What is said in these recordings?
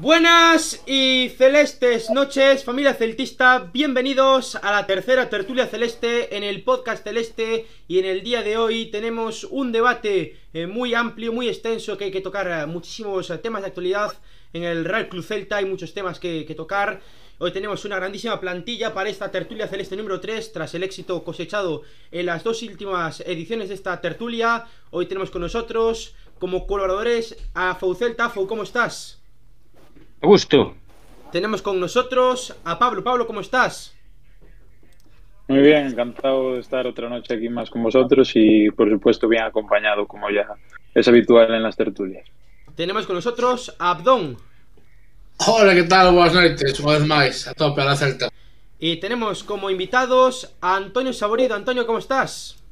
Buenas y celestes noches, familia celtista, bienvenidos a la tercera tertulia celeste en el podcast celeste y en el día de hoy tenemos un debate eh, muy amplio, muy extenso que hay que tocar eh, muchísimos temas de actualidad en el Real Club Celta, hay muchos temas que, que tocar. Hoy tenemos una grandísima plantilla para esta tertulia celeste número 3 tras el éxito cosechado en las dos últimas ediciones de esta tertulia. Hoy tenemos con nosotros como colaboradores a Fou Celta. Fou, ¿cómo estás? Gusto. Tenemos con nosotros a Pablo. Pablo, ¿cómo estás? Muy bien, encantado de estar otra noche aquí más con vosotros y por supuesto bien acompañado como ya es habitual en las tertulias. Tenemos con nosotros a Abdón. Hola, ¿qué tal? Buenas noches, una vez más, a tope a la Celta. Y tenemos como invitados a Antonio Saborido. Antonio, ¿cómo estás?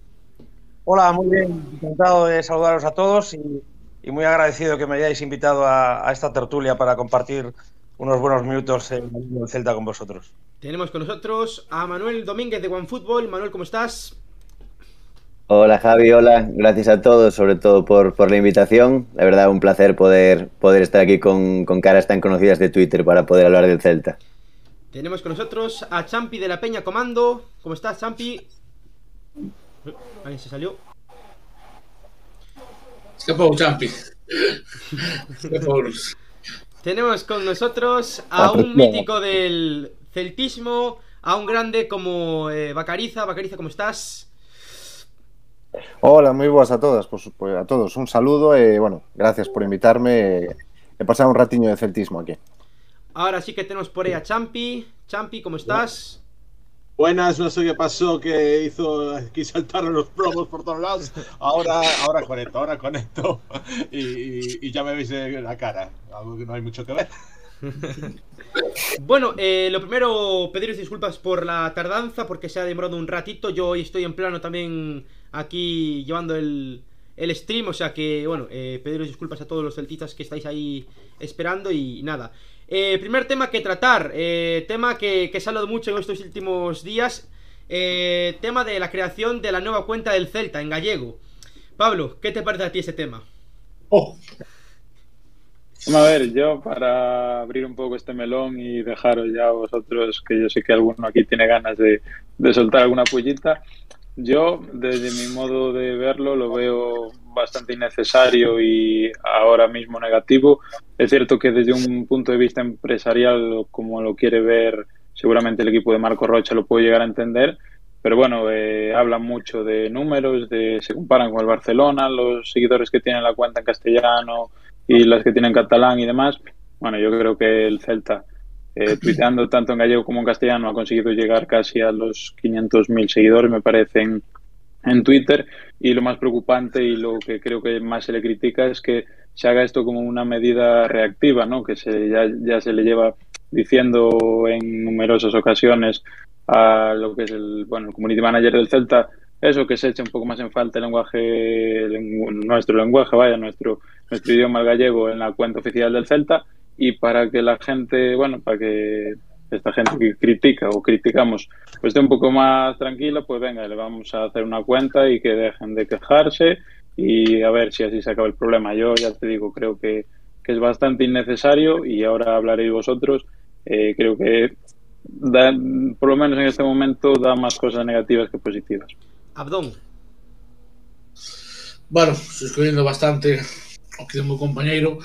Hola, muy bien. Encantado de saludaros a todos y, y muy agradecido que me hayáis invitado a, a, esta tertulia para compartir unos buenos minutos en el Celta con vosotros. Tenemos con nosotros a Manuel Domínguez de OneFootball. Manuel, ¿cómo estás? Hola Javi, hola, gracias a todos, sobre todo por, por la invitación. La verdad, un placer poder, poder estar aquí con, con, caras tan conocidas de Twitter para poder hablar del Celta. Tenemos con nosotros a Champi de la Peña Comando. ¿Cómo estás, Champi? Ahí se salió. Champi. Tenemos con nosotros a un mítico del celtismo, a un grande como eh, Bacariza. Bacariza, ¿cómo estás? Hola, moi boas a todas, pues, pues, a todos. Un saludo e, bueno, gracias por invitarme e pasar un ratiño de celtismo aquí. Ahora sí que tenemos por ahí a Champi. Champi, ¿cómo estás? Buenas, no sé qué pasó, que hizo aquí saltaron los promos por todos lados. Ahora, ahora conecto, ahora conecto y, y, ya me veis la cara, algo que no hay mucho que ver. bueno, eh, lo primero, pediros disculpas por la tardanza, porque se ha demorado un ratito. Yo hoy estoy en plano también aquí llevando el, el stream, o sea que, bueno, eh, pediros disculpas a todos los celtistas que estáis ahí esperando y nada. Eh, primer tema que tratar, eh, tema que, que se ha hablado mucho en estos últimos días, eh, tema de la creación de la nueva cuenta del Celta en gallego. Pablo, ¿qué te parece a ti ese tema? Oh. A ver, yo para abrir un poco este melón y dejaros ya a vosotros, que yo sé que alguno aquí tiene ganas de, de soltar alguna pullita, yo, desde mi modo de verlo, lo veo bastante innecesario y ahora mismo negativo. Es cierto que desde un punto de vista empresarial, como lo quiere ver seguramente el equipo de Marco Rocha, lo puede llegar a entender. Pero bueno, eh, hablan mucho de números, de se comparan con el Barcelona, los seguidores que tienen la cuenta en castellano y las que tienen en catalán y demás. Bueno, yo creo que el Celta eh, tuiteando tanto en gallego como en castellano, ha conseguido llegar casi a los 500.000 seguidores, me parece, en, Twitter. Y lo más preocupante y lo que creo que más se le critica es que se haga esto como una medida reactiva, ¿no? que se, ya, se le lleva diciendo en numerosas ocasiones a lo que es el, bueno, el community manager del Celta, eso que se eche un poco más en falta el lenguaje, nuestro lenguaje, vaya, nuestro, nuestro idioma el gallego en la cuenta oficial del Celta y para que la gente, bueno, para que esta gente que critica o criticamos pues esté un poco más tranquila, pues venga, le vamos a hacer una cuenta y que dejen de quejarse y a ver si así se acaba el problema. Yo ya te digo, creo que, que es bastante innecesario y ahora hablaréis vosotros. Eh, creo que da, por lo menos en este momento da más cosas negativas que positivas. Abdón. Bueno, suscribiendo bastante o que meu compañeiro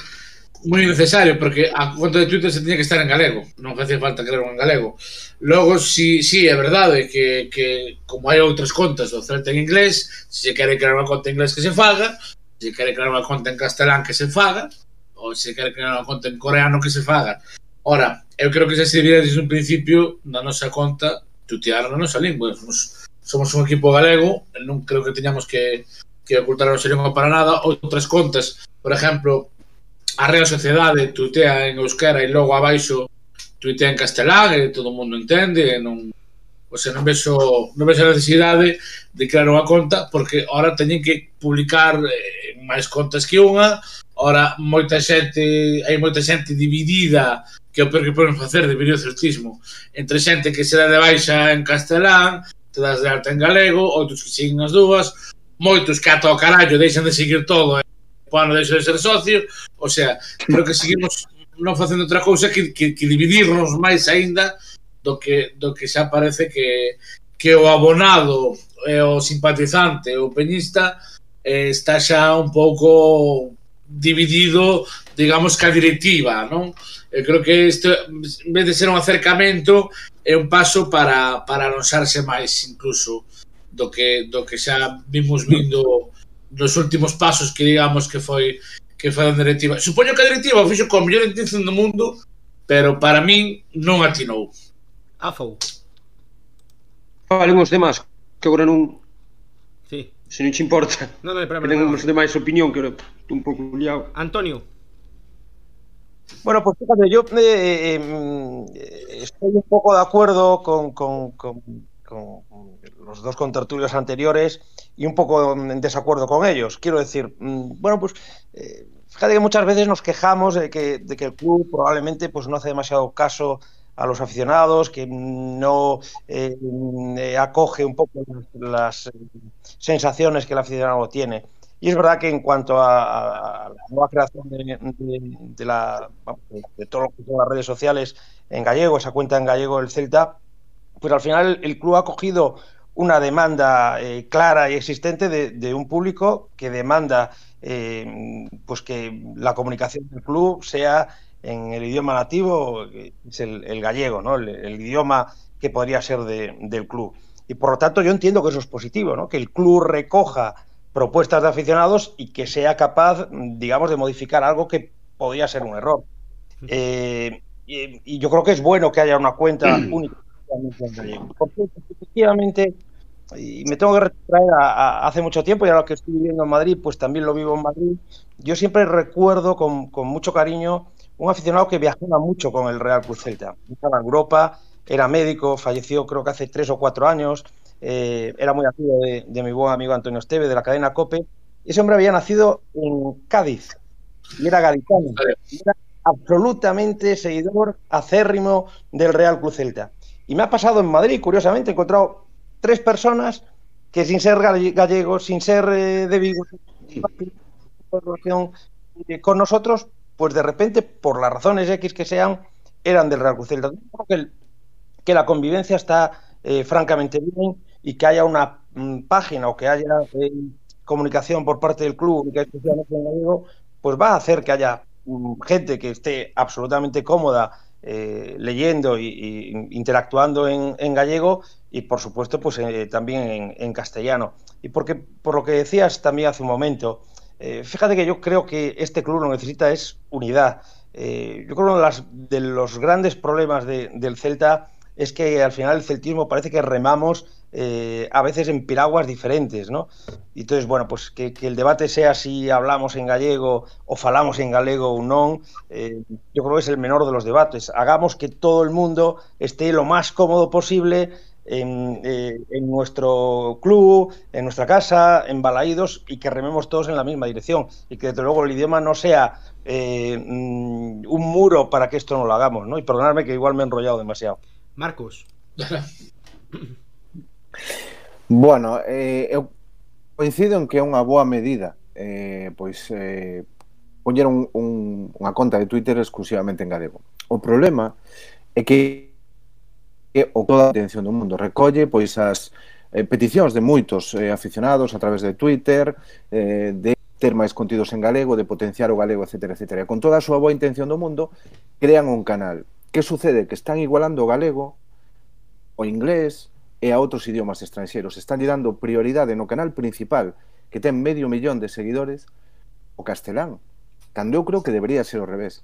moi necesario, porque a conta de Twitter se tiña que estar en galego, non facía falta crear un en galego. Logo, si, si é verdade que, que como hai outras contas do Celta en inglés, se se quere crear unha conta en inglés que se faga, se se quere crear unha conta en castelán que se faga, ou se quere crear unha conta en coreano que se faga. Ora, eu creo que se debería desde un principio na nosa conta tutear na nosa lingua. Somos, somos un equipo galego, non creo que teñamos que, que ocultar o serio para nada. Outras contas, por exemplo, a Real Sociedade tuitea en euskera e logo abaixo tuitea en castelán e todo o mundo entende e non o sea, non vexo, non vexo a necesidade de crear unha conta porque ahora teñen que publicar eh, máis contas que unha ahora moita xente, hai moita xente dividida que é o peor que poden facer de videocertismo entre xente que se dá de baixa en castelán, te das de alta en galego, outros que siguen as dúas, moitos que ata o carallo deixan de seguir todo eh? ano deixo de ser socio, o sea, creo que seguimos non facendo outra cousa que, que, que dividirnos máis aínda do que, do que xa parece que, que o abonado e o simpatizante o peñista eh, está xa un pouco dividido, digamos, que a directiva, non? Eu creo que isto, en vez de ser un acercamento, é un paso para, para alonxarse máis, incluso, do que, do que xa vimos vindo nos últimos pasos que digamos que foi que foi a directiva. Supoño que a directiva o fixo con mellor intención do mundo, pero para min non atinou. Afou. Falemos ah, demás, que agora non... Sí. Se non te importa. Non, non, espera, Tenemos de demais opinión que estou un pouco liado. Antonio. Bueno, pues fíjate, yo eh, eh, estoy un poco de acuerdo con, con, con, con los dos contertulios anteriores y un poco en desacuerdo con ellos. Quiero decir, mm, bueno, pues eh, fíjate que muchas veces nos quejamos de que, de que el club probablemente pues, no hace demasiado caso a los aficionados, que no eh, eh, acoge un poco las, sensaciones que el aficionado tiene. Y es verdad que en cuanto a, la nueva creación de, de- de la, de- las redes sociales en gallego, esa cuenta en gallego del Celta, pues al final el club ha cogido una demanda eh, clara y existente de, de un público que demanda eh, pues que la comunicación del club sea en el idioma nativo, es el, el gallego, ¿no? el, el idioma que podría ser de- del club. Y por lo tanto yo entiendo que eso es positivo, ¿no? que el club recoja propuestas de aficionados y que sea capaz, digamos, de modificar algo que podría ser un error. Eh, y, y yo creo que es bueno que haya una cuenta única. Porque efectivamente, y me tengo que retraer a, a- hace mucho tiempo, y ahora que estoy viviendo en Madrid, pues también lo vivo en Madrid. Yo siempre recuerdo con, con mucho cariño un aficionado que viajaba mucho con el Real Cruz Celta. Estaba en Europa, era médico, falleció creo que hace tres o cuatro años, eh, era muy amigo de, de mi buen amigo Antonio Esteve, de la cadena COPE. Ese hombre había nacido en Cádiz y era gaditano. Y Era absolutamente seguidor acérrimo del Real Cruz Celta. Y me ha pasado en Madrid, curiosamente, he encontrado tres personas que sin ser galle- gallegos, sin ser eh, de Vigo, eh, con nosotros, pues de repente, por las razones X que sean, eran del Real Cruz Celta. Yo creo que, el- que la convivencia está eh, francamente bien y que haya una mm, página o que haya eh, comunicación por parte del club que especialmente en gallego, pues va a hacer que haya mm, gente que esté absolutamente cómoda eh, leyendo y, interactuando en, en gallego y por supuesto pues eh, también en, en castellano. Y porque por lo que decías también hace un momento, eh, fíjate que yo creo que este club lo necesita es unidad. Eh, yo creo que uno de, las- de los grandes problemas de- del Celta es que al final el celtismo parece que remamos eh, a veces en piraguas diferentes, ¿no? Y entonces, bueno, pues que, el debate sea si hablamos en gallego o falamos en galego o non, eh, yo creo que es el menor de los debates. Hagamos que todo el mundo esté lo más cómodo posible en, eh, en nuestro club, en nuestra casa, en Balaídos y que rememos todos en la misma dirección y que desde luego el idioma no sea eh, mm, un muro para que esto no lo hagamos, ¿no? Y perdonadme que igual me he enrollado demasiado. Marcos. bueno, eh, eu coincido en que é unha boa medida eh, pois eh, poñer un, un, unha conta de Twitter exclusivamente en galego. O problema é que que o toda a atención do mundo recolle pois as eh, peticións de moitos eh, aficionados a través de Twitter eh, de ter máis contidos en galego, de potenciar o galego, etc. etc. E con toda a súa boa intención do mundo, crean un canal Que sucede? Que están igualando o galego, o inglés e a outros idiomas estranxeiros. Están lle dando prioridade no canal principal, que ten medio millón de seguidores, o castelán. Cando eu creo que debería ser o revés.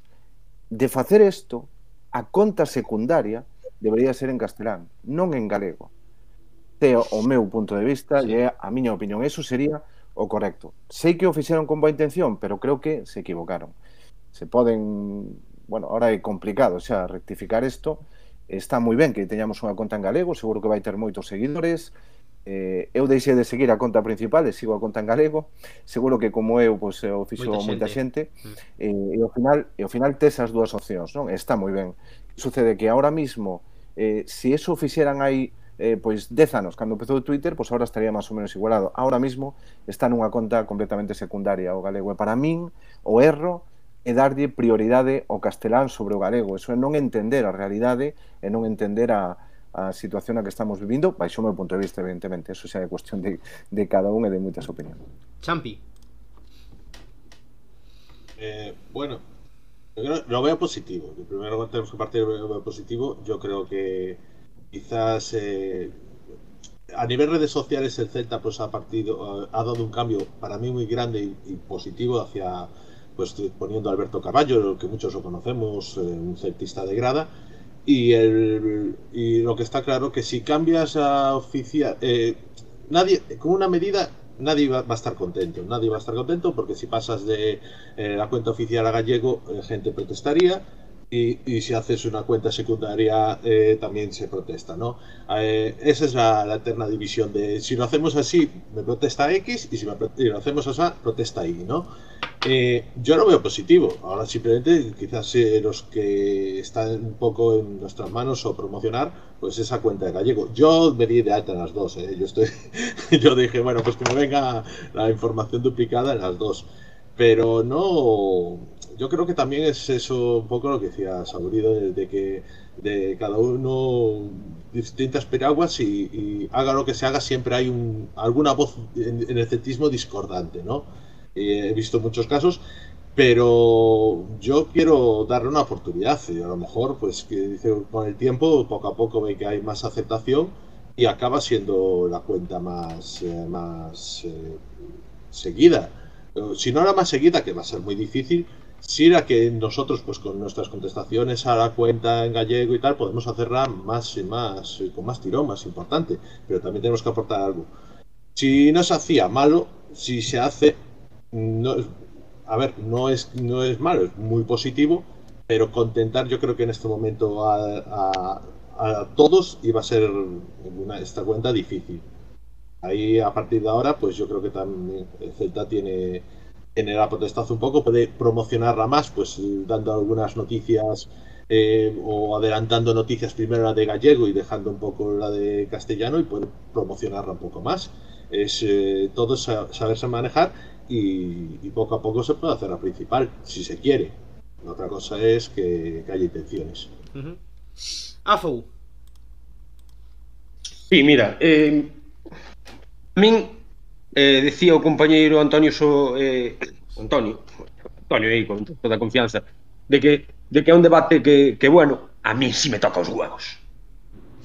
De facer isto, a conta secundaria debería ser en castelán, non en galego. Te o meu punto de vista sí. e a miña opinión. Eso sería o correcto. Sei que o fixeron con boa intención, pero creo que se equivocaron. Se poden bueno, ahora é complicado xa rectificar isto, está moi ben que teñamos unha conta en galego, seguro que vai ter moitos seguidores, eh, eu deixei de seguir a conta principal e sigo a conta en galego, seguro que como eu pois, o eh, fixo moita xente, moita xente mm. Eh, e, ao final, e ao final tes as dúas opcións, non? está moi ben. Sucede que ahora mismo, eh, se si eso fixeran aí eh, pois 10 anos, cando empezou Twitter, pois agora estaría máis ou menos igualado. Ahora mismo está nunha conta completamente secundaria o galego e para min o erro e darlle prioridade ao castelán sobre o galego. Eso é non entender a realidade e non entender a, a situación na que estamos vivindo, baixo o meu punto de vista, evidentemente. Eso xa é cuestión de, de cada un e de moitas opinións. Champi. Eh, bueno, yo creo- lo veo positivo. Lo primero tenemos que partir lo veo positivo. Yo creo que quizás eh, a nivel redes sociales el Celta pues ha partido ha dado un cambio para mí muy grande y, y positivo hacia pues poniendo a Alberto Carballo, lo que muchos lo conocemos, eh, un celtista de grada. Y, el, y lo que está claro que si cambias a oficial, eh, nadie, con una medida nadie va, a estar contento, nadie va a estar contento porque si pasas de eh, la cuenta oficial a gallego, eh, gente protestaría y, y, si haces una cuenta secundaria eh, también se protesta, ¿no? Eh, esa es la, la, eterna división de si lo hacemos así me protesta X y si, me, si lo hacemos así protesta Y, ¿no? Eh, yo lo veo positivo, ahora simplemente quizás eh, los que están un poco en nuestras manos o promocionar pues esa cuenta de gallego. Yo me di de alta en las dos, ¿eh? yo estoy, yo dije bueno pues que me venga la información duplicada en las dos, pero no yo creo que también es eso un poco lo que decía Saurido, de, que de cada uno distintas piraguas y, y, haga lo que se haga, siempre hay un, alguna voz en, en, el celtismo discordante, ¿no? Eh, he visto muchos casos, pero yo quiero darle una oportunidad y a lo mejor, pues, que dice, con el tiempo, poco a poco ve que hay más aceptación y acaba siendo la cuenta más, eh, más eh, seguida. Si no la más seguida, que va a ser muy difícil, si era que nosotros, pues con nuestras contestaciones a la cuenta en gallego y tal, podemos hacerla más y más, con más tirón, más importante, pero también tenemos que aportar algo. Si no se hacía malo, si se hace, no, a ver, no es, no es malo, es muy positivo, pero contentar yo creo que en este momento a, a, todos iba a ser una, esta cuenta difícil. Ahí a partir de ahora, pues yo creo que también el Celta tiene en el protestazo un poco, puede promocionarla más, pues dando algunas noticias eh, o adelantando noticias primero la de gallego y dejando un poco la de castellano y puede promocionarla un poco más. Es eh, todo saberse manejar y, y, poco a poco se puede hacer la principal, si se quiere. La otra cosa es que, que haya intenciones. Uh -huh. Sí, mira, eh, a min eh, decía o compañeiro Antonio so, eh, Antonio Antonio aí con toda a confianza de que de que é un debate que, que bueno a mí si sí me toca os huevos.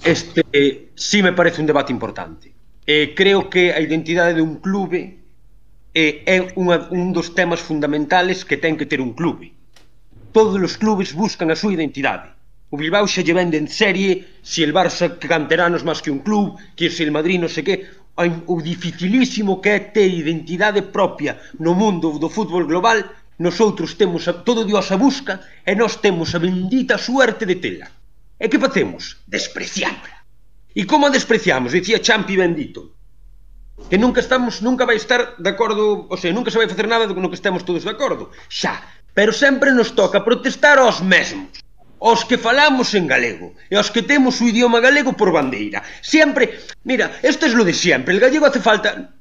Este eh, sí me parece un debate importante. Eh, creo que a identidade de un clube eh, é unha, un dos temas fundamentales que ten que ter un clube. Todos os clubes buscan a súa identidade. O Bilbao xa lle vende en serie, si el Barça canteranos máis que un club, que se el Madrid non sei que, o dificilísimo que é ter identidade propia no mundo do fútbol global, nosotros temos a, todo Dios a busca e nós temos a bendita suerte de tela. E que facemos? Despreciámola. E como a despreciamos? Dicía Champi bendito. Que nunca estamos, nunca vai estar de acordo, ou sea, nunca se vai facer nada no que estemos todos de acordo. Xa, pero sempre nos toca protestar aos mesmos os que falamos en galego e os que temos o idioma galego por bandeira. Sempre, mira, isto é lo de sempre, el gallego hace falta...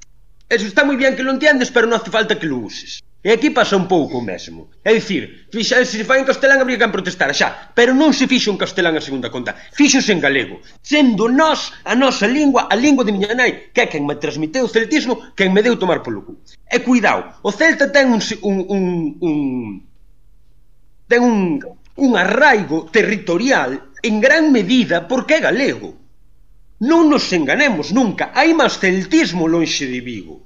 Eso está moi bien que lo entiendes, pero non hace falta que lo uses. E aquí pasa un pouco o mesmo. É dicir, fixa, se se fai en castelán habría que protestar xa, pero non se fixo en castelán a segunda conta, fixose en galego, sendo nós a nosa lingua, a lingua de miña nai, que é quen me transmiteu o celtismo, quen me deu tomar polo cu. E cuidado, o celta ten un, un, un, un ten un un arraigo territorial en gran medida porque é galego. Non nos enganemos nunca, hai máis celtismo lonxe de Vigo.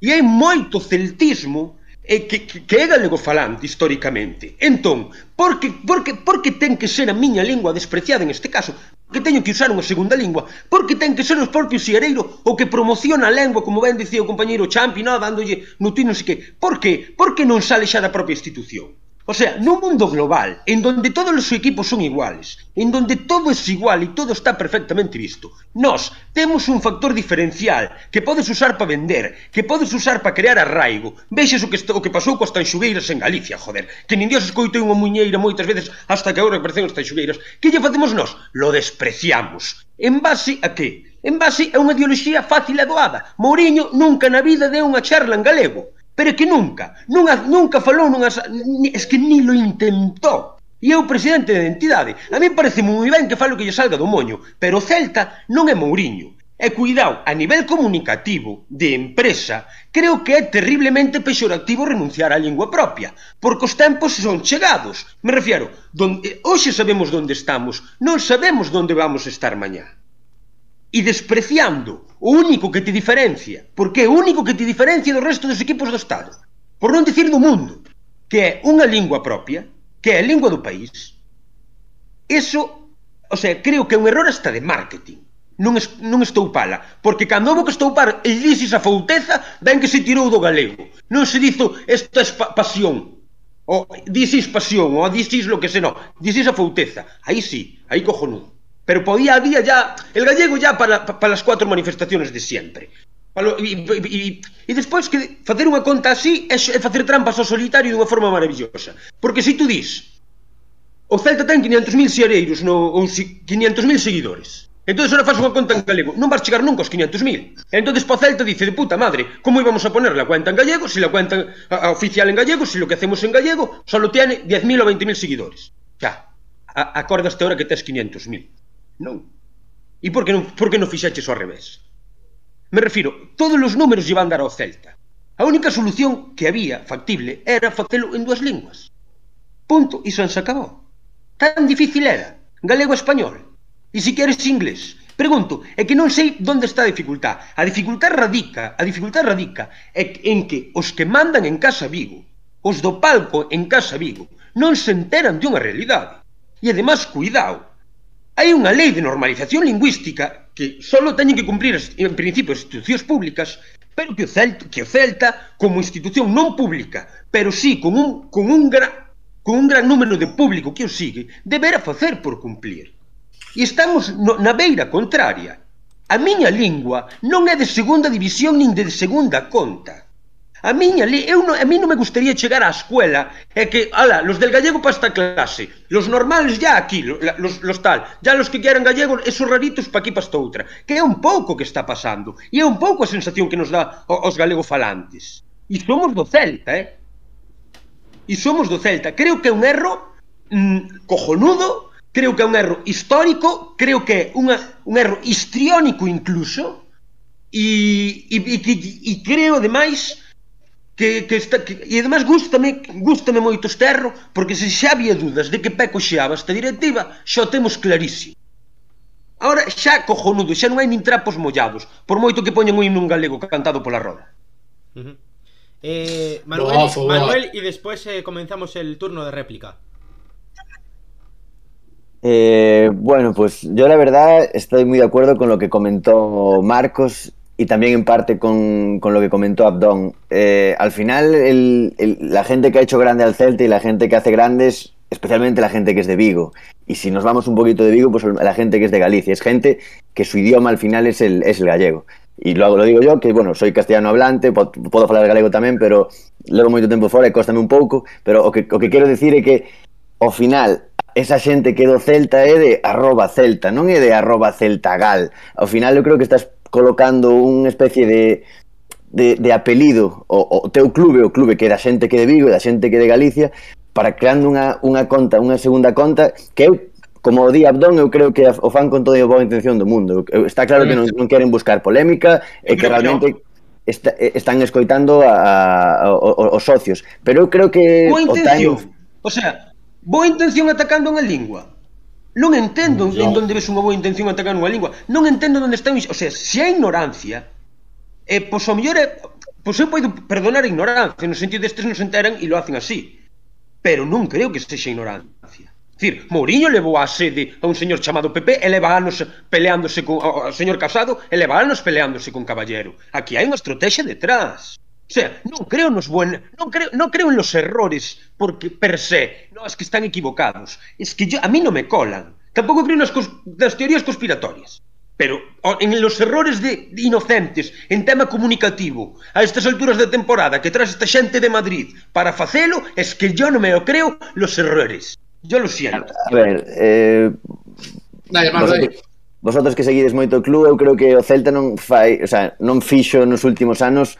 E hai moito celtismo e que, que, que é galego falante historicamente. Entón, por que, por, que, por que ten que ser a miña lingua despreciada en este caso? Que teño que usar unha segunda lingua? Por que ten que ser os propios xereiros o que promociona a lengua, como ben dicía o compañeiro Champi, no, dándolle no sei que? Por que? Por que non sale xa da propia institución? O sea, nun mundo global, en donde todos os equipos son iguales, en donde todo é igual e todo está perfectamente visto, nós temos un factor diferencial que podes usar para vender, que podes usar para crear arraigo. Vexes o que, o que pasou coas tanxugueiras en Galicia, joder, que nin Dios escoitei unha muñeira moitas veces hasta que agora aparecen as tanxugueiras. Que lle facemos nós? Lo despreciamos. En base a que? En base a unha ideoloxía fácil e doada. Mourinho nunca na vida deu unha charla en galego pero é que nunca, nunha, nunca falou nunha, es que ni lo intentou. E é o presidente da entidade. A mí parece moi ben que falo que lle salga do moño, pero o Celta non é Mourinho. E cuidado, a nivel comunicativo, de empresa, creo que é terriblemente pexorativo renunciar á lingua propia, porque os tempos son chegados. Me refiero, donde, eh, hoxe sabemos onde estamos, non sabemos onde vamos estar mañá. E despreciando o único que te diferencia, porque é o único que te diferencia do resto dos equipos do Estado, por non dicir do mundo, que é unha lingua propia, que é a lingua do país, eso, o sea, creo que é un error hasta de marketing. Non, es, non estoupala, porque cando houve que estoupar e dices a fouteza, ben que se tirou do galego. Non se dizo esta es pa pasión, ou dices pasión, ou dices lo que se non, dices a fouteza. Aí sí, aí cojonudo pero podía día ya el gallego ya para, para as cuatro manifestaciones de sempre Palo, e, e, e despois que facer unha conta así é, é facer trampas ao solitario dunha forma maravillosa. Porque se tú dis o Celta ten 500.000 xereiros no, ou 500.000 seguidores entón ahora faz unha conta en galego non vas chegar nunca aos 500.000 entón o Celta dice de puta madre como íbamos a poner la cuenta en gallego se si la cuenta a, a oficial en gallego se si lo que hacemos en gallego solo tiene 10.000 ou 20.000 seguidores xa acordaste ahora que tes 500.000 Non. E por que non, por que non fixeches ao revés? Me refiro, todos os números lle van dar ao Celta. A única solución que había factible era facelo en dúas linguas. Punto, e se acabou. Tan difícil era. Galego e español. E se queres inglés. Pregunto, é que non sei onde está a dificultad. A dificultad radica, a dificultad radica é en que os que mandan en Casa Vigo, os do palco en Casa Vigo, non se enteran de unha realidade. E ademais, cuidado, Hai unha lei de normalización lingüística que só teñen que cumprir en principio as institucións públicas, pero que o Celta, que o Celta como institución non pública, pero sí con un, con un, gra, con un gran número de público que o sigue, deberá facer por cumplir. E estamos no, na beira contraria. A miña lingua non é de segunda división nin de segunda conta. A miña, eu non, a mí non me gustaría chegar á escuela e que, ala, los del gallego para esta clase, los normales ya aquí, los, los tal, ya los que quieran gallego, esos raritos para aquí para esta outra, que é un pouco que está pasando, e é un pouco a sensación que nos dá os galego falantes. E somos do Celta, eh? E somos do Celta. Creo que é un erro mm, cojonudo, creo que é un erro histórico, creo que é unha, un erro histriónico incluso, e, e, e, e creo, ademais, que, que, está, que e ademais gustame, gustame moito Esterro porque se xa había dudas de que Peco xeaba esta directiva xa o temos clarísimo Ahora xa cojonudo, xa non hai nin trapos mollados por moito que poñen un himno galego cantado pola roda uh -huh. eh, Manuel, boa, boa. Manuel e despois eh, comenzamos el turno de réplica Eh, bueno, pues yo la verdad estoy muy de acuerdo con lo que comentó Marcos y también en parte con, con lo que comentó Abdón. Eh, al final, el- el- la gente que ha hecho grande al Celta y la gente que hace grandes, especialmente la gente que es de Vigo. Y si nos vamos un poquito de Vigo, pues la gente que es de Galicia. Es gente que su idioma al final es el, es el gallego. Y luego lo digo yo, que bueno, soy castellano hablante, puedo hablar galego tamén, pero levo moito tempo fora e cóstame un pouco, pero o que, o que decir é que ao final esa xente que do Celta é de arroba Celta, non é de arroba Celtagal. Ao final eu creo que estás colocando unha especie de, de, de apelido o, o teu clube, o clube que é da xente que é de Vigo e da xente que é de Galicia, para creando unha, unha conta, unha segunda conta, que eu, como di Abdón, eu creo que o fan con toda a boa intención do mundo. Está claro que non, non queren buscar polémica e que realmente está, están escoitando a, a, a, os socios. Pero eu creo que... Boa intención. O, time... o sea, boa intención atacando unha lingua. Non entendo yo... en donde ves unha boa intención atacar unha lingua. Non entendo onde está... O sea, se hai ignorancia, eh, pois o mellor é... Pois eu podo perdonar a ignorancia, no sentido destes non se enteran e lo hacen así. Pero non creo que sexa ignorancia. Dicir, Mourinho levou a sede a un señor chamado Pepe e leva anos peleándose con... O señor Casado e leva anos peleándose con Caballero. Aquí hai unha estrategia detrás. O sea, non creo nos buen, non creo, non creo en los errores porque per se, no, es que están equivocados. Es que yo, a mí no me colan. Tampouco creo nas, nas teorías conspiratorias. Pero en los errores de, de inocentes en tema comunicativo a estas alturas de temporada que traes esta xente de Madrid para facelo es que yo non me o creo los errores. Yo lo siento. A ver, eh... Dale, Marco, dale. Vosotros que seguides moito o club, eu creo que o Celta non fai, o sea, non fixo nos últimos anos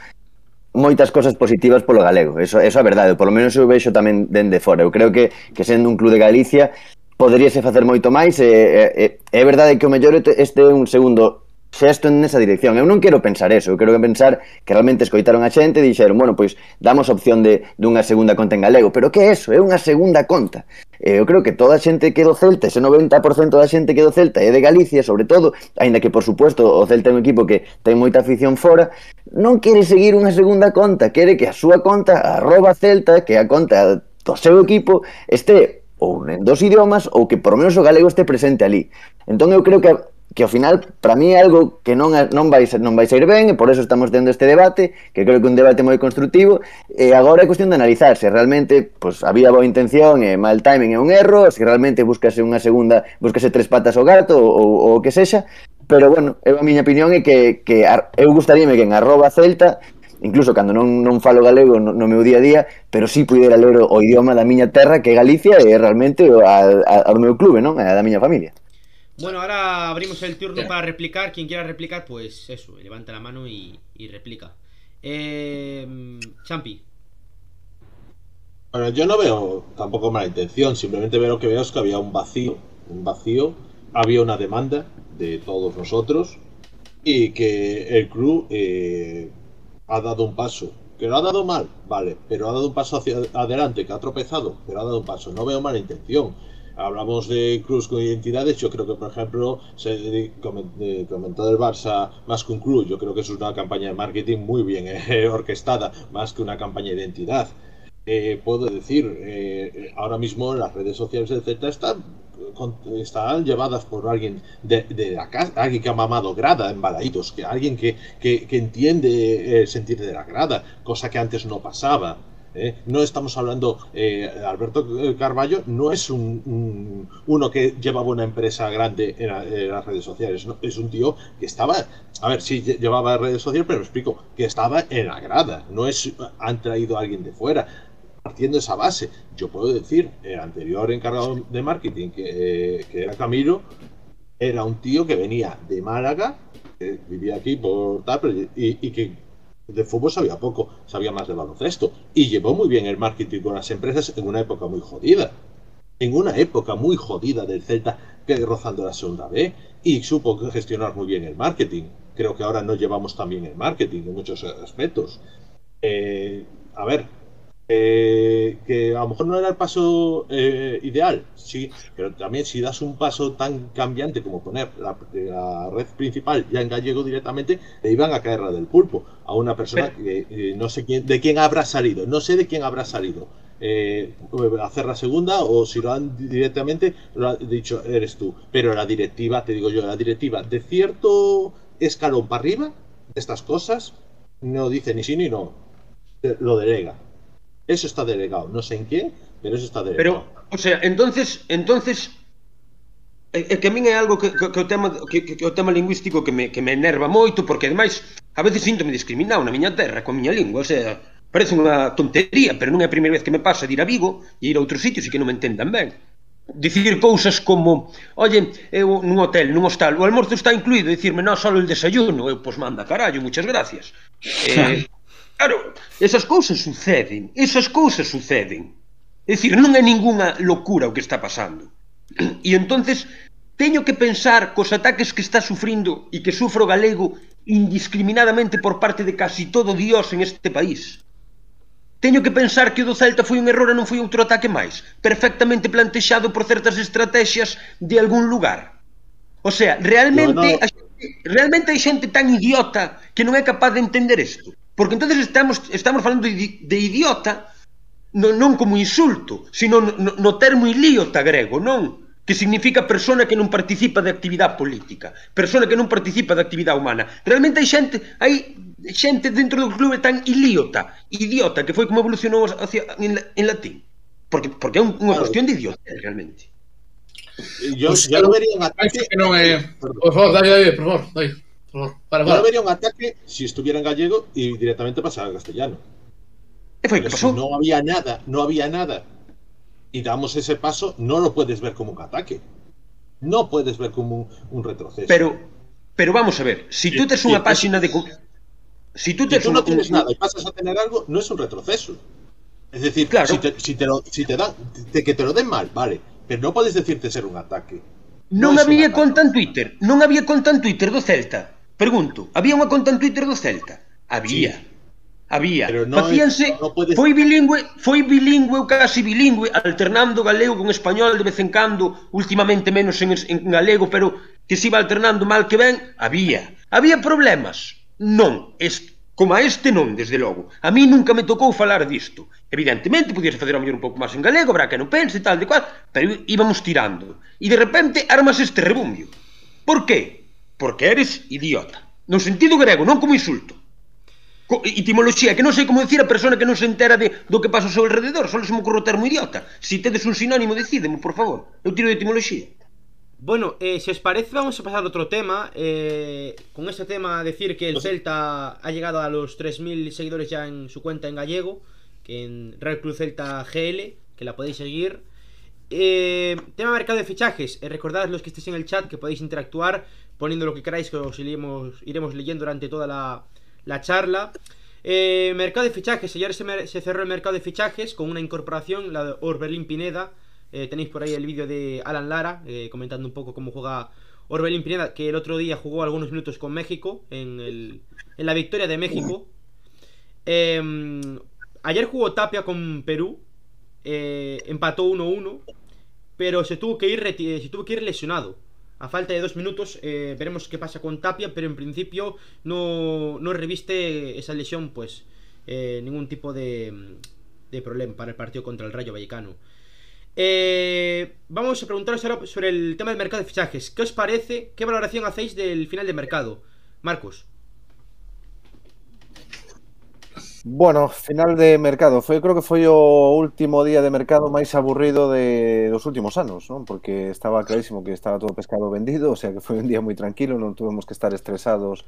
moitas cosas positivas polo galego, eso, eso é verdade, polo menos eu vexo tamén dende fora. Eu creo que, que sendo un club de Galicia poderíase facer moito máis, e, e, e é verdade que o mellor este é un segundo xesto nesa dirección. Eu non quero pensar eso, eu quero pensar que realmente escoitaron a xente e dixeron, bueno, pois damos opción de dunha segunda conta en galego, pero que é eso? É unha segunda conta. Eh, eu creo que toda a xente que do Celta, ese 90% da xente que do Celta é de Galicia, sobre todo, aínda que por suposto o Celta é un equipo que ten moita afición fora, non quere seguir unha segunda conta, quere que a súa conta, arroba Celta, que a conta do seu equipo, este ou en dos idiomas ou que por menos o galego este presente ali. Entón eu creo que que ao final, para mí é algo que non, non, vai, non vai sair ben e por eso estamos tendo este debate, que creo que un debate moi construtivo e agora é cuestión de analizar se realmente pues, había boa intención e mal timing é un erro, se realmente buscase unha segunda, buscase tres patas ao gato ou, ou o que sexa, pero bueno, é a miña opinión é que, que eu gustaríame que en arroba celta incluso cando non, non falo galego no, no meu día a día, pero si sí pudera ler o, o idioma da miña terra que é Galicia e realmente a, a, ao meu clube, non? A da miña familia. Bueno, ahora abrimos el turno para replicar. Quien quiera replicar, pues eso, levanta la mano y, y replica. Eh, Champi. Bueno, yo no veo tampoco mala intención, simplemente veo que veo es que había un vacío, un vacío, había una demanda de todos nosotros y que el club eh, ha dado un paso, que lo ha dado mal, vale, pero ha dado un paso hacia adelante, que ha tropezado, pero ha dado un paso, no veo mala intención hablamos de Cruz con identidades, yo creo que, por ejemplo, se comentó del Barça más que un club, yo creo que es una campaña de marketing muy bien eh, orquestada, más que una campaña de identidad. Eh, puedo decir, eh, ahora mismo las redes sociales Z están, están llevadas por alguien de, la casa, alguien que ha mamado grada en Balaídos, que alguien que, que, que entiende el sentir de la grada, cosa que antes no pasaba. ¿Eh? No estamos hablando, eh, Alberto Carballo no es un, uno que llevaba una empresa grande en, las redes sociales, es un tío que estaba, a ver, sí llevaba redes sociales, pero explico, que estaba en la grada, no es, han traído a alguien de fuera. Partiendo esa base, yo puedo decir, el anterior encargado de marketing, que, era Camilo, era un tío que venía de Málaga, vivía aquí por tal, y que de fútbol sabía poco, sabía más de baloncesto. Y llevó muy bien el marketing con las empresas en una época muy jodida. En una época muy jodida del Celta, que rozando la segunda B, y supo gestionar muy bien el marketing. Creo que ahora no llevamos también el marketing en muchos aspectos. Eh, a ver, eh, que a lo mejor no era el paso eh, ideal, sí, pero también si das un paso tan cambiante como poner la, red principal ya en gallego directamente, le iban a caer la del pulpo. A una persona que eh, no sé quién, de quién habrá salido, no sé de quién habrá salido. hacer la segunda o si lo han directamente lo ha dicho eres tú pero la directiva te digo yo la directiva de cierto escalón para arriba de estas cosas no dice ni sí ni no lo delega Eso está delegado, no sé en qué, pero eso está delegado. Pero, o sea, entonces, entonces é que a min é algo que, que, que o tema que, que, o tema lingüístico que me, que me enerva moito porque ademais a veces sinto-me discriminado na miña terra coa miña lingua, o sea, parece unha tontería, pero non é a primeira vez que me pasa de ir a Vigo e ir a outros sitios e que non me entendan ben. Dicir cousas como, oye, eu nun hotel, nun hostal, o almorzo está incluído, dicirme, non, só o desayuno, eu, pois manda, carallo, muchas gracias. eh, Claro, esas cousas suceden, esas cousas suceden. É dicir, non é ningunha locura o que está pasando. E entonces teño que pensar cos ataques que está sufrindo e que sufro galego indiscriminadamente por parte de casi todo Dios en este país. Teño que pensar que o do Celta foi un error e non foi outro ataque máis, perfectamente plantexado por certas estrategias de algún lugar. O sea, realmente no, no. A xente, realmente hai xente tan idiota que non é capaz de entender isto. Porque entonces estamos, estamos falando de, de idiota non, non como insulto, sino no, no termo ilíota grego, non? Que significa persona que non participa de actividade política, persona que non participa de actividade humana. Realmente hai xente, hai xente dentro do clube tan ilíota, idiota, que foi como evolucionou hacia, en, en latín. Porque, porque é un, unha claro. cuestión de idiota, realmente. Yo, pues, ya lo vería ataque, Que non é... Por favor, dai, dai, por favor, dai. Para, para. Yo vería un ataque si estuviera en gallego y directamente pasara al castellano. ¿Qué fue? ¿Qué pasó? Si no había nada, no había nada. Y damos ese paso, no lo puedes ver como un ataque. No puedes ver como un, un retroceso. Pero, pero vamos a ver, si tú tes unha páxina de Si tú, Si tes tú no tienes nada y pasas a tener algo, no es un retroceso. Es decir, Claro. si, te, si, te lo, si te dan, que te lo den mal, vale, pero no puedes decirte ser un ataque. No es había conta en Twitter, non había conta en Twitter do Celta. Pregunto, había unha conta en Twitter do Celta? Había. Sí. Había. Pero no Facíanse, no puedes... foi bilingüe, foi bilingüe ou casi bilingüe, alternando galego con español de vez en cando, últimamente menos en, en galego, pero que se iba alternando mal que ben, había. Había problemas? Non, Es, como a este non, desde logo. A mí nunca me tocou falar disto. Evidentemente, podías facer a mellor un pouco máis en galego, habrá que non pense, tal de cual, pero íbamos tirando. E de repente armas este rebumbio. Por que? porque eres idiota. No sentido grego, non como insulto. Co etimoloxía, que non sei como dicir a persona que non se entera de, do que pasa ao seu alrededor, só se me ocorre o termo idiota. Se si tedes un sinónimo, decídemo, por favor. Eu tiro de etimoloxía. Bueno, eh, se os parece vamos a pasar a otro tema eh, Con este tema decir que el Celta ha llegado a los 3.000 seguidores ya en su cuenta en gallego Que en Real Club Celta GL, que la podéis seguir Eh, tema mercado de fichajes. Eh, recordad los que estéis en el chat que podéis interactuar poniendo lo que queráis, que os iremos, leyendo durante toda la, la charla. Eh, mercado de fichajes. Ayer se, cerró el mercado de fichajes con una incorporación, la de Orbelín Pineda. Tenéis por ahí el vídeo de Alan Lara comentando un poco cómo juega Orbelín Pineda, que el otro día jugó algunos minutos con México en, la victoria de México. Eh, ayer jugó Tapia con Perú, empató 1-1, pero se tuvo que ir reti- se tuvo que ir lesionado. A falta de dos minutos eh, veremos qué pasa con Tapia, pero en principio no, no reviste esa lesión, pues eh, ningún tipo de, de problema para el partido contra el Rayo Vallecano. Eh, vamos a preguntaros ahora sobre el tema del mercado de fichajes. ¿Qué os parece? ¿Qué valoración hacéis del final de mercado? Marcos. Bueno, final de mercado. Foi, creo que foi o último día de mercado máis aburrido de, dos últimos anos, non? Porque estaba clarísimo que estaba todo pescado vendido, o sea que foi un día moi tranquilo, non tuvemos que estar estresados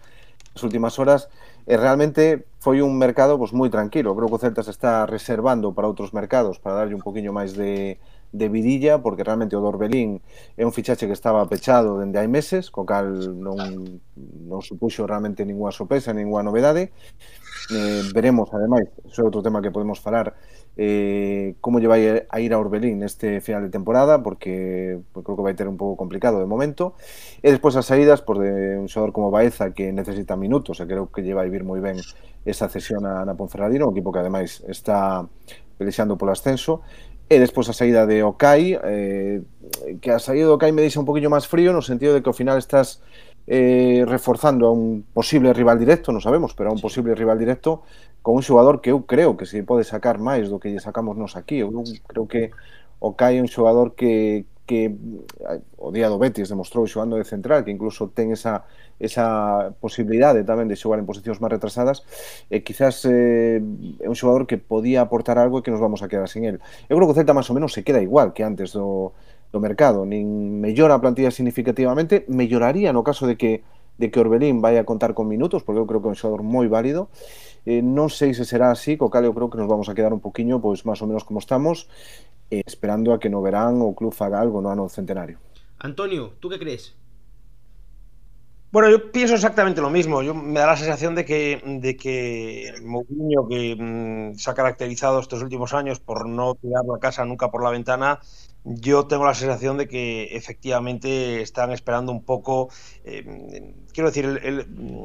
as últimas horas. E realmente foi un mercado pois, moi tranquilo. Creo que o Celta se está reservando para outros mercados, para darlle un poquinho máis de, de vidilla porque realmente o Dorbelín é un fichaxe que estaba pechado dende hai meses, co cal non, non supuxo realmente ninguna sorpresa, ninguna novedade. Eh, veremos, ademais, iso é outro tema que podemos falar, eh, como lle vai a ir a Orbelín neste final de temporada, porque pues, creo que vai ter un pouco complicado de momento. E despois as saídas por de un xogador como Baeza que necesita minutos, e creo que lle vai vir moi ben esa cesión a, a Ponferradina, un equipo que ademais está pelexando polo ascenso E despois a saída de Okai, eh, que a saída de Okai me deixa un poquinho máis frío no sentido de que ao final estás eh, reforzando a un posible rival directo, non sabemos, pero a un posible rival directo con un xogador que eu creo que se pode sacar máis do que lle sacamos nos aquí. Eu creo que Okai é un xogador que, que o día do Betis demostrou xogando de central, que incluso ten esa esa posibilidade tamén de xogar en posicións máis retrasadas e quizás eh, é un xogador que podía aportar algo e que nos vamos a quedar sen el. Eu creo que o Celta máis ou menos se queda igual que antes do, do mercado, nin mellora a plantilla significativamente, melloraría no caso de que de que Orbelín vai a contar con minutos, porque eu creo que é un xogador moi válido. Eh, non sei se será así, co cal eu creo que nos vamos a quedar un poquinho, pois máis ou menos como estamos, eh, esperando a que no verán o club faga algo no ano centenario. Antonio, tú que crees? Bueno, yo pienso exactamente lo mismo. Yo me da la sensación de que, de que Mourinho, que mm, se ha caracterizado estos últimos años por no tirar la casa nunca por la ventana, yo tengo la sensación de que efectivamente están esperando un poco. eh, quiero decir, mm,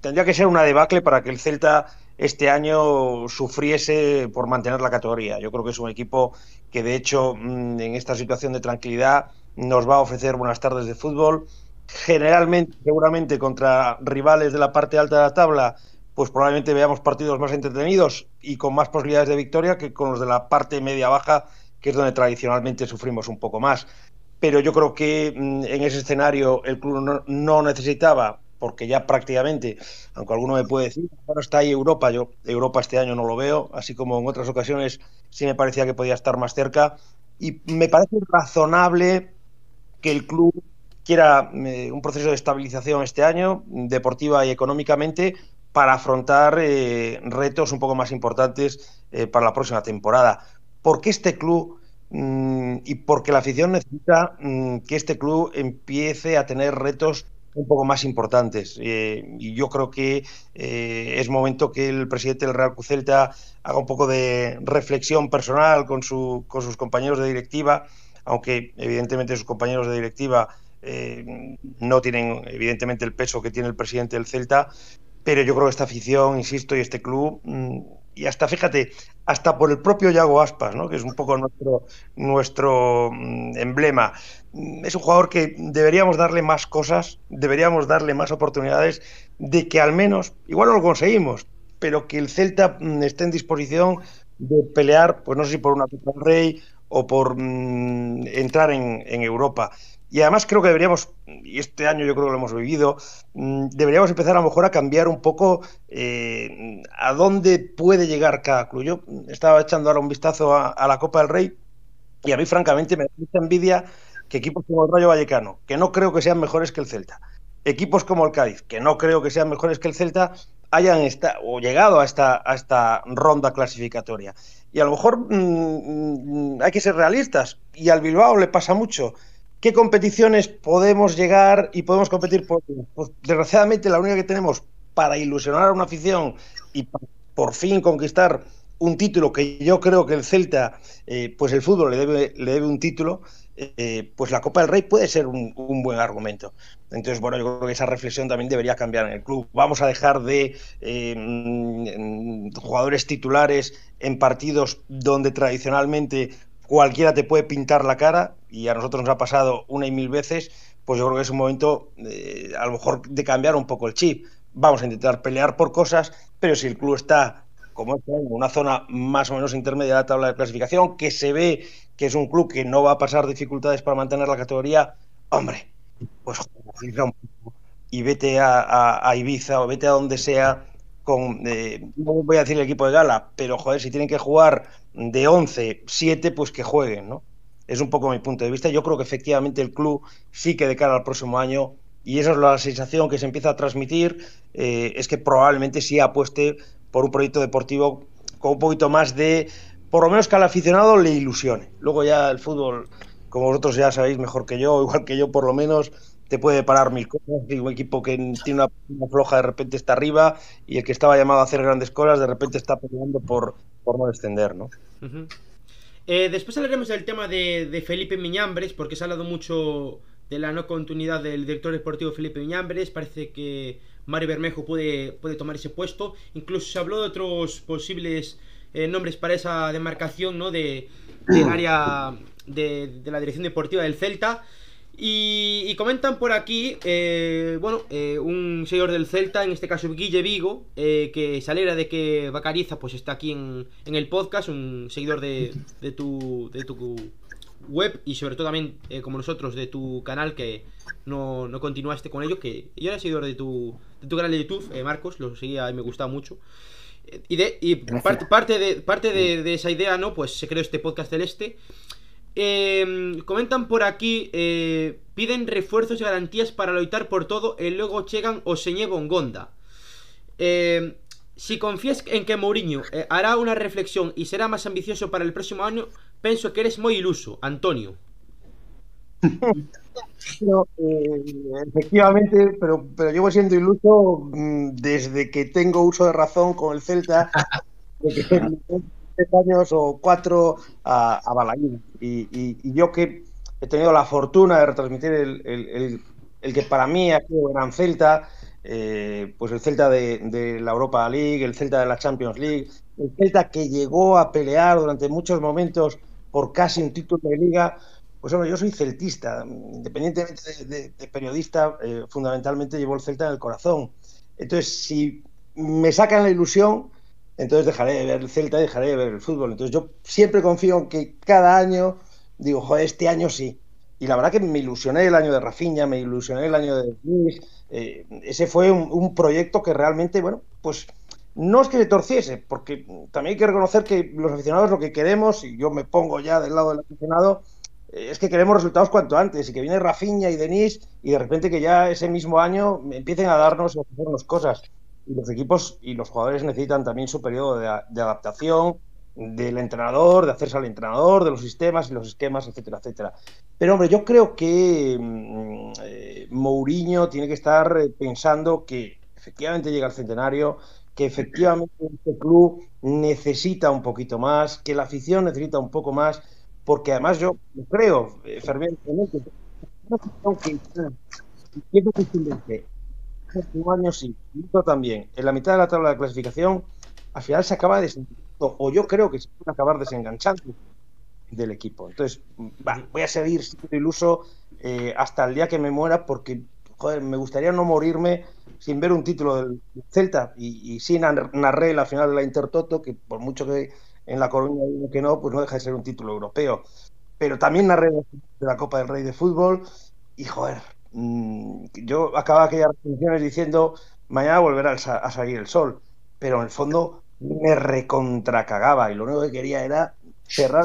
tendría que ser una debacle para que el Celta este año sufriese por mantener la categoría. Yo creo que es un equipo que, de hecho, mm, en esta situación de tranquilidad nos va a ofrecer buenas tardes de fútbol generalmente, seguramente contra rivales de la parte alta de la tabla, pues probablemente veamos partidos más entretenidos y con más posibilidades de victoria que con los de la parte media-baja, que es donde tradicionalmente sufrimos un poco más. Pero yo creo que mm, en ese escenario el club no, no necesitaba, porque ya prácticamente, aunque alguno me puede decir, bueno, está ahí Europa, yo Europa este año no lo veo, así como en otras ocasiones sí me parecía que podía estar más cerca, y me parece razonable que el club quiera eh, un proceso de estabilización este año, deportiva y económicamente, para afrontar eh, retos un poco más importantes eh, para la próxima temporada. Porque este club mm, y porque la afición necesita mm, que este club empiece a tener retos un poco más importantes. Y yo creo que es momento que el presidente del Real Celta haga un poco de reflexión personal con, su, con sus compañeros de directiva, aunque evidentemente sus compañeros de directiva eh, no tienen evidentemente el peso que tiene el presidente del Celta, pero yo creo que esta afición, insisto, y este club, mm, y hasta fíjate, hasta por el propio Yago Aspas, ¿no? que es un poco nuestro, nuestro mm, emblema, mm, es un jugador que deberíamos darle más cosas, deberíamos darle más oportunidades de que al menos, igual no lo conseguimos, pero que el Celta esté en disposición de pelear, pues no sé si por una Copa Rey o por entrar en, en Europa. Y además creo que deberíamos, y este año yo creo que lo hemos vivido, mm, deberíamos empezar a lo mejor a cambiar un poco eh, a dónde puede llegar cada club. Yo estaba echando ahora un vistazo a, la Copa del Rey y a mí francamente me da mucha envidia que equipos como el Rayo Vallecano, que no creo que sean mejores que el Celta, equipos como el Cádiz, que no creo que sean mejores que el Celta, hayan esta, o llegado a esta, ronda clasificatoria. Y a lo mejor mm, mm, hay que ser realistas, y al Bilbao le pasa mucho ¿Qué competiciones podemos llegar y podemos competir? Por, pues desgraciadamente la única que tenemos para ilusionar a una afición y por fin conquistar un título que yo creo que el Celta, eh, pues el fútbol le debe, le debe un título, eh, pues la Copa del Rey puede ser un, buen argumento. Entonces, bueno, yo creo que esa reflexión también debería cambiar en el club. Vamos a dejar de eh, mm, jugadores titulares en partidos donde tradicionalmente cualquiera te puede pintar la cara y a nosotros nos ha pasado una y mil veces, pues yo creo que es un momento eh, a lo mejor de cambiar un poco el chip. Vamos a intentar pelear por cosas, pero si el club está como en una zona más o menos intermedia de la tabla de clasificación, que se ve que es un club que no va a pasar dificultades para mantener la categoría, hombre, pues y vete a, Ibiza o vete a donde sea con, eh, no voy a decir el equipo de gala, pero joder, si tienen que jugar de 11, 7, pues que jueguen, ¿no? Es un poco mi punto de vista. Yo creo que efectivamente el club sí que de cara al próximo año, y esa es la sensación que se empieza a transmitir, eh, es que probablemente sí apueste por un proyecto deportivo con un poquito más de, por lo menos que al aficionado le ilusione. Luego ya el fútbol, como vosotros ya sabéis mejor que yo, igual que yo por lo menos, te puede parar mil cosas. un equipo que tiene una, floja de repente está arriba y el que estaba llamado a hacer grandes cosas de repente está peleando por, por no descender, ¿no? Eh, después hablaremos del tema de, Felipe Miñambres, porque se ha hablado mucho de la no continuidad del director deportivo Felipe Miñambres. Parece que Mario Bermejo puede, puede tomar ese puesto. Incluso se habló de otros posibles eh, nombres para esa demarcación ¿no? de, del área de, de la dirección deportiva del Celta. Y, comentan por aquí, eh, bueno, eh, un seguidor del Celta, en este caso Guille Vigo, eh, que se alegra de que Bacariza pues está aquí en, el podcast, un seguidor de, tu, de tu web y sobre todo también, como nosotros, de tu canal, que no, no continuaste con ello, que yo era seguidor de tu, de tu canal de YouTube, Marcos, lo seguía y me gustaba mucho. Y, de, y parte, parte, de, parte de, de, esa idea, ¿no? Pues se creó este podcast celeste. Eh, comentan por aquí eh, Piden refuerzos y garantías para loitar por todo E logo chegan o señé Bongonda. Eh, Si confías en que Mourinho eh, hará una reflexión y será más ambicioso para el próximo año Penso que eres muy iluso, Antonio. No, eh, efectivamente, pero, pero llevo siendo iluso mm, desde que tengo uso de razón con el Celta, años o cuatro a, a Y, yo que he tenido la fortuna de retransmitir el, que para mí ha sido gran Celta, eh, pues el Celta de, la Europa League, el Celta de la Champions League, el Celta que llegó a pelear durante muchos momentos por casi un título de liga. Pues hombre, yo soy celtista, independientemente de, periodista, eh, fundamentalmente llevo el Celta en el corazón. Entonces, si me sacan la ilusión, entonces dejaré de ver el Celta y dejaré de ver el fútbol. Entonces yo siempre confío en que cada año digo, joder, este año sí. Y la verdad que me ilusioné el año de Rafinha, me ilusioné el año de Luis. Eh, ese fue un, proyecto que realmente, bueno, pues no es que se torciese, porque también hay que reconocer que los aficionados lo que queremos, y yo me pongo ya del lado del aficionado, eh, es que queremos resultados cuanto antes, y que viene Rafinha y Denis, y de repente que ya ese mismo año empiecen a darnos a hacernos cosas y los equipos y los jugadores necesitan también su periodo de, adaptación del entrenador, de hacerse al entrenador, de los sistemas y los esquemas, etcétera, etcétera. Pero hombre, yo creo que mm, eh, Mourinho tiene que estar eh, pensando que efectivamente llega el centenario, que efectivamente este club necesita un poquito más, que la afición necesita un poco más, porque además yo creo eh, fervientemente que un año sí, también, en la mitad de la tabla de clasificación, al final se acaba desenganchando, o yo creo que se puede acabar desenganchando del equipo. Entonces, va, voy a seguir siendo iluso eh, hasta el día que me muera porque, joder, me gustaría no morirme sin ver un título del Celta y, y sí narré la final de la Intertoto, que por mucho que en la Coruña digo que no, pues no deja de ser un título europeo. Pero también narré de la Copa del Rey de Fútbol y, joder, mmm, yo acababa aquellas reflexiones diciendo mañana volverá a salir el sol, pero en el fondo me recontracagaba y lo único que quería era cerrar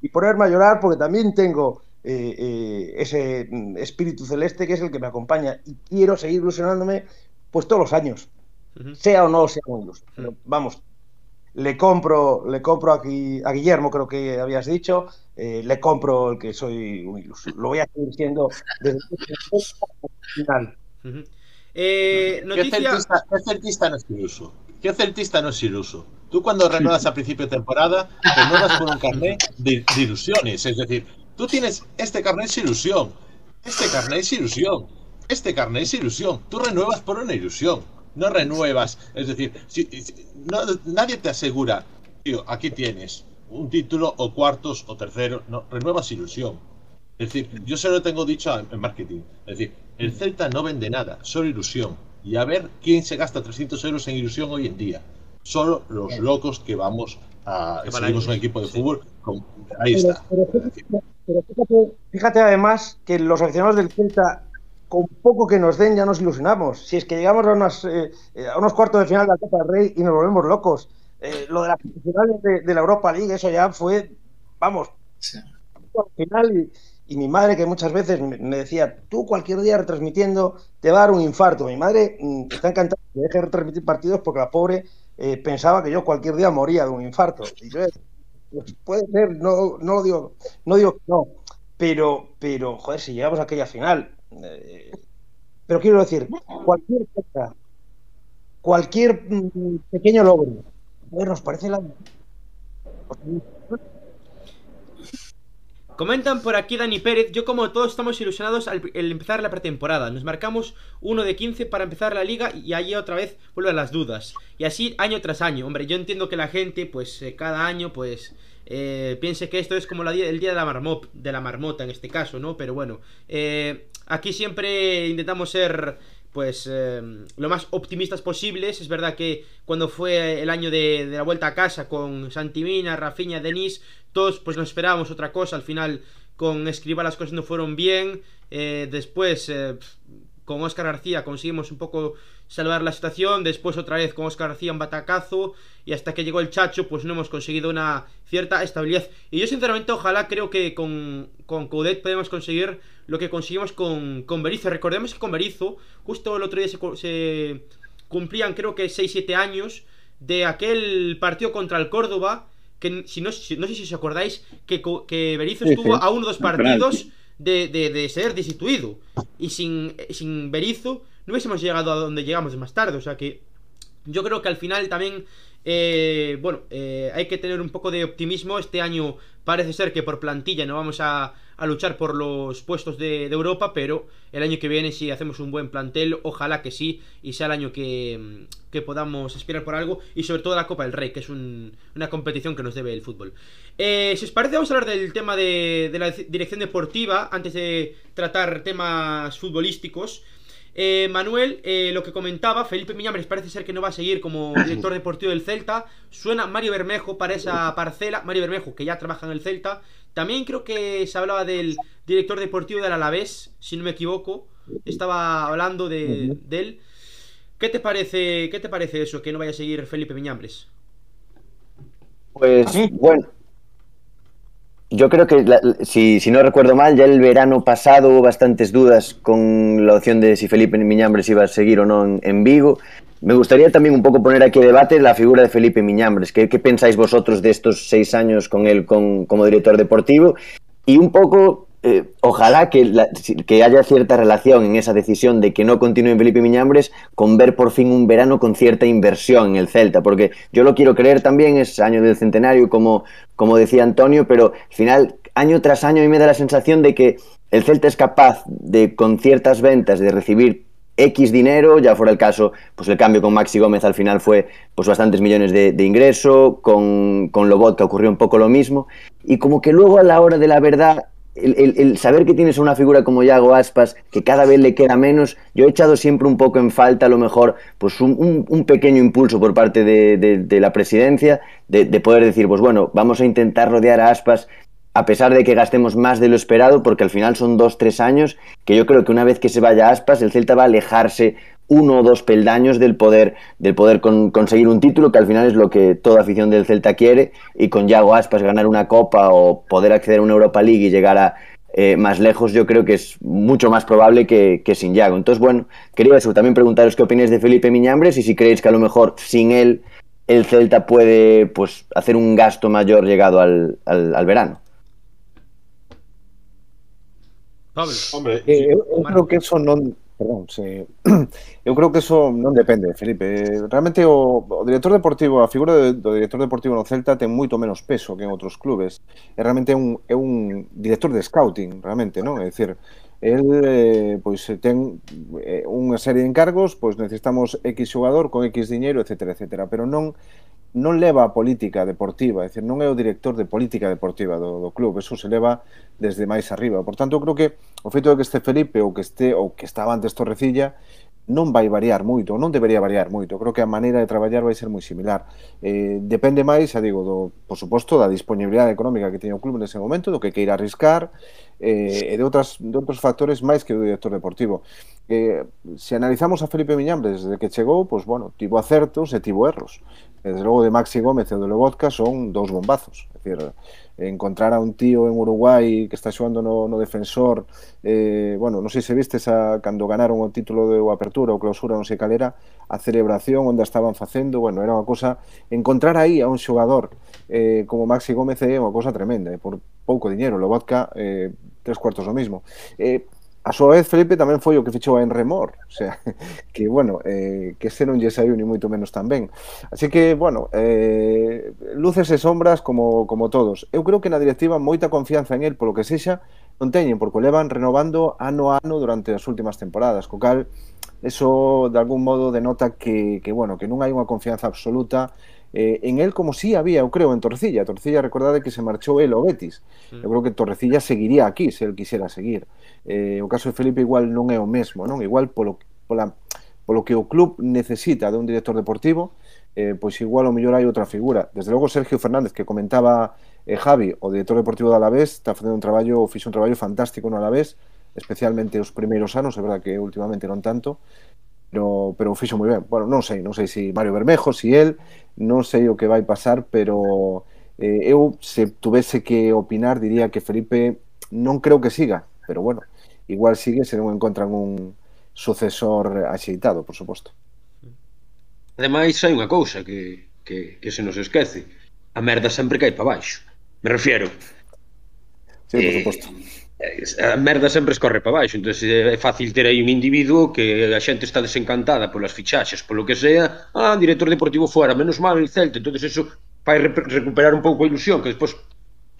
y ponerme a llorar porque también tengo eh, eh, ese mm, espíritu celeste que es el que me acompaña y quiero seguir ilusionándome pues todos los años, uh -huh. sea o no sea iluso. Pero, vamos, le compro, le compro aquí a Guillermo, creo que habías dicho, eh, le compro el que soy un iluso. Lo voy a seguir siendo desde el final. Uh -huh. eh, noticia... ¿Qué, celtista, ¿Qué celtista no es iluso? ¿Qué celtista no es iluso? Tú cuando renuevas a principio de temporada, renuevas por un carnet de, de, ilusiones. Es decir, tú tienes este carnet es ilusión, este carnet es ilusión, este carnet es ilusión. Tú renuevas por una ilusión, no renuevas. Es decir, si, si, no, nadie te asegura, tío, aquí tienes un título o cuartos o tercero, no, renuevas ilusión. Es decir, yo se lo tengo dicho en marketing. Es decir, el Celta no vende nada, solo ilusión. Y a ver quién se gasta 300 euros en ilusión hoy en día solo los locos que vamos a que seguimos un equipo de fútbol con, ahí pero, está pero, fíjate, pero fíjate, fíjate, además que los aficionados del Celta con poco que nos den ya nos ilusionamos si es que llegamos a, unas, eh, a unos cuartos de final de la Copa del Rey y nos volvemos locos eh, lo de las finales de, de, la Europa League eso ya fue vamos sí. al final y, y mi madre, que muchas veces me decía, tú cualquier día retransmitiendo te va a dar un infarto. Mi madre mm, está encantada de dejar de retransmitir partidos porque la pobre eh, pensaba que yo cualquier día moría de un infarto. Y yo, pues puede ser, no, no lo digo, no digo que no, pero, pero, joder, si llegamos a aquella final. Eh, pero quiero decir, cualquier cosa, cualquier mm, pequeño logro, nos parece la. Comentan por aquí Dani Pérez, yo como todos estamos ilusionados al, al, empezar la pretemporada. Nos marcamos uno de 15 para empezar la liga y allí otra vez vuelven las dudas. Y así año tras año. Hombre, yo entiendo que la gente, pues eh, cada año, pues eh, piense que esto es como la, el día de la, marmot, de la marmota en este caso, ¿no? Pero bueno, eh, aquí siempre intentamos ser pues eh, lo más optimistas posibles. Es verdad que cuando fue el año de, de la vuelta a casa con Santimina, Rafinha, Denis, todos pues nos esperábamos otra cosa. Al final con Escriba las cosas no fueron bien. Eh, después eh, con Oscar García conseguimos un poco salvar la situación. Después otra vez con Oscar García un batacazo. Y hasta que llegó el Chacho pues no hemos conseguido una cierta estabilidad. Y yo sinceramente ojalá creo que con, con Coudet podemos conseguir lo que conseguimos con, con Berizzo. Recordemos que con Berizzo, justo el otro día se, se cumplían creo que 6-7 años de aquel partido contra el Córdoba, que si no, si, no sé si os acordáis, que, que Berizzo sí, estuvo sí. a uno o dos partidos de, de, de, ser destituido. Y sin, sin Berizzo no hubiésemos llegado a donde llegamos más tarde. O sea que yo creo que al final también eh, bueno, eh, hay que tener un poco de optimismo. Este año parece ser que por plantilla no vamos a, a luchar por los puestos de, Europa, pero el año que viene si hacemos un buen plantel, ojalá que sí, y sea el año que, que podamos aspirar por algo, y sobre todo la Copa del Rey, que es un, una competición que nos debe el fútbol. Eh, si os parece, vamos a hablar del tema de, de la dirección deportiva, antes de tratar temas futbolísticos. Eh, Manuel, eh, lo que comentaba, Felipe Miñambres parece ser que no va a seguir como director deportivo del Celta. Suena Mario Bermejo para esa parcela. Mario Bermejo, que ya trabaja en el Celta. También creo que se hablaba del director deportivo del Alavés, si no me equivoco. Estaba hablando de, de él. ¿Qué te parece, qué te parece eso, que no vaya a seguir Felipe Miñambres? Pues bueno, yo creo que, si, no recuerdo mal, ya el verano pasado hubo bastantes dudas con la opción de si Felipe Miñambres iba a seguir o no en, en Vigo. Me gustaría también un poco poner aquí a debate la figura de Felipe Miñambres. ¿Qué, qué pensáis vosotros de estos seis años con él con, como director deportivo? Y un poco eh, ojalá que, haya cierta relación en esa decisión de que no continúe Felipe Miñambres con ver por fin un verano con cierta inversión en el Celta, porque yo lo quiero creer también, es año del centenario, como, como decía Antonio, pero al final, año tras año, a mí me da la sensación de que el Celta es capaz de, con ciertas ventas, de recibir X dinero, ya fuera el caso, pues el cambio con Maxi Gómez al final fue pues bastantes millones de, de ingreso, con, con Lobotka ocurrió un poco lo mismo, y como que luego a la hora de la verdad el, saber que tienes una figura como Yago Aspas, que cada vez le queda menos, yo he echado siempre un poco en falta, a lo mejor, pues un, un, pequeño impulso por parte de, de, la presidencia, de, de, poder decir, pues bueno, vamos a intentar rodear a Aspas, a pesar de que gastemos más de lo esperado, porque al final son dos, tres años, que yo creo que una vez que se vaya Aspas, el Celta va a alejarse uno o dos peldaños del poder, del poder con, conseguir un título, que al final es lo que toda afición del Celta quiere, y con Yago Aspas ganar una copa o poder acceder a una Europa League y llegar a eh, más lejos, yo creo que es mucho más probable que, que, sin Yago. Entonces, bueno, quería eso, también preguntaros qué opináis de Felipe Miñambres y si creéis que a lo mejor sin él el Celta puede pues hacer un gasto mayor llegado al, al, al verano. Pablo. Hombre, eh, eu creo que eso non perdón, se... eu creo que eso non depende, Felipe. Realmente o, o director deportivo, a figura do, do director deportivo no Celta ten moito menos peso que en outros clubes. É realmente un, é un director de scouting, realmente, non? É dicir, el eh, pois ten eh, unha serie de encargos, pois necesitamos X xogador con X diñeiro, etcétera, etcétera, pero non non leva a política deportiva, é dicir, non é o director de política deportiva do, do club, eso se leva desde máis arriba. Por tanto, eu creo que o feito de que este Felipe ou que este ou que estaba antes Torrecilla non vai variar moito, non debería variar moito. Creo que a maneira de traballar vai ser moi similar. Eh, depende máis, xa digo, do, por suposto, da disponibilidade económica que teña o club nese momento, do que queira arriscar, eh, e de, outras, de outros factores máis que do director deportivo. Eh, se analizamos a Felipe Miñambres desde que chegou, pois, bueno, tivo acertos e tivo erros desde logo de Maxi Gómez e do Lobotka son dous bombazos. É dicir, encontrar a un tío en Uruguai que está xogando no, no defensor eh, bueno, non sei se viste esa, cando ganaron o título de o apertura ou clausura non sei cal era, a celebración onde estaban facendo, bueno, era unha cosa encontrar aí a un xogador eh, como Maxi Gómez é unha cosa tremenda eh, por pouco diñero, Lobotka eh, tres cuartos o mismo. Eh, A súa vez, Felipe tamén foi o que fichou a Enremor, o sea, que, bueno, eh, que ese non lle saiu ni moito menos tamén. Así que, bueno, eh, luces e sombras como, como todos. Eu creo que na directiva moita confianza en el, polo que sexa, non teñen, porque o levan renovando ano a ano durante as últimas temporadas, co cal, eso, de algún modo, denota que, que bueno, que non hai unha confianza absoluta eh, en él como sí había, eu creo, en Torcilla. Torcilla, recordade que se marchou el o Betis. Eu creo que Torrecilla seguiría aquí se el quisera seguir. Eh, o caso de Felipe igual non é o mesmo, non? Igual polo, pola, polo que o club necesita de un director deportivo, eh, pois igual o mellor hai outra figura. Desde logo Sergio Fernández, que comentaba eh, Javi, o director deportivo do Alavés, está facendo un traballo, fixe un traballo fantástico no Alavés, especialmente os primeiros anos, é verdad que últimamente non tanto, pero, pero fixo moi ben. Bueno, non sei, non sei se si Mario Bermejo, se si el, non sei o que vai pasar, pero eh, eu se tuvese que opinar diría que Felipe non creo que siga, pero bueno, igual sigue se non encontran un sucesor axeitado, por suposto. Ademais, hai unha cousa que, que, que se nos esquece. A merda sempre cae para baixo. Me refiero. Sí, por eh, suposto a merda sempre escorre para baixo, entón é fácil ter aí un individuo que a xente está desencantada polas fichaxes, polo que sea, ah, director deportivo fora, menos mal el Celta, entón eso fai recuperar un pouco a ilusión, que despois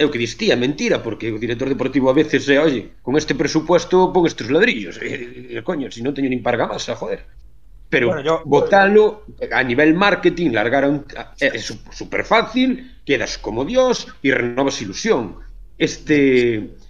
é o que distía, mentira, porque o director deportivo a veces é, oye, con este presupuesto pon estes ladrillos, e, e, coño, se si non teño nin pargamasa, joder. Pero bueno, yo, botalo a nivel marketing, largar un, é, é super fácil, quedas como Dios e renovas ilusión. Este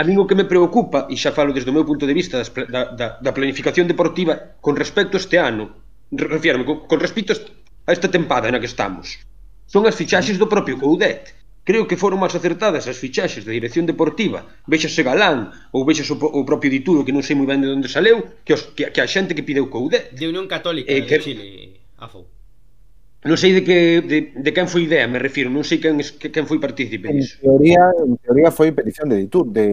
A min o que me preocupa, e xa falo desde o meu punto de vista das, da, da, da planificación deportiva con respecto a este ano, refierme, con, con respecto a esta tempada na que estamos, son as fichaxes do propio Coudet. Creo que foron máis acertadas as fichaxes da dirección deportiva. Vexase Galán ou vexase o, o propio Dituro, que non sei moi ben de onde saleu, que, os, que, que a xente que pideu Coudet. De Unión Católica eh, que... de Chile, AFO. Non sei de que de, de quen foi idea, me refiro, non sei quen que quen foi partícipe disso. En teoría, en teoría foi petición de Ditur de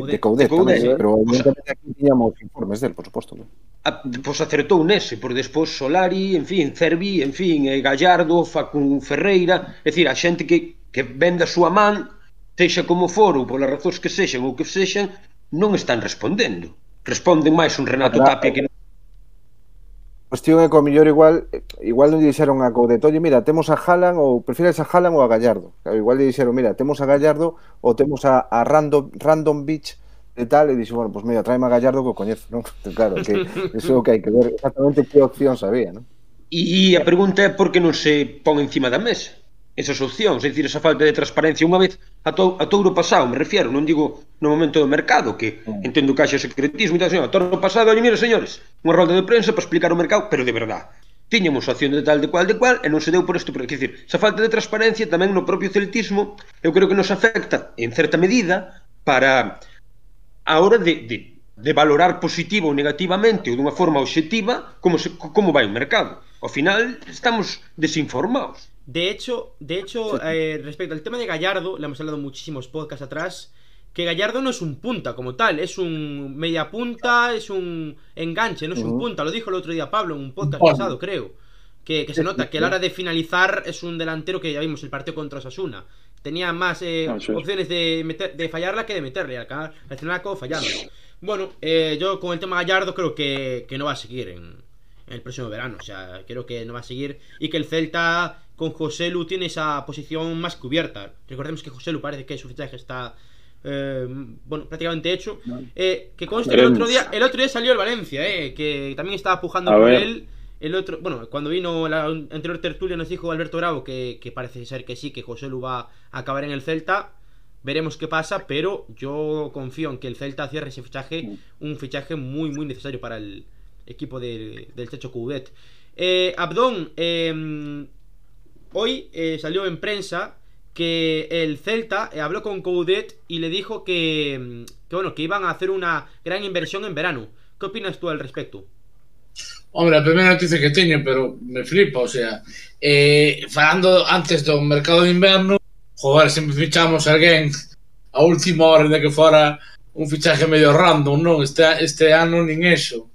Coudet, de Coudet, de Coudet tamén, eh? pero evidentemente aquí tiñamos informes del, por suposto. Non? Ah, a, pois acertou nese, por despois Solari, en fin, Cervi, en fin, eh, Gallardo, Facun Ferreira, é dicir, a xente que que ven da súa man, sexa como for ou polas razóns que sexan ou que sexan, non están respondendo. Responden máis un Renato claro, Tapia que non cuestión é que o mellor igual igual non lle dixeron a Coudet, mira, temos a Haaland ou prefires a Haaland ou a Gallardo. Igual lle dixeron, mira, temos a Gallardo ou temos a, a Random, Random Beach e tal, e dixo, bueno, pues mira, tráeme a Gallardo que o coñezo, non? Claro, que iso que hai que ver exactamente que opción sabía, non? E a pregunta é por que non se pon encima da mesa esas opcións, é dicir, esa falta de transparencia unha vez a, to, a touro pasado, me refiero, non digo no momento do mercado, que mm. entendo que haxa secretismo e tal, señor, a touro pasado, oye, mira, señores, unha rolda de prensa para explicar o mercado, pero de verdad, tiñamos acción de tal de cual de cual e non se deu por isto, pero, quer dizer, esa falta de transparencia tamén no propio celtismo, eu creo que nos afecta, en certa medida, para a hora de, de, de valorar positivo ou negativamente ou dunha forma obxectiva como, se, como vai o mercado. Ao final, estamos desinformados. De hecho, de hecho eh, respecto al tema de Gallardo, le hemos hablado muchísimos podcasts atrás, que Gallardo no es un punta como tal, es un media punta, es un enganche, no es un punta, lo dijo el otro día Pablo en un podcast pasado, creo. Que, que se nota que a la hora de finalizar es un delantero que ya vimos el partido contra Osasuna. Tenía más eh, Ah, opciones de, meter- de fallarla que de meterle. Al final, al final acabó fallando. Bueno, eh, yo con el tema Gallardo creo que, que no va a seguir en el próximo verano. O sea, creo que no va a seguir. Y que el Celta con José Lu tiene esa posición más cubierta. Recordemos que José Lu parece que su fichaje está eh, bueno, prácticamente hecho. Eh, que conste que el otro día, el otro día salió el Valencia, eh, que también estaba pujando A por ver. él. El otro, bueno, cuando vino la anterior tertulia nos dijo Alberto Bravo que, que parece ser que sí, que José Lu va a acabar en el Celta. Veremos qué pasa, pero yo confío en que el Celta cierre ese fichaje, un fichaje muy, muy necesario para el equipo de, del Chacho Coudet. Eh, Abdón, eh, hoy eh, salió en prensa que el Celta eh, habló con Coudet y le dijo que, que, bueno, que iban a hacer una gran inversión en verano. ¿Qué opinas tú al respecto? Hombre, a primeira noticia que teño, pero me flipa, o sea, eh, falando antes do mercado de inverno, joder, sempre fichamos a alguén a última hora de que fora un fichaje medio random, non? Este, este ano nin eso.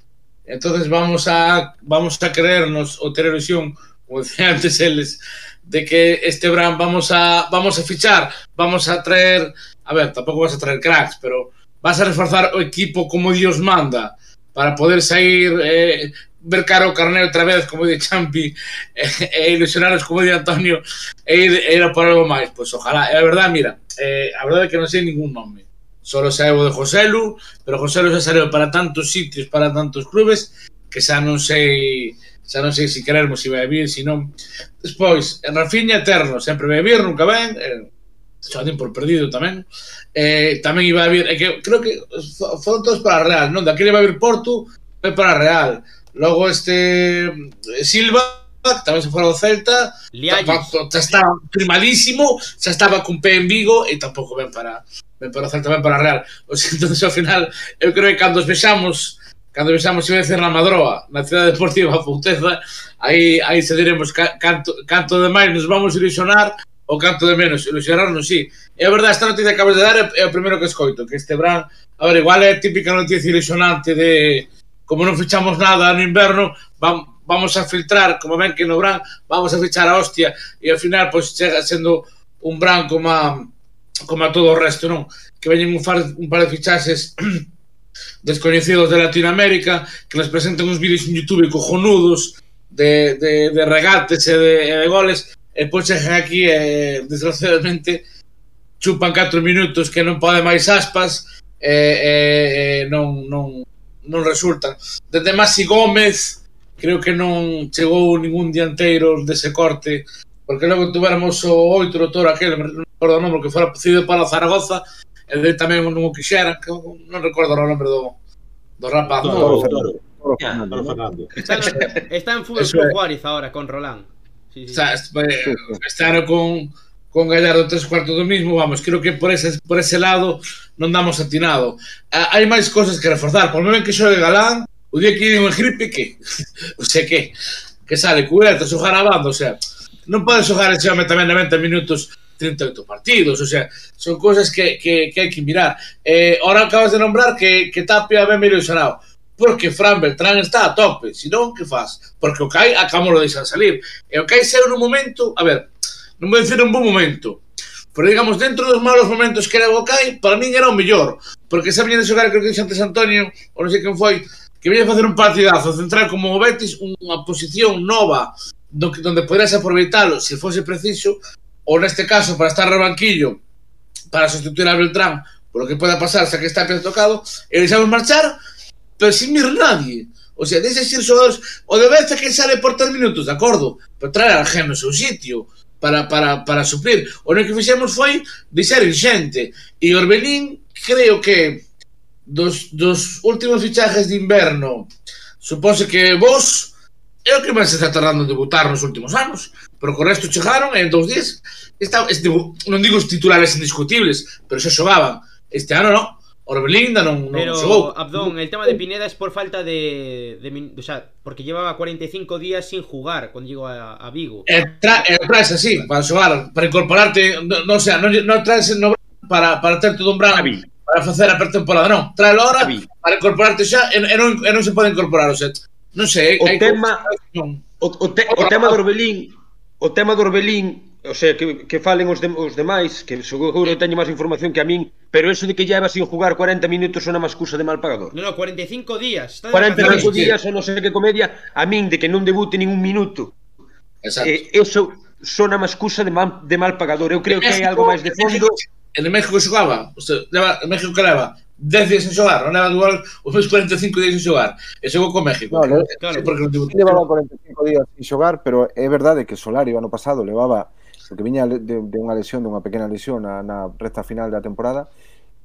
Entonces vamos a vamos a creernos o a ilusión, como decía antes eles, de que este verán vamos a vamos a fichar, vamos a traer, a ver, tampouco vas a traer cracks, pero vas a reforzar o equipo como Dios manda para poder sair eh, ver cara o carné outra vez, como di Champi, e, e ilusionaros, como di Antonio, e ir, e ir a por algo máis. Pois ojalá. E a verdade, mira, eh, a verdade é que non sei ningún nome. solo saiu de Joselu, pero Joselu xa saiu para tantos sitios, para tantos clubes, que xa non sei xa non sei se querermos se vai vir, se non. Despois, en Rafinha eterno, sempre vai vir, nunca ven, eh, xa den por perdido tamén. Eh, tamén iba a vir, eh, que, creo que foron todos para Real, non? Daquele iba a vir Porto, foi para Real. Logo este Silva que tamén se fora ao Celta, tampouco, xa estaba primadísimo, xa estaba cun pé en Vigo e tampouco ben para ben para o Celta, ben para a Real. O sea, entón, ao final, eu creo que cando os vexamos cando vexamos se vencer na Madroa, na cidade deportiva Pouteza, aí, aí se diremos ca, canto, canto de máis nos vamos ilusionar o canto de menos. Ilusionarnos, sí. É verdade, esta noticia que acabas de dar é, é o primeiro que escoito, que este Bran... A ver, igual é típica noticia ilusionante de como non fichamos nada no inverno, vam, vamos a filtrar, como ven que no Bran, vamos a fichar a hostia e ao final pois chega sendo un Bran como a, como a todo o resto, non? Que veñen un, far, un par de fichaxes descoñecidos de Latinoamérica que nos presentan uns vídeos en Youtube cojonudos de, de, de regates e de, e de goles e pois chegan aquí e desgraciadamente chupan 4 minutos que non pode máis aspas e, e, e non, non, non resultan. Desde Masi Gómez, creo que non chegou ningún dianteiro dese corte porque logo tuveramos o outro o toro aquel, non recordo o nome, que fora cedido para o Zaragoza, e de tamén non o quixera, que non recordo o nome do, do rapaz. Toro, no, toro, toro, toro, Fernando. Está, está en Fútbol Club Juárez ahora, con Roland. Sí, sí. Está, eh, está con, con Gallardo tres cuartos do mismo, vamos, creo que por ese, por ese lado non damos atinado. Ah, hai máis cosas que reforzar, por menos que xogue Galán, o día que viven un gripe que o sea que que sale cubierto, xogar a banda, o sea, non podes xogar ese home tamén 90 minutos 38 partidos, o sea, son cosas que, que, que hai que mirar. Eh, ahora acabas de nombrar que, que Tapia ben ilusionado, porque Fran Beltrán está a tope, si non, que faz? Porque o Kai acabamos de deixar salir. E o Kai saiu nun momento, a ver, non vou dicir un bom momento, pero digamos, dentro dos malos momentos que era o Cai, para min era o mellor, porque esa viña de xogar, creo que dixo antes Antonio, ou non sei quen foi, que viña facer un partidazo central como o Betis unha posición nova do que, donde poderas aproveitalo se fose preciso ou neste caso para estar no banquillo para sustituir a Beltrán polo que poda pasar xa que está bien tocado e deixamos marchar pero sin mir nadie. O sea, deixa ir xogadores o de vez que sale por 3 minutos, de acordo pero trae a no seu sitio para, para, para suplir. O no que fixemos foi deixar xente e Orbelín creo que dos, dos últimos fichajes de inverno supose que vos é o que máis está tardando en debutar nos últimos anos pero co resto chegaron en dous días está, este, non digo os titulares indiscutibles pero xa xogaban este ano non Orbelinda non, non Pero, xogou. Abdón, el tema de Pineda es por falta de, de... O sea, porque llevaba 45 días sin jugar cuando llegó a, a Vigo. E, tra, e traes así, para xogar, para incorporarte... Non, no, o sea, non, non traes no, para, para ter todo un bravo Xavi para facer a pretemporada, non, traelo agora para incorporarte xa e, e, non, e non se pode incorporar o set. Non sei, o hai tema non. o, o, te, o tema do Orbelín, o tema do Orbelín, o sea, que, que falen os, de, os demais, que seguro que teño máis información que a min, pero eso de que lleva sin jugar 40 minutos é unha excusa de mal pagador. Non, non, 45 días. Está 45 sí. días ou non sei que comedia, a min de que non debute nin un minuto. Exacto. Eh, eso sona unha excusa de mal, de mal pagador. Eu creo que hai algo máis de fondo en México xogaba, o sea, leva, México que leva 10 días sen xogar, non leva igual os meus 45 días sen xogar, e xogou con México. No, le, claro, eh, porque non tivo... levaba 45 días sen xogar, pero é verdade que Solari o ano pasado levaba porque viña de, de unha lesión, dunha pequena lesión na, na recta final da temporada,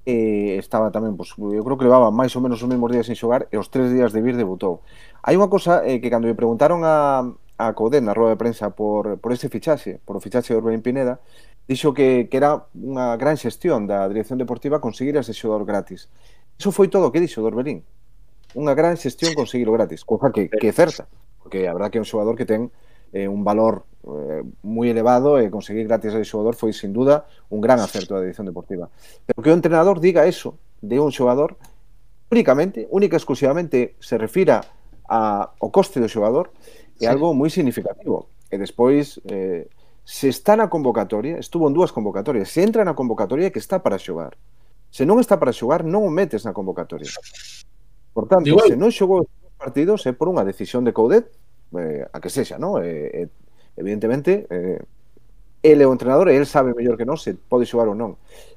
e estaba tamén, pues, eu creo que levaba máis ou menos os mesmos días sin xogar e os tres días de vir debutou. Hai unha cosa eh, que cando me preguntaron a, a Coudet na rueda de prensa por, por ese fichaxe, por o fichaxe de Orbelín Pineda, dixo que, que era unha gran xestión da dirección deportiva conseguir ese xogador gratis. Eso foi todo o que dixo Dorbelín. Unha gran xestión conseguilo gratis, cosa que, que é certa, porque habrá que é un xogador que ten eh, un valor eh, moi elevado e conseguir gratis a ese xogador foi sin duda un gran acerto da dirección deportiva. Pero que o entrenador diga eso de un xogador únicamente, única e exclusivamente se refira a, ao coste do xogador é algo moi significativo. E despois eh, se está na convocatoria, estuvo en dúas convocatorias, se entra na convocatoria que está para xogar. Se non está para xogar, non o metes na convocatoria. Por tanto, Igual. se non xogou partidos é por unha decisión de Coudet, eh, a que sexa, non? Eh, eh, evidentemente, eh, ele é o entrenador e ele sabe mellor que non se pode xogar ou non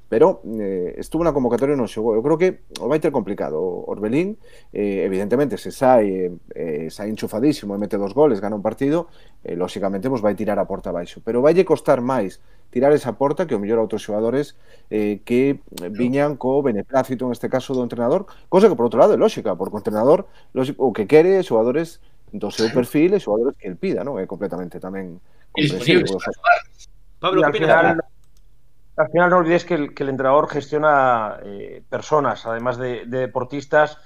pero eh, estuvo na convocatoria e non xogou. Eu creo que vai ter complicado. Orbelín, eh, evidentemente, se sai, eh, sai enchufadísimo e mete dos goles, gana un partido, eh, lóxicamente vos vai tirar a porta baixo. Pero vai costar máis tirar esa porta que o mellor a outros xogadores eh, que viñan co beneplácito en este caso do entrenador, cosa que por outro lado é lógica, porque o entrenador lógico, o que quere xogadores do seu perfil e xogadores que el pida, non? É completamente tamén comprensible. Pablo, que al final, al final no olvidéis que el, entrenador gestiona eh, personas, además de, de deportistas,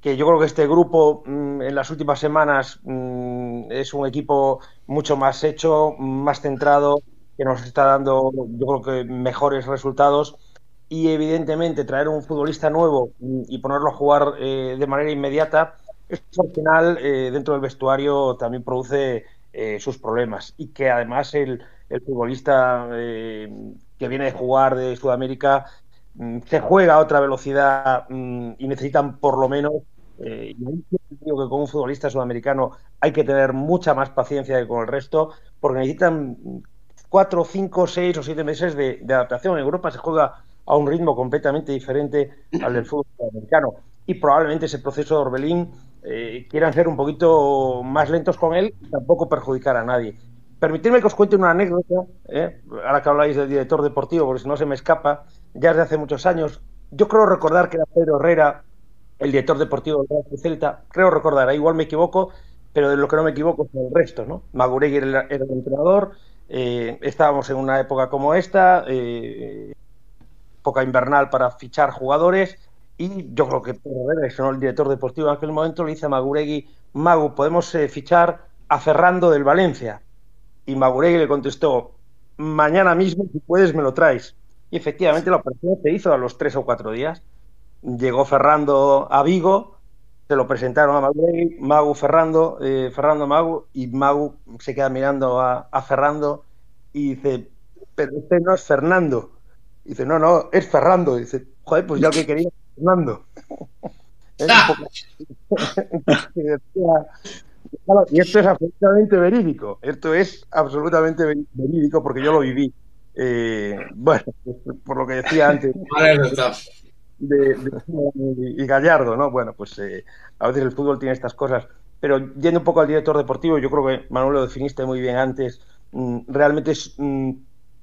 que yo creo que este grupo mm, en las últimas semanas mm, es un equipo mucho más hecho, más centrado, que nos está dando, yo creo que mejores resultados. Y evidentemente traer un futbolista nuevo mm, y ponerlo a jugar eh, de manera inmediata, al final eh, dentro del vestuario también produce sus problemas. Y que además el, futbolista que viene de jugar de Sudamérica mm, se juega a otra velocidad mm, y necesitan por lo menos, eh, digo que con un futbolista sudamericano hay que tener mucha más paciencia que con el resto, porque necesitan cuatro, cinco, seis o siete meses de, adaptación. En Europa se juega a un ritmo completamente diferente al del fútbol sudamericano y probablemente ese proceso de Orbelín eh, quieran ser un poquito más lentos con él tampoco perjudicar a nadie. Permitidme que os cuente una anécdota, ¿eh? ahora que habláis del director deportivo, porque si no se me escapa, ya desde hace muchos años. Yo creo recordar que era Pedro Herrera el director deportivo del Real Celta, creo recordar, igual me equivoco, pero de lo que no me equivoco es el resto, ¿no? Maguregui era, el entrenador, eh, estábamos en una época como esta, eh, época invernal para fichar jugadores, y yo creo que Pedro Herrera, que el director deportivo en aquel momento, le dice a Maguregui, Magu, podemos eh, fichar a Ferrando del Valencia. Y Maguregui le contestó, mañana mismo, si puedes, me lo traes. Y efectivamente la operación se hizo a los tres o cuatro días. Llegó Ferrando a Vigo, se lo presentaron a Maguregui, Magu Ferrando, eh, Ferrando Magu, y Magu se queda mirando a, a Ferrando y dice, pero este no es Fernando. Dice, no, no, es Ferrando. Dice, joder, pues yo el que quería es Fernando. Un poco- y claro, y esto es absolutamente verídico. Esto es absolutamente verídico porque yo lo viví. Eh, bueno, por lo que decía antes, Vale, está. de, de- y Gallardo, ¿no? Bueno, pues eh, a veces el fútbol tiene estas cosas. Pero yendo un poco al director deportivo, yo creo que Manuel lo definiste muy bien antes. mm, realmente es mm,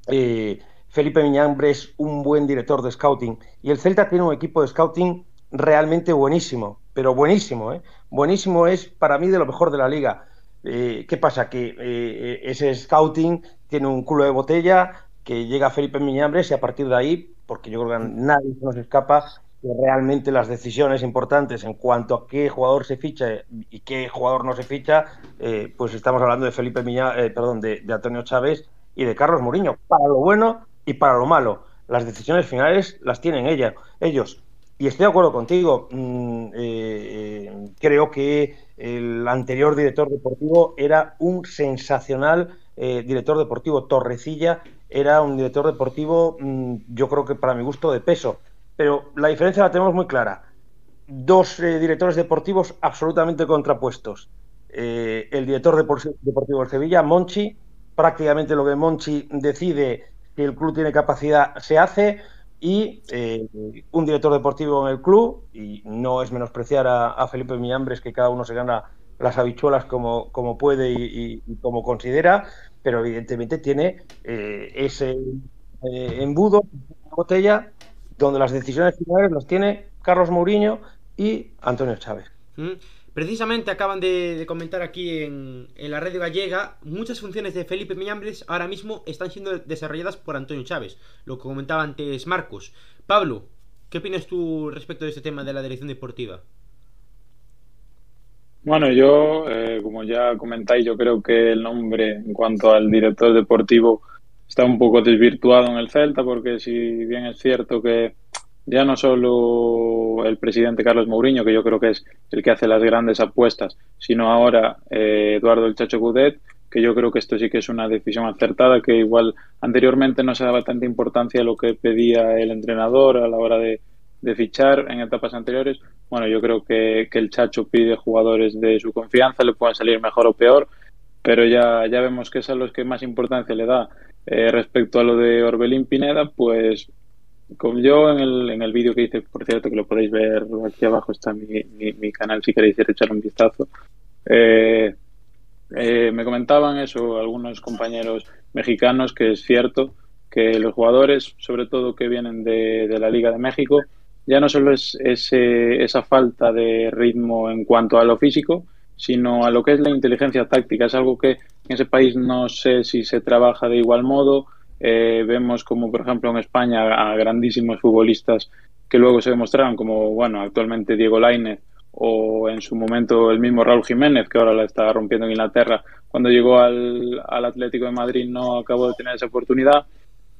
eh, Felipe Miñambre es un buen director de scouting y el Celta tiene un equipo de scouting realmente buenísimo, pero buenísimo, ¿eh? Buenísimo es para mí de lo mejor de la liga. Eh, ¿Qué pasa? Que eh, ese scouting tiene un culo de botella, que llega Felipe Miñambres y a partir de ahí, porque yo creo que nadie se nos escapa, que realmente las decisiones importantes en cuanto a qué jugador se ficha y qué jugador no se ficha, eh, pues estamos hablando de Felipe Miña, eh, perdón, de Antonio Chávez y de Carlos Mourinho, para lo bueno y para lo malo. Las decisiones finales las tienen ella, ellos. Y estoy de acuerdo contigo. Mm, eh, eh, creo que el anterior director deportivo era un sensacional eh, director deportivo. Torrecilla era un director deportivo, mm, yo creo que para mi gusto, de peso. Pero la diferencia la tenemos muy clara. Dos eh, directores deportivos absolutamente contrapuestos. Eh, el director depor- deportivo del Sevilla, Monchi, prácticamente lo que Monchi decide que el club tiene capacidad se hace y eh, un director deportivo en el club, y no es menospreciar a, Felipe Miñambres, que cada uno se gana las habichuelas como, como puede y, como considera, pero evidentemente tiene eh, ese eh, embudo, botella, donde las decisiones finales las tiene Carlos Mourinho y Antonio Chávez. Mm. Precisamente acaban de, comentar aquí en, en la radio gallega, muchas funciones de Felipe Miñambres ahora mismo están siendo desarrolladas por Antonio Chávez, lo que comentaba antes Marcos. Pablo, ¿qué opinas tú respecto de este tema de la dirección deportiva? Bueno, yo, eh, como ya comentáis, yo creo que el nombre en cuanto al director deportivo está un poco desvirtuado en el Celta, porque si bien es cierto que ya no solo el presidente Carlos Mourinho, que yo creo que es el que hace las grandes apuestas, sino ahora eh, Eduardo el Chacho Gudet, que yo creo que esto sí que es una decisión acertada, que igual anteriormente no se daba tanta importancia a lo que pedía el entrenador a la hora de, de fichar en etapas anteriores. Bueno, yo creo que, que el Chacho pide jugadores de su confianza, le pueden salir mejor o peor, pero ya, ya vemos que es a los que más importancia le da. Eh, respecto a lo de Orbelín Pineda, pues como yo en el, en el vídeo que hice, por cierto, que lo podéis ver aquí abajo está mi, mi, canal si queréis ir echar un vistazo. Eh, eh, me comentaban eso algunos compañeros mexicanos que es cierto que los jugadores, sobre todo que vienen de, de la Liga de México, ya no solo es ese, esa falta de ritmo en cuanto a lo físico, sino a lo que es la inteligencia táctica. Es algo que en ese país no sé si se trabaja de igual modo. Eh, vemos como, por ejemplo, en España a grandísimos futbolistas que luego se demostraron, como, bueno, actualmente Diego Lainez o en su momento el mismo Raúl Jiménez, que ahora la está rompiendo en Inglaterra, cuando llegó al, Atlético de Madrid no acabó de tener esa oportunidad.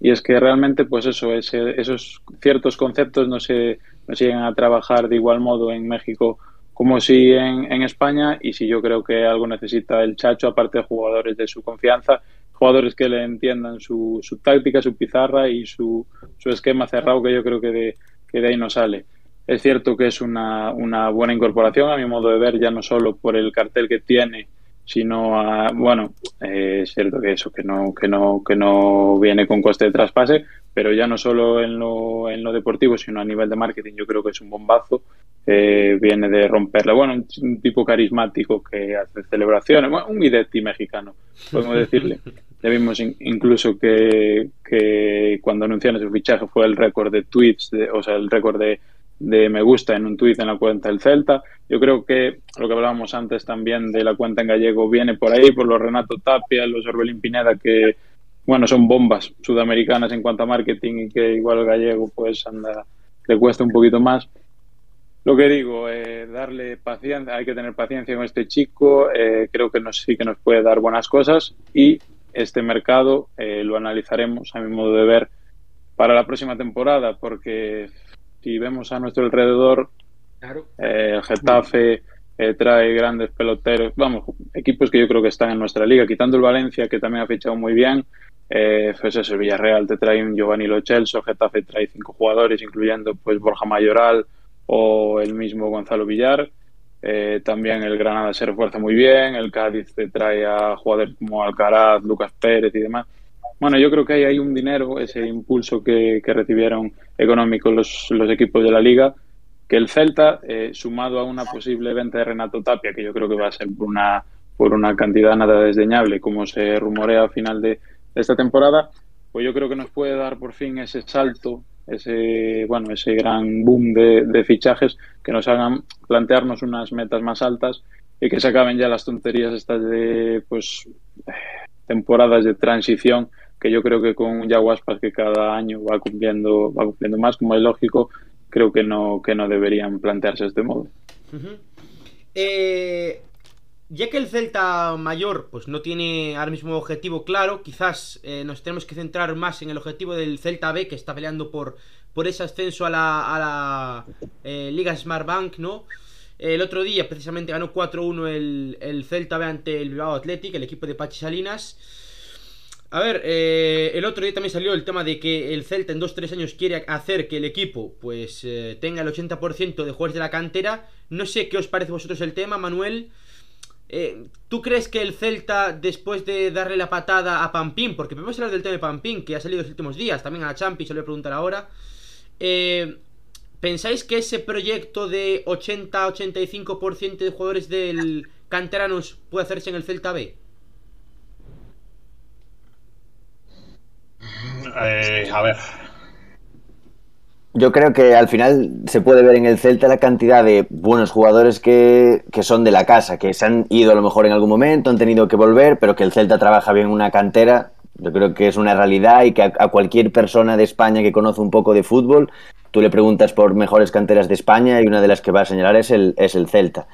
Y es que realmente, pues eso, ese, esos ciertos conceptos no se, no se llegan a trabajar de igual modo en México como si en, en España. Y si yo creo que algo necesita el Chacho, aparte de jugadores de su confianza, jugadores que le entiendan su, su táctica, su pizarra y su, su esquema cerrado, que yo creo que de, que de ahí no sale. Es cierto que es una, una buena incorporación, a mi modo de ver, ya no solo por el cartel que tiene, sino a, bueno, eh, es cierto que eso, que no, que no, que no viene con coste de traspase, pero ya no solo en lo, en lo deportivo, sino a nivel de marketing, yo creo que es un bombazo. Eh, viene de romperla. Bueno, un, un, tipo carismático que hace celebraciones, bueno, un Guidetti mexicano, podemos decirle. Ya vimos in, incluso que, que, cuando anunciaron su fichaje fue el récord de tweets, de, o sea, el récord de, de me gusta en un tweet en la cuenta del Celta. Yo creo que lo que hablábamos antes también de la cuenta en gallego viene por ahí, por los Renato Tapia, los Orbelín Pineda, que bueno, son bombas sudamericanas en cuanto a marketing y que igual el gallego pues anda, le cuesta un poquito más. Lo que digo, eh, darle paciencia, hay que tener paciencia con este chico, eh, creo que nos, sí que nos puede dar buenas cosas y este mercado eh, lo analizaremos a mi modo de ver para la próxima temporada, porque si vemos a nuestro alrededor, claro. eh, el Getafe eh, trae grandes peloteros, vamos, equipos que yo creo que están en nuestra liga, quitando el Valencia, que también ha fichado muy bien, eh, pues eso, el Villarreal te trae un Giovanni Lo Celso, Getafe trae cinco jugadores, incluyendo pues Borja Mayoral o el mismo Gonzalo Villar. Eh, también el Granada se refuerza muy bien, el Cádiz te trae a jugadores como Alcaraz, Lucas Pérez y demás. Bueno, yo creo que hay, hay un dinero, ese impulso que, que recibieron económico los, los, equipos de la liga, que el Celta, eh, sumado a una posible venta de Renato Tapia, que yo creo que va a ser por una, por una cantidad nada desdeñable, como se rumorea a final de, de esta temporada, pues yo creo que nos puede dar por fin ese salto, ese bueno, ese gran boom de, fichajes que nos hagan plantearnos unas metas más altas y que se acaben ya las tonterías estas de pues temporadas de transición que yo creo que con Yaguaspas que cada año va cumpliendo va cumpliendo más como es lógico creo que no que no deberían plantearse de este modo. Eh, ya que el Celta mayor pues no tiene ahora mismo objetivo claro, quizás eh, nos tenemos que centrar más en el objetivo del Celta B que está peleando por, por ese ascenso a la, eh, Liga Smart Bank, ¿no? El otro día precisamente ganó 4-1 el, el, Celta B ante el Bilbao Athletic, el equipo de Pachi Salinas. A ver, eh, el otro día también salió el tema de que el Celta en 2-3 años quiere hacer que el equipo pues eh, tenga el 80% de jugadores de la cantera. No sé qué os parece vosotros el tema, Manuel. Eh, ¿Tú crees que el Celta, después de darle la patada a Pampín, porque podemos hablar del tema de Pampín, que ha salido los últimos días, también a la Champions, se lo voy a preguntar ahora, eh, ¿pensáis que ese proyecto de 80-85% de jugadores del canteranos puede hacerse en el Celta B? Eh, a ver, yo creo que al final se puede ver en el Celta la cantidad de buenos jugadores que, que, son de la casa, que se han ido a lo mejor en algún momento, han tenido que volver, pero que el Celta trabaja bien una cantera. Yo creo que es una realidad y que a, cualquier persona de España que conoce un poco de fútbol, tú le preguntas por mejores canteras de España y una de las que va a señalar es el, es el Celta.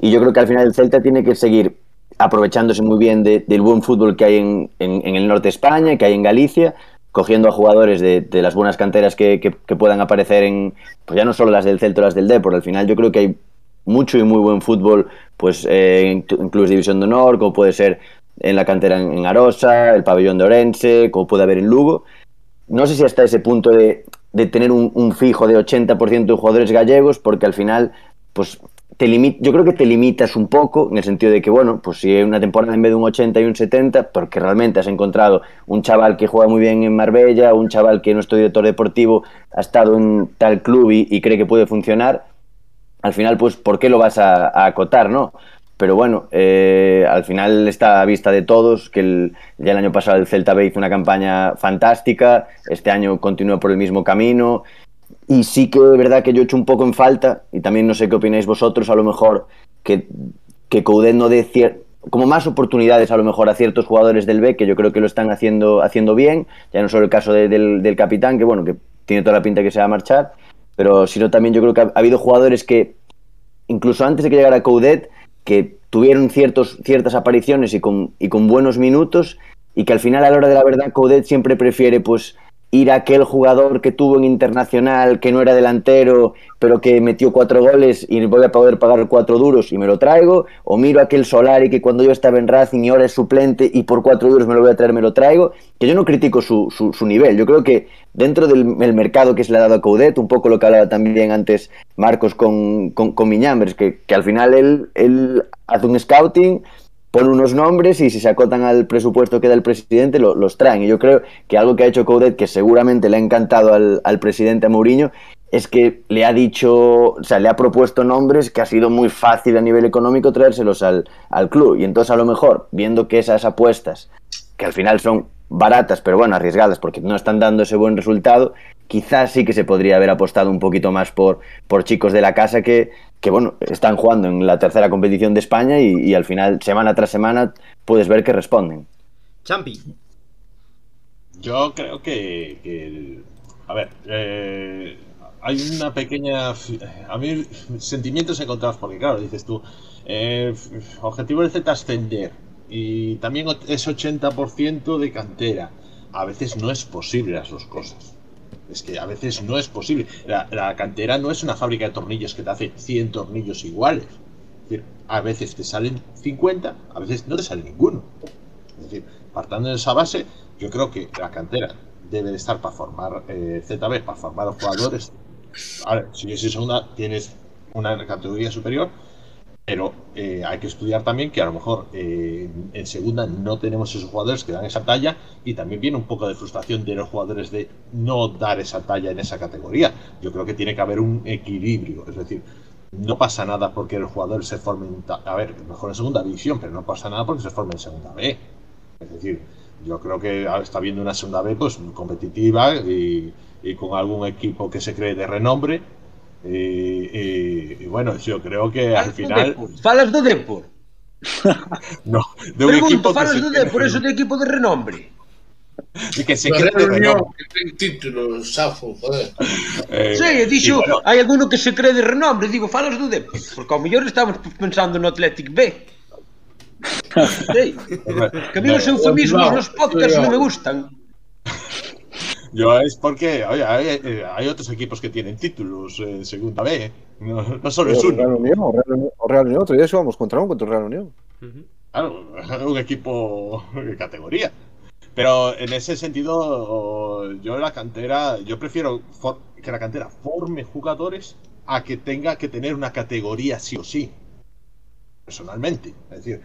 Y yo creo que al final el Celta tiene que seguir aprovechándose muy bien de, del buen fútbol que hay en, en, en el norte de España, que hay en Galicia, cogiendo a jugadores de, de las buenas canteras que, que, que, puedan aparecer en, pues ya no solo las del Celta o las del Depor, al final yo creo que hay mucho y muy buen fútbol, pues eh, en, clubes de División de Honor, como puede ser en la cantera en, Arosa, el pabellón de Orense, como puede haber en Lugo. No sé si hasta ese punto de, de tener un, fijo de 80% de jugadores gallegos, porque al final, pues te limit, yo creo que te limitas un poco en el sentido de que, bueno, pues si hay una temporada en vez de un 80 y un 70, porque realmente has encontrado un chaval que juega muy bien en Marbella, un chaval que nuestro director deportivo ha estado en tal club y, y cree que puede funcionar, al final, pues, ¿por qué lo vas a, a acotar, no? Pero bueno, eh, al final está a vista de todos que el, ya el año pasado el Celta B hizo una campaña fantástica, este año continúa por el mismo camino, y sí que es verdad que yo he hecho un poco en falta, y también no sé qué opináis vosotros, a lo mejor que, que Coudet no dé como más oportunidades a lo mejor a ciertos jugadores del B, que yo creo que lo están haciendo, haciendo bien, ya no solo el caso de, del, del, capitán, que bueno, que tiene toda la pinta que se va a marchar, pero sino también yo creo que ha, ha habido jugadores que, incluso antes de que llegara Coudet, que tuvieron ciertos, ciertas apariciones y con, y con buenos minutos, y que al final a la hora de la verdad Coudet siempre prefiere pues ir a aquel jugador que tuvo en Internacional, que no era delantero, pero que metió cuatro goles y voy a poder pagar cuatro duros y me lo traigo, o miro a aquel Solari que cuando yo estaba en Racing y ahora es suplente y por cuatro duros me lo voy a traer, me lo traigo, que yo no critico su, su, nivel, yo creo que dentro del mercado que se le ha dado a Coudet, un poco lo que hablaba también antes Marcos con, con, con Miñambres, que, que al final él, él hace un scouting, pone unos nombres y si se acotan al presupuesto que da el presidente lo, los traen. Y yo creo que algo que ha hecho Coudet, que seguramente le ha encantado al, al presidente Mourinho, es que le ha dicho, o sea, le ha propuesto nombres que ha sido muy fácil a nivel económico traérselos al, al club. Y entonces a lo mejor, viendo que esas apuestas, que al final son baratas, pero bueno, arriesgadas porque no están dando ese buen resultado, quizás sí que se podría haber apostado un poquito más por, por chicos de la casa que, que bueno, están jugando en la tercera competición de España y, y al final, semana tras semana, puedes ver que responden. Champi. Yo creo que, que a ver, eh, hay una pequeña, a mí sentimientos encontrados porque claro, dices tú, eh, objetivo es ascender y también es 80% de cantera. A veces no es posible las dos cosas. Es que a veces no es posible. La, cantera no es una fábrica de tornillos que te hace 100 tornillos iguales. A veces te salen 50, a veces no te sale ninguno. Es decir, partando de esa base, yo creo que la cantera debe de estar para formar eh, ZB, para formar a jugadores. Si es segunda, tienes una categoría superior, pero eh, hay que estudiar también que a lo mejor eh, en segunda no tenemos esos jugadores que dan esa talla y también viene un poco de frustración de los jugadores de no dar esa talla en esa categoría. Yo creo que tiene que haber un equilibrio, es decir, no pasa nada porque los jugadores se formen, a ver, mejor en segunda división, pero no pasa nada porque se formen en segunda B. Es decir, yo creo que está viendo una segunda B pues competitiva y con algún equipo que se cree de renombre. Y, y- y bueno, yo creo que al final Falas do Depor. no, de un equipo Pregunto, que falas do cree Depor, eso de equipo de renombre. y que se cree de renombre. que ten títulos, Safo, joder. Eh, Sí, dixo, bueno, hai alguno que se cree de renombre, digo, falas do Depor, porque ao mellor estamos pensando no Athletic B. Sí, que a mí os eufemismos nos podcasts non me gustan. Yo es porque oye, hay, eh, hay otros equipos que tienen títulos eh, segunda B, no, no solo es Real uno. Unión, o Real Unión, o Real Unión, outro día xogamos contra un contra Real Unión. Ujú. Claro, un equipo de categoría. Pero en ese sentido, yo la cantera, yo prefiero for- que la cantera forme jugadores a que tenga que tener una categoría sí o sí. Personalmente. Es decir,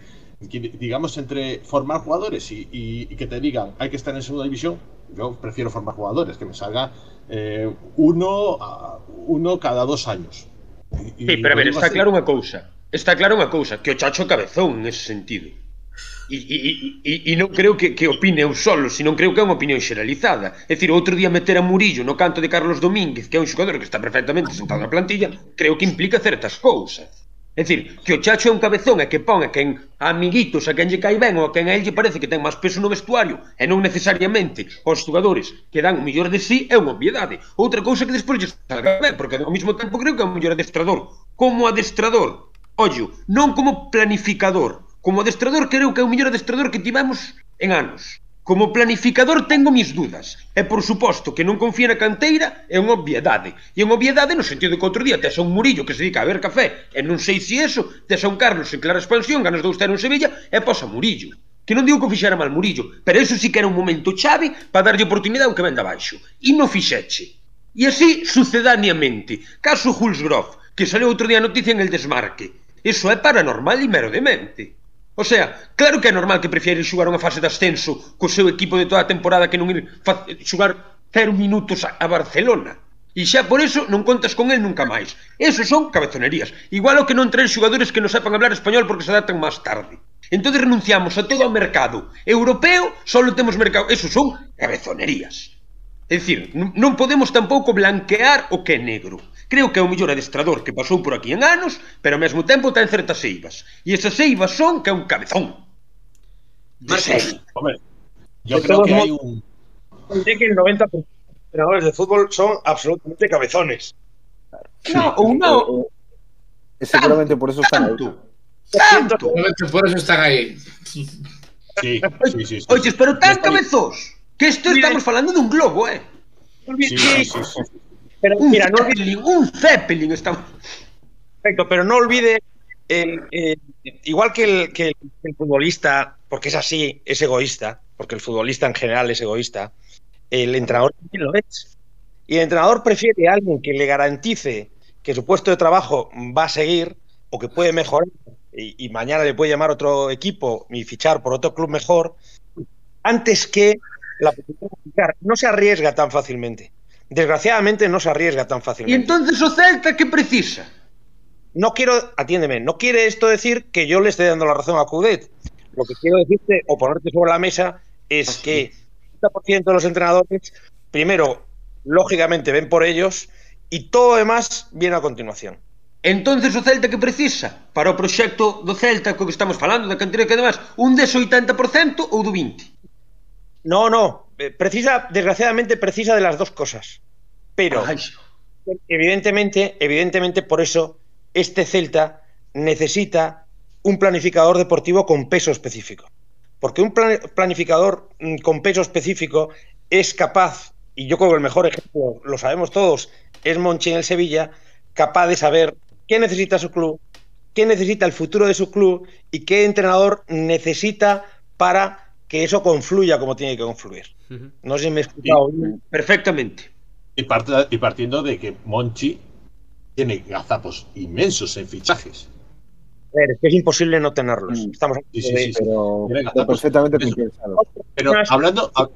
que, digamos entre formar jugadores y, y- y que te digan hay que estar en segunda división, Yo prefiero formar jugadores, que me salga eh, uno, a, uno cada dos años. Y, sí, pero a ver, está así. claro unha cousa. Está claro unha cousa, que o Chacho cabezón nesse sentido. E, e, e, e non creo que, que opine eu solo, sino creo que é unha opinión xeralizada. É dicir, outro día meter a Murillo no canto de Carlos Domínguez, que é un xogador que está perfectamente sentado na plantilla, creo que implica certas cousas. É dicir, que o Chacho é un cabezón e que pon a quen a amiguitos, a quen lle cai ben ou a quen a el lle parece que ten máis peso no vestuario e non necesariamente os xogadores que dan o mellor de si sí, é unha obviedade. Outra cousa que despois lle salga ben, porque ao mesmo tempo creo que é o mellor adestrador. Como adestrador, ollo, non como planificador. Como adestrador creo que é o mellor adestrador que tivemos en anos. Como planificador tengo mis dudas, e por suposto que non confía na canteira é unha obviedade. E unha obviedade no sentido de que outro día tes a un Murillo que se dedica a ver café, e non sei se eso, tes a un Carlos en clara expansión, ganas dous ter en Sevilla, e posa Murillo. Que non digo que o fixera mal Murillo, pero eso sí que era un momento chave para darlle oportunidade ao que venda abaixo. E non fixeche. E así sucedaneamente. Caso Hulsgroff, que saliu outro día a noticia en el desmarque. Eso é paranormal e mero demente. O sea, claro que é normal que prefieren xugar unha fase de ascenso co seu equipo de toda a temporada que non ir xugar cero minutos a, a Barcelona. E xa por eso non contas con el nunca máis. Eso son cabezonerías. Igual o que non traen xogadores que non sepan hablar español porque se adaptan máis tarde. Entón renunciamos a todo o mercado europeo, só temos mercado... Eso son cabezonerías. É dicir, non podemos tampouco blanquear o que é negro. Creo que é o mellor adestrador que pasou por aquí en anos, pero ao mesmo tempo ten certas eivas. E esas eivas son que é un cabezón. De serie. Hombre, yo De creo que hay un. Que el 90% de los entrenadores de fútbol son absolutamente cabezones. No, ou non. E seguramente por eso están. Tanto. Tanto. Realmente por eso están aí. Sí, sí, sí. sí. Oye, pero tan cabezós. Que Mira, estamos falando dun globo, eh. Sí, sí, sí, sí. Pero Un mira, no Zeppelin, un Zeppelin estamos... perfecto, pero no olvide, el- el- igual que el, que el- el futbolista, porque es así, es egoísta, porque el futbolista en general es egoísta, el entrenador también lo es. Y el entrenador prefiere a alguien que le garantice que su puesto de trabajo va a seguir o que puede mejorar y, y mañana le puede llamar otro equipo y fichar por otro club mejor, antes que la posibilidad de fichar. No se arriesga tan fácilmente. Desgraciadamente no se arriesga tan E fácilmente. entonces o Celta que precisa? no quiero, atiéndeme, no quiere esto decir que yo le esté dando la razón a Cudet. Lo que quiero decirte o ponerte sobre la mesa es que el 50% de los entrenadores, primero, lógicamente ven por ellos y todo lo demás viene a continuación. Entonces o Celta que precisa para o proxecto do Celta co que estamos falando, da cantera que demás, un des 80% ou do 20? No, no, precisa, desgraciadamente precisa de las dos cosas. Pero evidentemente, evidentemente por eso este Celta necesita un planificador deportivo con peso específico. Porque un plan- planificador mm, con peso específico es capaz, y yo creo que el mejor ejemplo, lo sabemos todos, es Monchi en el Sevilla, capaz de saber qué necesita su club, qué necesita el futuro de su club y qué entrenador necesita para que eso confluya como tiene que confluir. No sé si me he explicado bien. Perfectamente. Y, y partiendo de que Monchi tiene gazapos inmensos en fichajes. A ver, es que es imposible no tenerlos. Mm. Estamos Sí, sí, de- sí, sí. Pero gazapos perfectamente. Pero hablando, hab-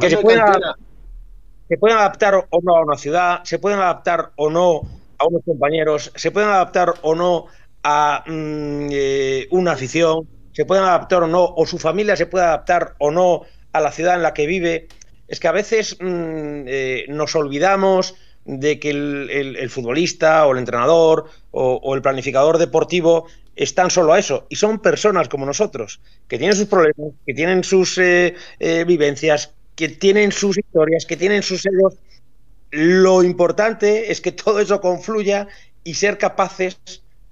Que se hablando de pueda- cantera, se pueden adaptar o no a una ciudad, se pueden adaptar o no a unos compañeros, se pueden adaptar o no a mm, eh, una afición, se pueden adaptar o no, o su familia se puede adaptar o no a la ciudad en la que vive. Es que a veces mm, eh, nos olvidamos de que el, el- futbolista o el entrenador o, o el planificador deportivo están solo a eso y son personas como nosotros que tienen sus problemas, que tienen sus eh, eh, vivencias, que tienen sus historias, que tienen sus egos. Lo importante es que todo eso confluya y ser capaces,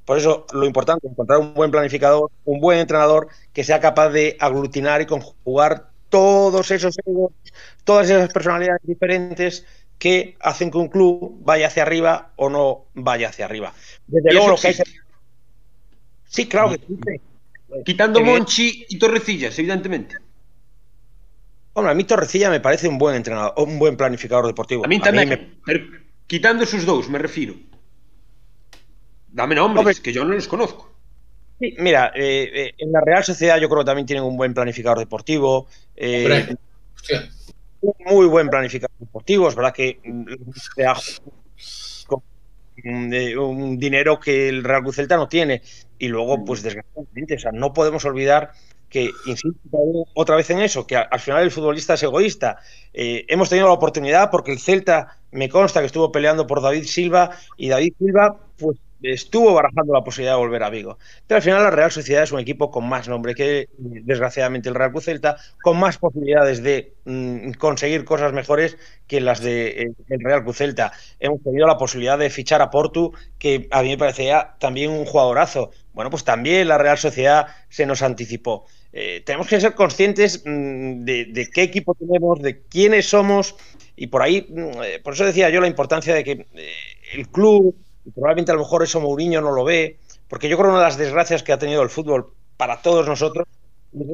por eso lo importante es encontrar un buen planificador, un buen entrenador que sea capaz de aglutinar y conjugar todos esos egos, todas esas personalidades diferentes que hacen que un club vaya hacia arriba o no vaya hacia arriba. Desde luego lo que hay. Sí, claro que existe. Quitando Evidente- Monchi y Torrecillas, evidentemente. Hombre, a mí Torrecilla me parece un buen entrenador, un buen planificador deportivo. A mí me- pero quitando esos dous, me refiro. Dame nombres, Hombre. que yo no los conozco. Sí, mira, eh, eh, en la Real Sociedad yo creo que también tienen un buen planificador deportivo, eh, un muy buen planificador deportivo, es verdad que mm, con mm, eh, un dinero que el Real Cruz Celta no tiene. Y luego pues desgraciadamente, o sea, no podemos olvidar que, insisto otra vez en eso, que a- al final el futbolista es egoísta. Eh, hemos tenido la oportunidad porque el Celta me consta que estuvo peleando por David Silva y David Silva pues estuvo barajando la posibilidad de volver a Vigo. Pero al final la Real Sociedad es un equipo con más nombre que desgraciadamente el Real Cruz Celta, con más posibilidades de mm, conseguir cosas mejores que las de eh, el Real Cruz Celta. Hemos tenido la posibilidad de fichar a Portu, que a mí me parecía también un jugadorazo. Bueno, pues también la Real Sociedad se nos anticipó. Eh, tenemos que ser conscientes mm, de, qué equipo tenemos, de quiénes somos, y por ahí, mm, eh, por eso decía yo la importancia de que el club, probablemente a lo mejor eso Mourinho no lo ve, porque yo creo que una de las desgracias que ha tenido el fútbol para todos nosotros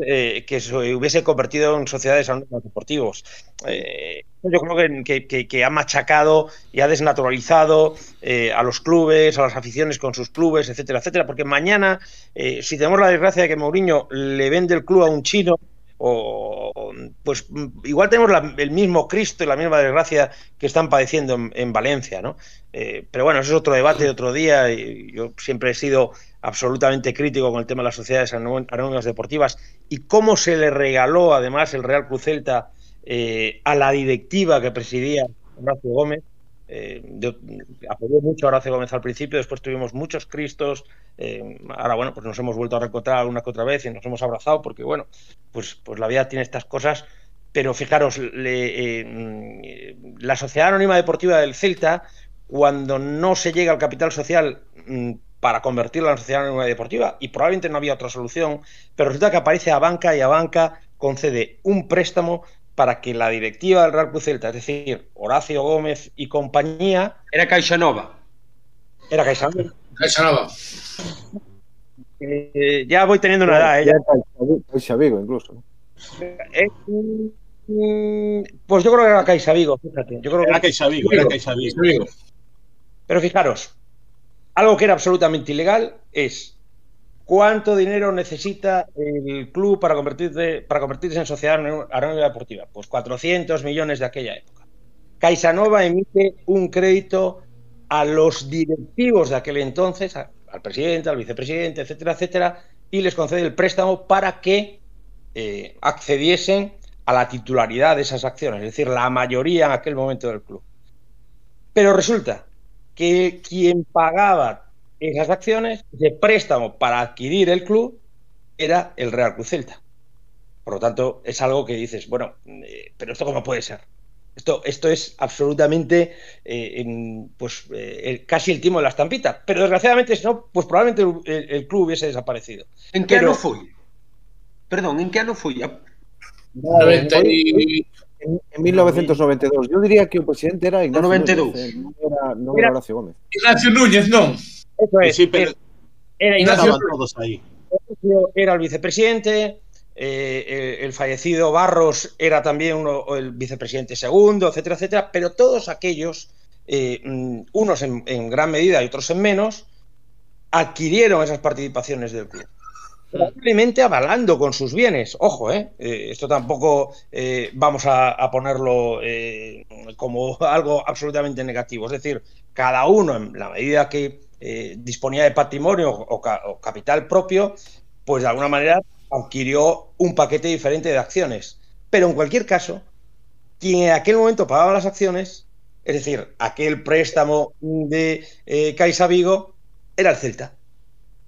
eh, que se hubiese convertido en sociedades deportivos. Eh, yo creo que- que ha machacado y ha desnaturalizado eh, a los clubes, a las aficiones con sus clubes, etcétera, etcétera. Porque mañana, eh, si tenemos la desgracia de que Mourinho le vende el club a un chino, o pues mm, igual tenemos el mismo Cristo y la misma desgracia que están padeciendo en, en Valencia, ¿no? Eh, pero bueno, eso es otro debate de otro día. Y yo siempre he sido absolutamente crítico con el tema de las sociedades anó- anónimas deportivas y cómo se le regaló además el Real Cruz Celta eh, a la directiva que presidía Horacio Gómez. Eh, yo apoyé mucho a Horacio Gómez al principio, después tuvimos muchos cristos, eh, ahora bueno, pues nos hemos vuelto a reencontrar alguna que otra vez y nos hemos abrazado porque bueno, pues, pues la vida tiene estas cosas, pero fijaros, eh, la Sociedad Anónima Deportiva del Celta, cuando no se llega al capital social mm, para convertirla en Sociedad Anónima Deportiva, y probablemente no había otra solución, pero resulta que aparece a banca y a banca concede un préstamo para que la directiva del Real Cruz Celta, es decir, Horacio Gómez y compañía, Era Caixa Nova. era CaixaBank. Caixa Nova. Eh, ya voy teniendo una edad, ¿eh? Ya- Caixa Vigo, incluso. Eh, mm, pues yo creo que era Caixa Vigo, fíjate. Yo creo que Era Caixa Vigo, era Caixa. Vigo. Pero fijaros, algo que era absolutamente ilegal es cuánto dinero necesita el club para convertirse, en sociedad anónima deportiva. Pues 400 millones de aquella época. CaixaNova emite un crédito a los directivos de aquel entonces, al presidente, al vicepresidente, etcétera, etcétera, y les concede el préstamo para que eh, accediesen a la titularidad de esas acciones, es decir, la mayoría en aquel momento del club. Pero resulta que quien pagaba esas acciones, ese préstamo para adquirir el club, era el Real Cruz Celta. Por lo tanto, es algo que dices, bueno, eh, pero esto cómo puede ser. Esto, esto es absolutamente eh, en, pues, eh, el- casi el timo de la estampita. Pero desgraciadamente, si no, pues probablemente el, el- el club hubiese desaparecido. En que Pero- ano foi? Perdón, en que ano foi? A- 90 y... En, en 1992. Yo diría que el presidente era Ignacio 92. Núñez, no era, no Era- era Horacio Gómez. Ignacio Núñez, non. Eso es, Sí, pero era Ignacio- todos ahí. Ignacio era el vicepresidente, eh, el fallecido Barros era también uno, el vicepresidente segundo, etcétera, etcétera, pero todos aquellos, eh, mm, unos en, en, gran medida y otros en menos, adquirieron esas participaciones del club. Probablemente avalando con sus bienes. Ojo, eh, esto tampoco vamos a, a ponerlo como algo absolutamente negativo. Es decir, cada uno, en la medida que disponía de patrimonio o, ca o capital propio, pues de alguna manera adquirió un paquete diferente de acciones. Pero en cualquier caso, quien en aquel momento pagaba las acciones, es decir, aquel préstamo de eh, Caixa Vigo, era el Celta.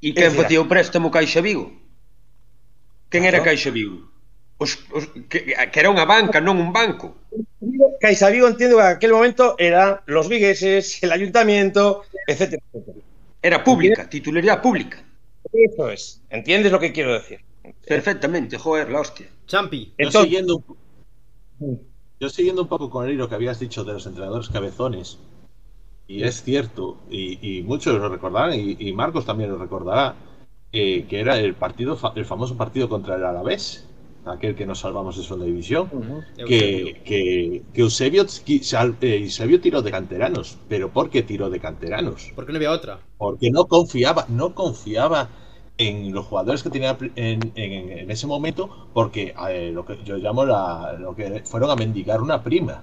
E quen facía o préstamo Caixa Vigo? Quen era Caixa Vigo? Os, os, que, que era unha banca, non un banco. Caixa Vigo entiendo que en aquel momento eran los vigueses, el ayuntamiento, etcétera, etcétera. Era pública, titularidad pública. Eso es. ¿Entiendes lo que quiero decir? Perfectamente, joder, la hostia. Champi. Yo, siguiendo, yo siguiendo un poco con el hilo que habías dicho de los entrenadores cabezones, y es cierto, y, y muchos lo recordarán, y, y, Marcos también lo recordará, eh, que era el partido, el famoso partido contra el Alavés, aquel que nos salvamos de segunda división, uh -huh. que, que, que, Eusebio, eh, Eusebio tiró de canteranos. ¿Pero por qué tiró de canteranos? Porque no había otra. Porque no confiaba, no confiaba en los jugadores que tenía en, en, en ese momento, porque eh, lo que yo llamo la, lo que fueron a mendigar una prima.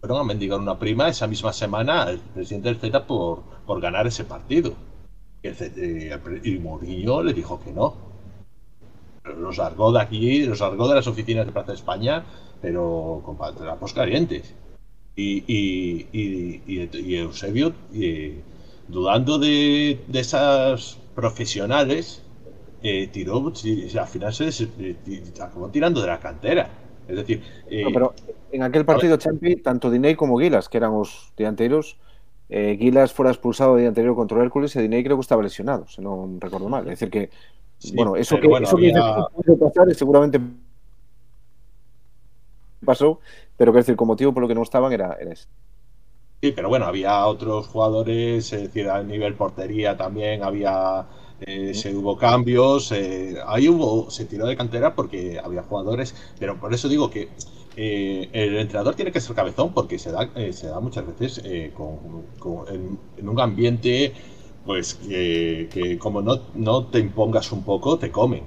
Fueron a mendigar una prima esa misma semana al presidente del Z por, por ganar ese partido. Y, el, eh, y Mourinho le dijo que no. Los largó de aquí, los largó de las oficinas de Plaza de España, pero con trapos calientes. Y, y, y, y, Eusebio, dudando de, de esas profesionales, eh, tiró, al final se, se, acabó tirando de la cantera. Es decir, eh, no, pero en aquel partido Champi, tanto Diney como Gilas, que eran los dianteros, eh, Gilas fuera expulsado de dianteiro contra Hércules e Diney creo que estaba lesionado, se non recordo mal. É dicir que, sí, bueno, eso que, bueno, eso había... que puede pasar seguramente pasou, pero que decir, como motivo polo que non estaban era, era ese. Sí, pero bueno, había otros jugadores, es decir, a nivel portería también había, eh, se hubo cambios, eh, ahí hubo, se tiró de cantera porque había jugadores, pero por eso digo que eh, el entrenador tiene que ser cabezón porque se da, eh, se da muchas veces con, con, en, en, un ambiente, pues que como no, no te impongas un poco, te comen.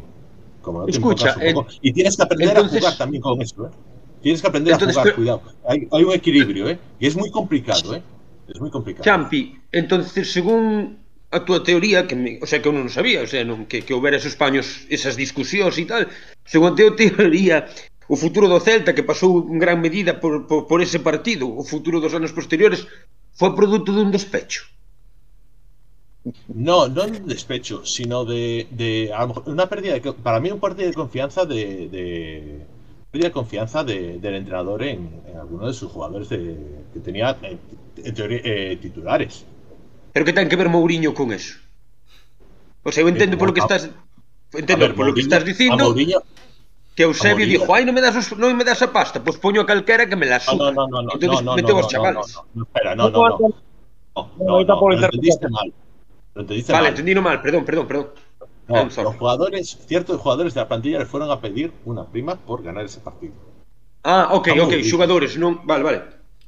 Como no te Escucha, un poco, y tienes que aprender entonces... a jugar también con eso, ¿eh? Tienes que aprender entonces, a jugar, pero... cuidado. Hay, hay, un equilibrio, ¿eh? Y es muy complicado, ¿eh? Es muy complicado. Champi, entonces, según a túa teoría, que me, o sea, que eu non sabía, o sea, non, que, que houbera esos paños, esas discusións e tal, según a teu teoría, o futuro do Celta, que pasou en gran medida por, por, por ese partido, o futuro dos anos posteriores, foi produto dun despecho. No, no un despecho, sino de, de a lo mejor una pérdida de, para mí un pérdida de confianza de, de pérdida de confianza de, del entrenador en, en algunos de sus jugadores de, que tenía eh, en teoría, eh, titulares. Pero que ten que ver Mourinho con eso? O sea, eu entendo polo que estás entendo ver, polo que estás Mourinho, que Eusebio dijo, "Ai, non me das non me das a pasta, pues poño a calquera que me la suba." No, no, no, no, Entonces, no, no, meteu no, os chavales. No, no, no, espera, no, no, no. No, no, no, lo entendiste No te dice vale, mal. entendí mal, perdón, perdón, perdón. No, los jugadores, ciertos jugadores da plantilla le fueron a pedir una prima por ganar ese partido. Ah, ok, Está ok, xogadores, non, vale, vale.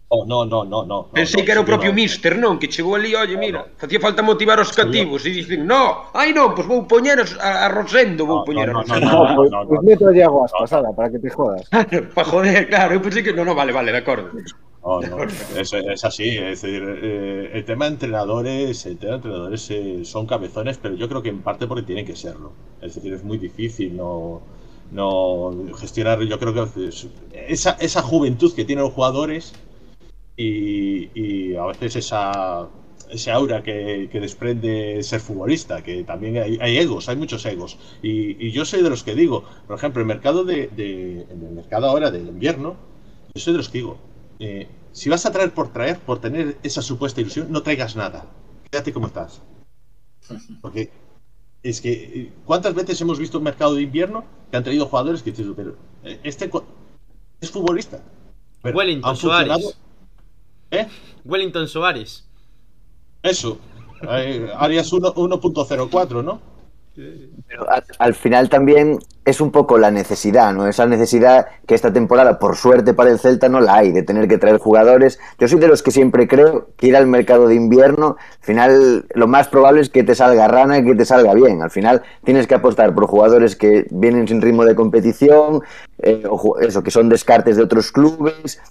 Oh, no, no, no, no. Pensei no, que era o propio no. mister, non, que chegou ali, oye, mira, no. facía falta motivar os cativos e dicen, "No, ai non, pois vou poñer a, a Rosendo, vou poñer a Rosendo." No, no, no, pues meto a Iago Aspas, pasada para que te jodas. para joder, claro, eu pensei que no, no, vale, vale, de acordo. No, no, es, así, es decir, eh, el tema de entrenadores, el tema de entrenadores eh, son cabezones, pero yo creo que en parte porque tienen que serlo. Es decir, es muy difícil no, no gestionar, yo creo que esa, esa juventud que tienen los jugadores y, y a veces esa, ese aura que, que, desprende ser futbolista, que también hay, hay egos, hay muchos egos. Y, y, yo soy de los que digo, por ejemplo, el mercado de, de en el mercado ahora del invierno, yo soy de los que digo, eh, si vas a traer por traer, por tener esa supuesta ilusión, no traigas nada. Quédate como estás. Porque es que, ¿cuántas veces hemos visto un mercado de invierno que han traído jugadores que dices, pero eh, este es futbolista? Pero Wellington Suárez. ¿Eh? Wellington Suárez. Eso. Eh, Arias 1.04, ¿no? Pero al, al final también es un poco la necesidad, ¿no? Esa necesidad que esta temporada, por suerte para el Celta, no la hay, de tener que traer jugadores. Yo soy de los que siempre creo que ir al mercado de invierno, al final lo más probable es que te salga rana y que te salga bien. Al final tienes que apostar por jugadores que vienen sin ritmo de competición, eh, o eso, que son descartes de otros clubes,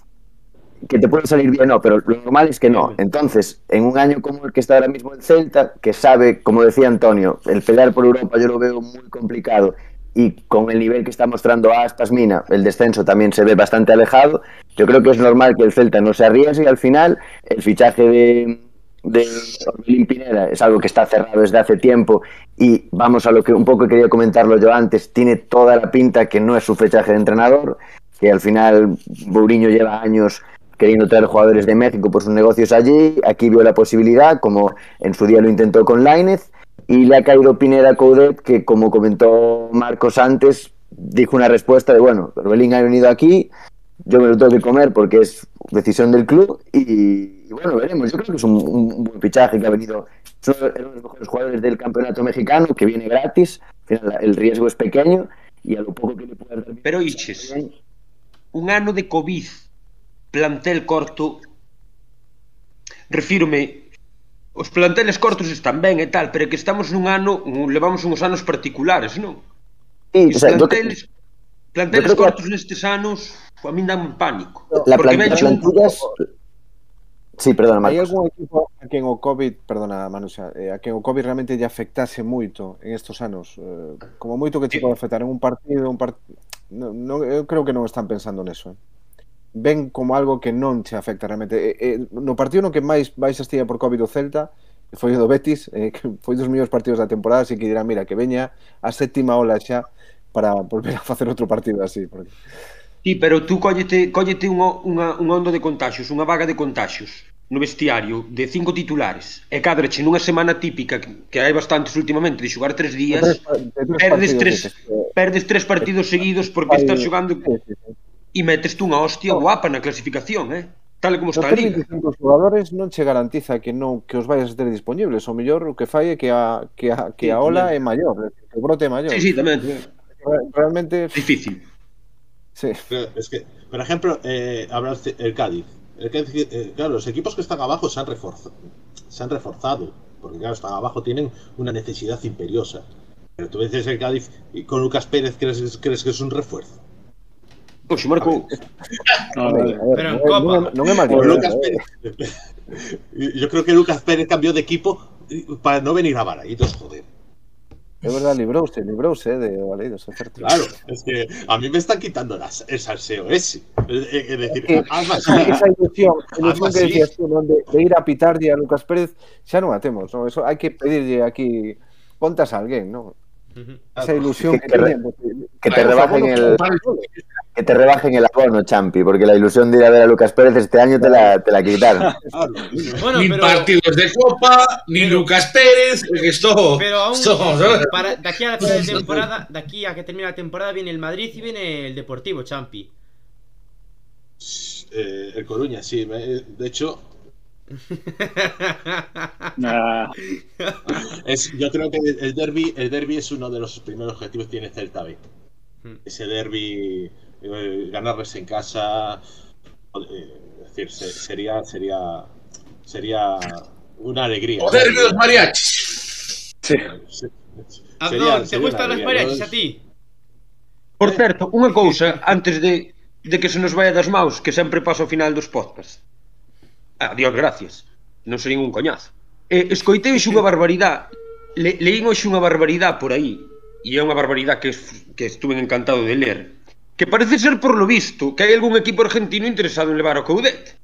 que te pueden salir bien, no, pero lo normal es que no. Entonces, en un año como el que está ahora mismo el Celta, que sabe, como decía Antonio, el pelear por Europa yo lo veo muy complicado y con el nivel que está mostrando Aspas Mina, el descenso también se ve bastante alejado. Yo creo que es normal que el Celta no se arriesgue y al final el fichaje de, de Orbelín Pineda es algo que está cerrado desde hace tiempo y vamos a lo que un poco quería comentarlo yo antes, tiene toda la pinta que no es su fichaje de entrenador, que al final Mourinho lleva años queriendo traer jugadores de México por sus negocios allí, aquí vio la posibilidad, como en su día lo intentó con Lainez, y le ha caído Pineda Coudet, que como comentó Marcos antes, dijo una respuesta de, bueno, Orbelín ha venido aquí, yo me lo tengo que comer porque es decisión del club, y, y bueno, veremos, yo creo que es un, un- buen fichaje que ha venido, es uno de los mejores jugadores del campeonato mexicano, que viene gratis, el riesgo es pequeño, y a lo poco que le pueda dar... Pero Iches, un ano de Covid, plantel corto refírome os planteles cortos están ben e tal, pero que estamos nun ano, un, levamos uns anos particulares, non? Sí, os o sea, planteles, que, planteles cortos que... nestes anos a min dan un pánico. La porque plan, plantillas... Un... Sí, perdona, Marcos. Hai algún equipo a quen o COVID, perdona, Manu, xa, eh, a quen o COVID realmente lle afectase moito en estos anos? Eh, como moito que te pode afectar en un partido, un partido... No, no, eu creo que non están pensando neso. Eh ven como algo que non che afecta realmente. Eh, eh, no partido no que máis baixa estía por COVID o Celta, foi o do Betis, eh, que foi dos mellores partidos da temporada, así que dirán, mira, que veña a sétima ola xa para volver a facer outro partido así. Porque... Sí, pero tú collete, collete unha, unha, unha onda de contagios, unha vaga de contagios no vestiario de cinco titulares e cadrache nunha semana típica que, que hai bastantes últimamente de xogar tres días de tres, de tres perdes, tres, perdes tres partidos seguidos porque estás xogando e metes tú unha hostia guapa na clasificación, eh? Tal como está a liga. 25 xogadores non che garantiza que non que os vayas a ter disponibles. O mellor o que fai é que a que a que a ola é maior, que o brote é maior. Sí, sí, tamén. Re- Realmente Difícil. sí. Pero Es que, por ejemplo, eh, hablaste el Cádiz. El Cádiz, eh, claro, los equipos que están abajo se han, reforzado, se han reforzado. Porque, claro, están abajo, tienen una necesidad imperiosa. Pero tú dices el Cádiz y con Lucas Pérez, ¿crees, crees que es un refuerzo? Oxe, Marco, No, ver, Pero en Copa. eh. Pérez. Yo creo que Lucas Pérez cambió de equipo para no venir a Baraitos, joder. É verdade, librouse, librouse eh, de Valeidos, é certo. Claro, es que a mí me están quitando las, el salseo ese. Es, es decir, que- algo así. Esa ilusión, ilusión Algo que tú? De, de ir a pitarlle a Lucas Pérez, xa non a temos, non? Eso hai que pedirlle aquí contas a alguén, Esa ilusión Que- que, re- Que te rebajen el, que te rebajen el abono, Champi, porque la ilusión de ir a ver a Lucas Pérez este año te la, te la quitaron. Bueno, ni pero, partidos de Copa, ni Lucas Pérez, que esto. pero aún para, de aquí a la final de temporada, de aquí a que termine la temporada viene el Madrid y viene el Deportivo, Champi. Eh, el Coruña, sí. me- De hecho, Nah, es, yo creo que el derby, el derby es uno de los primeros objetivos que tiene Celta B. Hmm. Ese derby, eh, ganarles en casa, eh, es decir, se- sería, sería, sería una alegría. Poder de los mariachis. Se- Abdón, sería- ¿te gustan los mariachis a ti? Por certo, unha cousa antes de, de que se nos vaya das maus, que sempre pasa ao final dos podcasts. Adiós, gracias. Non sería un coñazo. Eh, escoitei unha barbaridade. Le, leín hoxe unha barbaridade por aí. E é unha barbaridade que, que estuve encantado de ler. Que parece ser, por lo visto, que hai algún equipo argentino interesado en levar o Coudet.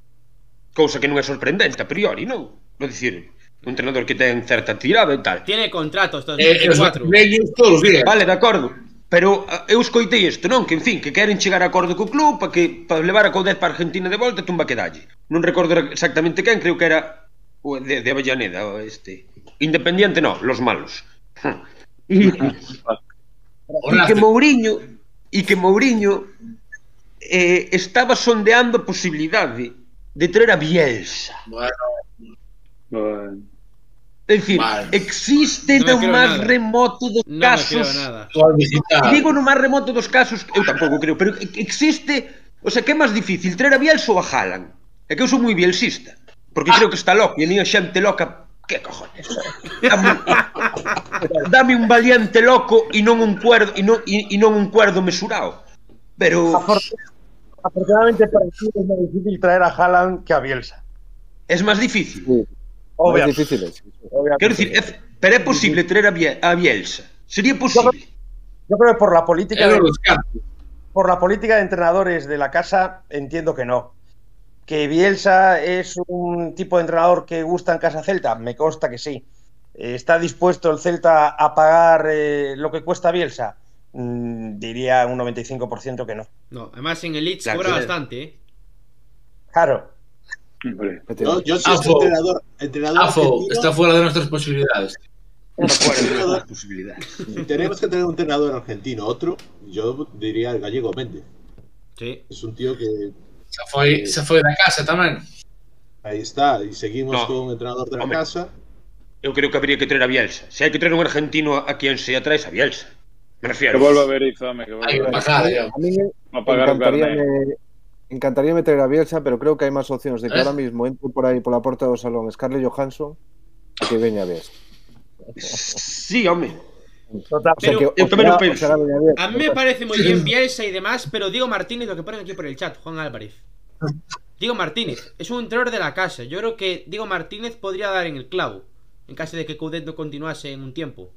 Cousa que non é sorprendente a priori, non? É dicir, un entrenador que ten certa tirada e tal. Tiene contratos Eh, os 2024. todos os días. Vale, de acordo. Pero ah, eu escoitei isto, non? Que, en fin, que queren chegar a acordo co club para que para levar a Coudet para Argentina de volta tumba que dalle. Non recordo exactamente quen, creo que era o de, de Avellaneda, o este. Independiente no, los malos. Hm. e, e que Mourinho e que Mourinho eh, estaba sondeando a posibilidade de traer a Bielsa. Bueno. bueno. É dicir, Vale. existe no creo máis nada. remoto dos No casos nada. Digo no máis remoto dos casos, eu tampouco creo, pero existe, o sea, que é máis difícil traer a Bielsa ou a Haaland? É que eu sou moi bielsista, porque creo que está loco, e a niña xente loca, que cojones? Dame, dame un valiente loco e non un cuerdo e non, e, e non un cuerdo mesurado. Pero Afor- Afortunadamente para ti es más difícil traer a Haaland que a Bielsa. é máis difícil. Sí, máis Obviamente. difícil é, sí. obviamente. Quero dicir, é, pero é posible traer a, Bie, a Bielsa. Sería posible. Yo creo que por la política de, por la política de entrenadores de la casa entiendo que no. Que Bielsa es un tipo de entrenador que gusta en casa Celta, me consta que sí. ¿Está dispuesto el Celta a pagar eh, lo que cuesta Bielsa? Mm, diría un 95% que no. No, además en el Leeds cobra bastante, ¿eh? Claro. Yo, yo soy Afo. entrenador, entrenador AFO está fuera de nuestras posibilidades. Cuerdo das posibilidades. Si tenemos que tener un entrenador argentino, otro, yo diría el gallego Méndez. Sí. Es un tío que Se foi, se foi da casa tamén. ahí está, y seguimos No. con un entrenador de la Hombre. casa. Eu creo que habría que traer a Bielsa. Se hai que traer un argentino a quien sea, traes a Bielsa. Me refiero. que vuelva a ver Izame, que que vuelva a ver. pagar, yo. A mí A pagar un carnet. Encantaría meter a Bielsa, pero creo que hai máis opcións de que Eh? ahora mismo entre por aí pola porta do salón Scarlett Johansson que veña a Bielsa. Sí, home. Total. O sea, Pero que o Bielsa. A mí me parece muy bien Bielsa y demás, pero Diego Martínez, lo que ponen aquí por el chat, Juan Álvarez. Diego Martínez es un entrenador de la casa. Yo creo que Diego Martínez podría dar en el clavo, en caso de que Coudet no continuase en un tiempo.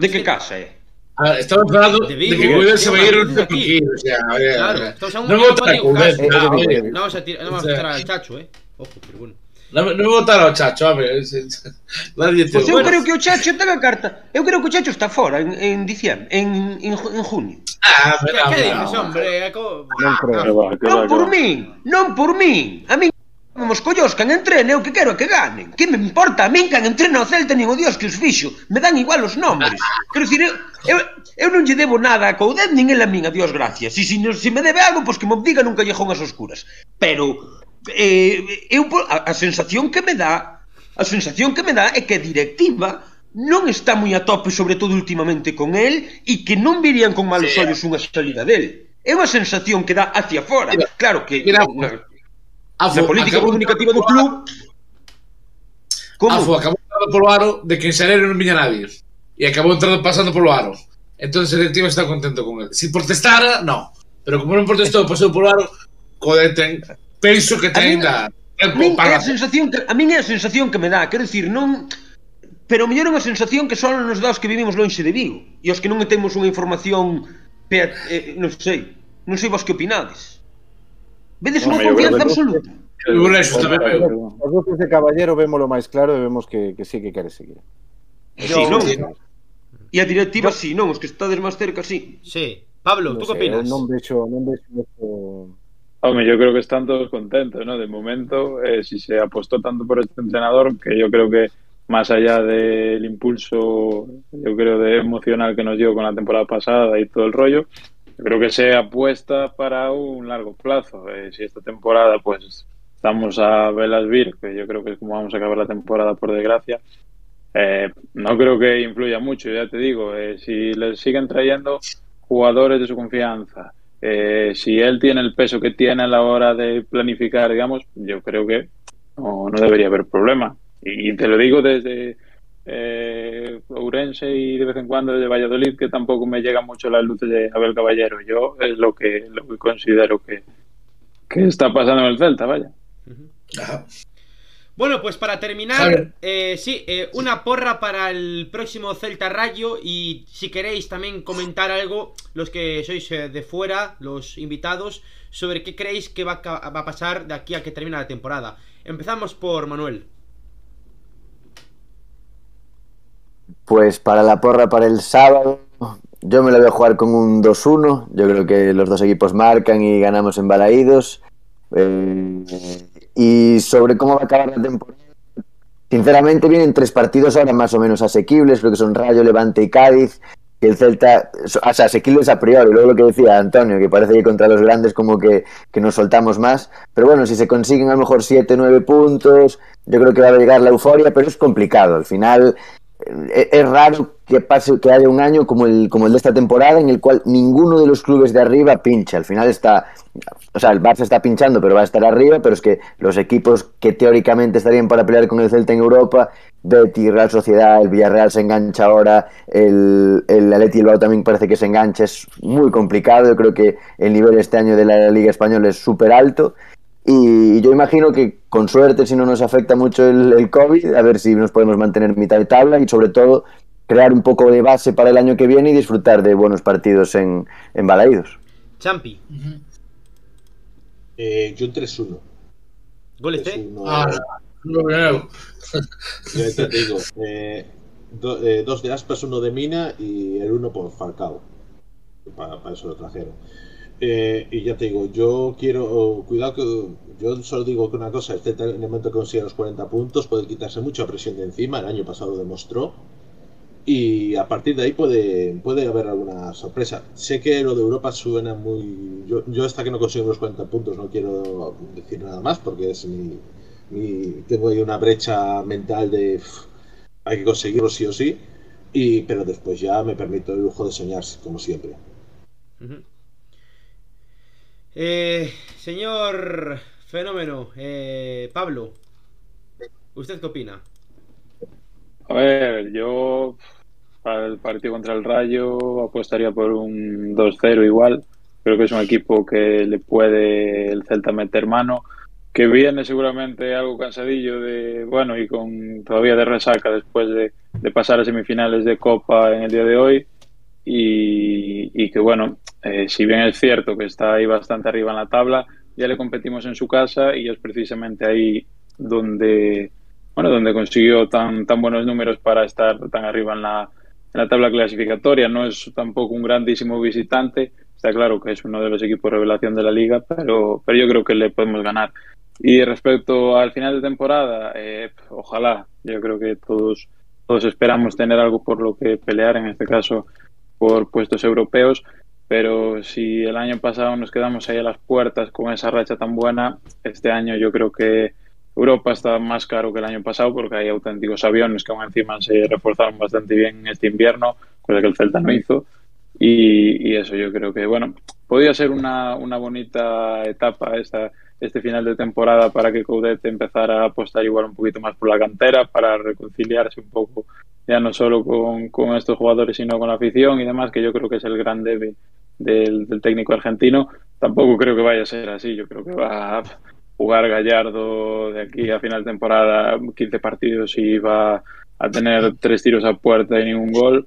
De que sí- casa é? A ver, estamos falando De que se va a ir un o sea, a ver, Claro, a ver. estamos a un No votar a de Coudet, Newcastle. no, oye, No vamos a, no vamos a al Chacho, eh. Ojo, pero bueno. no, no votar ao Chacho, a ver. Nadie te eu creo que o Chacho ten a carta. Eu creo que o Chacho está fora en, en diciembre, en, en, ju- en junio. Ah, ¿Qué, pero, qué no, dices, hombre? Acabo- Non creo. Que va, que va, Non que por va. min, non por min. A min Vamos collos, can entrene, eu que quero é que ganen. Que me importa a min can entrena o Celta nin o Dios que os fixo. Me dan igual os nombres. Quero dicir, Eu, eu non lle debo nada a Coudet, nin el a min, a Dios gracias. E se, se me debe algo, pois que me diga nunca callejón as oscuras. Pero eh, eu, a, a sensación que me dá a sensación que me dá é que a directiva non está moi a tope, sobre todo últimamente con el, e que non virían con malos sí. ollos unha salida del. É unha sensación que dá hacia fora. Mira, claro que mira, na, afo, na política acabou, comunicativa do club... Como? Afo, acabou dado polo aro de que en Xaneiro non viña nadie e acabou entrando pasando polo aro. Entón o directivo está contento con ele. Se protestara, no. Pero como non protestou, pasou polo aro, codeten, penso que ten da... A min, é a, sensación que, a min é a sensación que me dá, quero dicir, non... Pero mellor é unha sensación que só nos dá os que vivimos lonxe de Vigo e os que non temos unha información pe, eh, non sei, non sei vos que opinades. Vedes unha confianza absoluta. Eu tamén. Os doces de caballero vémolo máis claro e vemos que, que sí que quere seguir. Sí, non, E a directiva sí, non, os que estades máis cerca sí. Sí. Pablo, Non ¿tú eu opinas? Non vexo, non vexo. Hombre, yo creo que están todos contentos, ¿no? De momento, eh, si se apostó tanto por este entrenador, que yo creo que más allá del impulso, yo creo, de emocional que nos dio con la temporada pasada y todo el rollo, yo creo que se apuesta para un largo plazo. Eh, si esta temporada, pues, estamos a velas vir, que yo creo que es como vamos a acabar la temporada, por desgracia, eh, no creo que influya mucho, ya te digo, eh, si les siguen trayendo jugadores de su confianza, eh, si él tiene el peso que tiene a la hora de planificar, digamos, yo creo que no, no debería haber problema. Y te lo digo desde eh, Ourense y de vez en cuando desde Valladolid, que tampoco me llega mucho las luces de Abel Caballero. Yo es lo que, lo que considero que, que está pasando en el Celta, vaya. Ajá. Bueno, pues para terminar, eh, sí, eh, una porra para el próximo Celta Rayo y si queréis también comentar algo, los que sois eh, de fuera, los invitados, sobre qué creéis que va va a pasar de aquí a que termine la temporada. Empezamos por Manuel. Pues para la porra para el sábado, yo me la voy a jugar con un 2-1. Yo creo que los dos equipos marcan y ganamos en Balaídos. Eh, y sobre cómo va a acabar la temporada, sinceramente vienen tres partidos ahora más o menos asequibles. Creo que son Rayo, Levante y Cádiz. que el Celta, o sea, asequibles a priori, luego lo que decía Antonio, que parece que contra los grandes como que, que nos soltamos más, pero bueno, si se consiguen a lo mejor 7, 9 puntos, yo creo que va a llegar la euforia, pero es complicado, al final es raro que pase que haya un año como el como el de esta temporada en el cual ninguno de los clubes de arriba pincha. Al final está, o sea, el Barça está pinchando, pero va a estar arriba, pero es que los equipos que teóricamente estarían para pelear con el Celta en Europa, Betty, Real Sociedad, el Villarreal se engancha ahora, el, el Atleti también parece que se engancha, es muy complicado. Yo creo que el nivel este año de la Liga Española es súper alto y yo imagino que con suerte, si no nos afecta mucho el, el, COVID, a ver si nos podemos mantener mitad de tabla y sobre todo crear un poco de base para el año que viene y disfrutar de buenos partidos en, en Balaídos. Champi. Uh -huh. eh, yo 3-1. ¿Goles? Ah, no veo. Yo te digo, eh, do, eh, dos de Aspas, uno de Mina y el uno por Falcao. Para, para eso lo trajeron. Eh, y ya te digo, yo quiero, cuidado que yo solo digo que una cosa, este en el momento que consiga los 40 puntos puede quitarse mucha presión de encima, el año pasado lo demostró, y a partir de ahí puede, puede haber alguna sorpresa. Sé que lo de Europa suena muy... Yo, yo hasta que no consigo los 40 puntos no quiero decir nada más porque es mi... mi tengo ahí una brecha mental de... Pff, hay que conseguirlo sí o sí, y, pero después ya me permito el lujo de soñar como siempre. Uh -huh. Eh, señor fenómeno, eh, Pablo, ¿usted qué opina? A ver, yo para el partido contra el Rayo apostaría por un 2-0 igual. Creo que es un equipo que le puede el Celta meter mano, que viene seguramente algo cansadillo de, bueno, y con todavía de resaca después de, pasar a semifinales de Copa en el día de hoy. Y, que bueno, eh, si bien es cierto que está ahí bastante arriba en la tabla, ya le competimos en su casa y es precisamente ahí donde, bueno, donde consiguió tan, tan buenos números para estar tan arriba en la, en la tabla clasificatoria. No es tampoco un grandísimo visitante, está claro que es uno de los equipos revelación de la liga, pero, pero yo creo que le podemos ganar. Y respecto al final de temporada, eh, ojalá, yo creo que todos, todos esperamos tener algo por lo que pelear, en este caso por puestos europeos, pero si el año pasado nos quedamos ahí a las puertas con esa racha tan buena, este año yo creo que Europa está más caro que el año pasado porque hay auténticos aviones que aún encima se reforzaron bastante bien este invierno, cosa que el Celta no hizo. Y, y eso yo creo que, bueno, podría ser una, una bonita etapa esta, este final de temporada para que Coudet empezara a apostar igual un poquito más por la cantera, para reconciliarse un poco ya no solo con, con, estos jugadores, sino con la afición y demás, que yo creo que es el gran debe del, del, técnico argentino. Tampoco creo que vaya a ser así, yo creo que va a jugar Gallardo de aquí a final de temporada 15 partidos y va a tener tres tiros a puerta y ningún gol.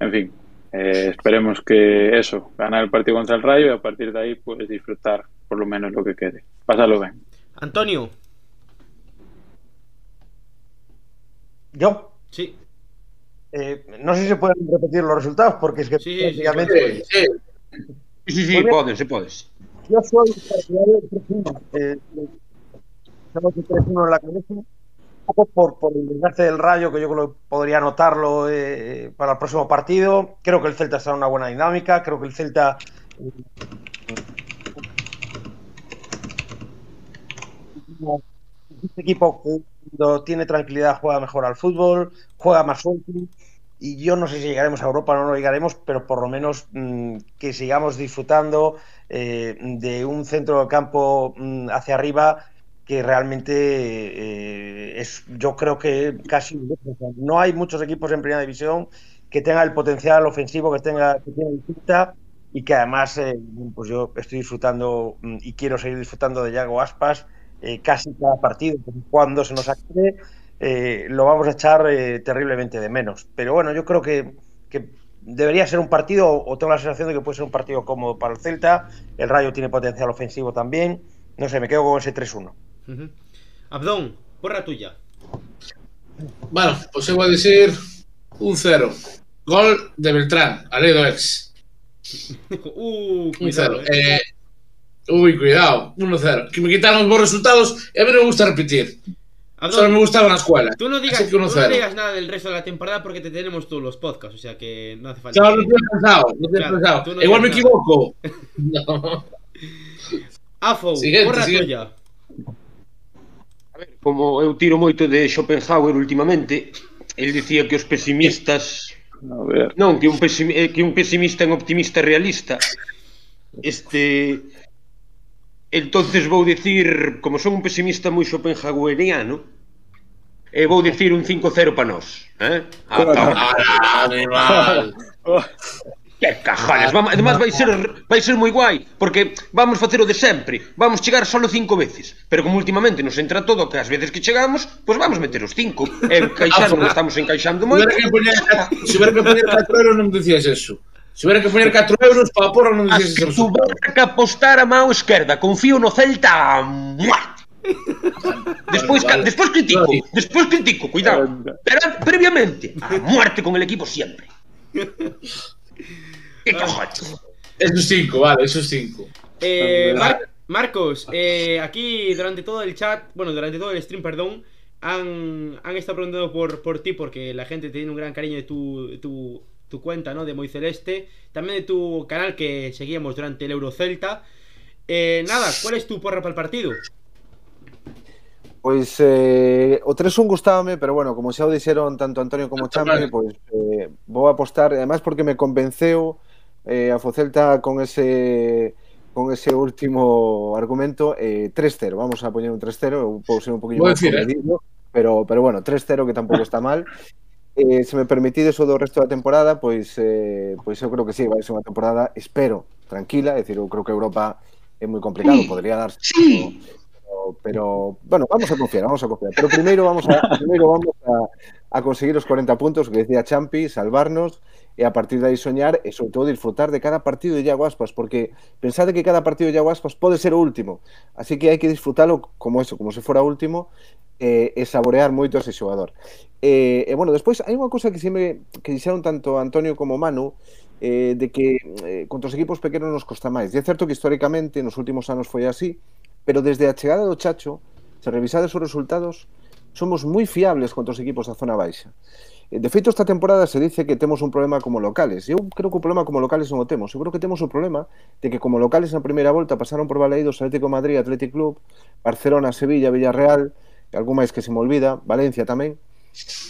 En fin, eh, esperemos que eso, ganar el partido contra el Rayo y a partir de ahí pues disfrutar por lo menos lo que quede. Pásalo bien. Antonio. ¿Yo? Sí. Eh, no sé si se pueden repetir los resultados porque es que sí, prácticamente. Sí, sí, sí, sí podes, sí, podes. Yo soy partidario de 3-1. Eh, estamos de 3-1 en la cabeza. Un poco por, por el desgaste del rayo, que yo creo que podría anotarlo eh, para el próximo partido. Creo que el Celta está en una buena dinámica. Creo que el Celta. Este equipo cuando tiene tranquilidad juega mejor al fútbol, juega más suelto y yo no sé si llegaremos a Europa o no llegaremos, pero por lo menos mmm, que sigamos disfrutando eh, de un centro de campo mmm, hacia arriba que realmente eh, es, yo creo que casi no hay muchos equipos en primera división que tengan el potencial ofensivo que tenga que tiene y que además eh, pues yo estoy disfrutando mmm, y quiero seguir disfrutando de Yago Aspas eh, casi cada partido cuando se nos acabe eh, lo vamos a echar eh, terriblemente de menos. Pero bueno, yo creo que, que, debería ser un partido, o tengo la sensación de que puede ser un partido cómodo para el Celta. El Rayo tiene potencial ofensivo también. No sé, me quedo con ese 3-1. Uh -huh. Abdón, porra tuya. Bueno, pues voy a decir un 0. Gol de Beltrán, Aledo ex. uh, un 0. Eh. Uy, cuidado, 1-0. Que me quitaron los buenos resultados y a mí no me gusta repetir. Abdón, Solo me gustaba la escuela. Tú no, digas, tú no 1-0. digas nada del resto de la temporada porque te tenemos todos los podcasts, o sea que no hace falta. Claro, no que- te he pensado, no te he Claro, pensado. tú no Igual me nada. equivoco. No. Afo, porra tuya. A ver, como eu tiro moito de Schopenhauer últimamente, el dicía que os pesimistas A ver. Non, que un, pesimi eh, que un pesimista é un optimista realista. Este entonces vou dicir, como son un pesimista moi schopenhaueriano, e eh, vou dicir un 5-0 para nós. Eh? Ah, que eh, cajones, vamos, además vai ser vai ser moi guai, porque vamos facer o de sempre, vamos chegar solo cinco veces, pero como últimamente nos entra todo que as veces que chegamos, pois pues vamos meter os cinco, e encaixando, ah, estamos encaixando moito. Se hubiera que poñer 4 euros non dicías eso. Si hubiera que poner 4 euros para porra, non me As decías que eso. tuviera que apostar a mão esquerda, confío no Celta a muerte. Despois, Vale, vale. despois critico, Vale. despois critico, cuidado. Pero previamente, a muerte con el equipo siempre. ¿Qué cojones? Esos 5, vale, esos 5. Eh. Mar- Marcos, eh, aquí durante todo el chat, bueno, durante todo el stream, perdón, han, han estado preguntando por, por ti porque la gente tiene un gran cariño de tu, de tu, tu cuenta, ¿no? De Muy Celeste, también de tu canal que seguíamos durante el Eurocelta. Eh, nada, ¿cuál es tu porra para el partido? Pois eh, o 3-1 gustábame, pero bueno, como xa o dixeron tanto Antonio como Champi, pois eh, vou apostar, además porque me convenceu eh, a Focelta con ese con ese último argumento eh, 3-0, vamos a poñer un 3-0, eu vou ser un poquinho máis eh. pero, pero bueno, 3-0 que tampouco está mal. eh, se me permitides o do resto da temporada, pois eh, pois eu creo que sí, vai ser unha temporada, espero, tranquila, é dicir, eu creo que Europa é moi complicado, sí. podría darse sí. pero, pero, bueno, vamos a confiar, vamos a confiar, pero primeiro vamos a primeiro vamos a, a conseguir os 40 puntos que decía Champi, salvarnos e a partir de aí soñar e sobre todo disfrutar de cada partido de Iago Aspas, porque pensade que cada partido de Iago Aspas pode ser o último, así que hai que disfrutalo como eso, como se fora o último eh, e saborear moito ese xogador. E, eh, e bueno, despois hai unha cousa que sempre que dixeron tanto Antonio como Manu eh, de que eh, contra os equipos pequenos nos costa máis. E é certo que históricamente nos últimos anos foi así, pero desde a chegada do Chacho, se revisades os resultados, somos moi fiables contra os equipos da zona baixa. Eh, de feito, esta temporada se dice que temos un problema como locales. Eu creo que o problema como locales non o temos. Eu creo que temos o problema de que como locales na primeira volta pasaron por Baleidos, Atlético Madrid, Atlético Club, Barcelona, Sevilla, Villarreal, e algún máis que se me olvida, Valencia tamén,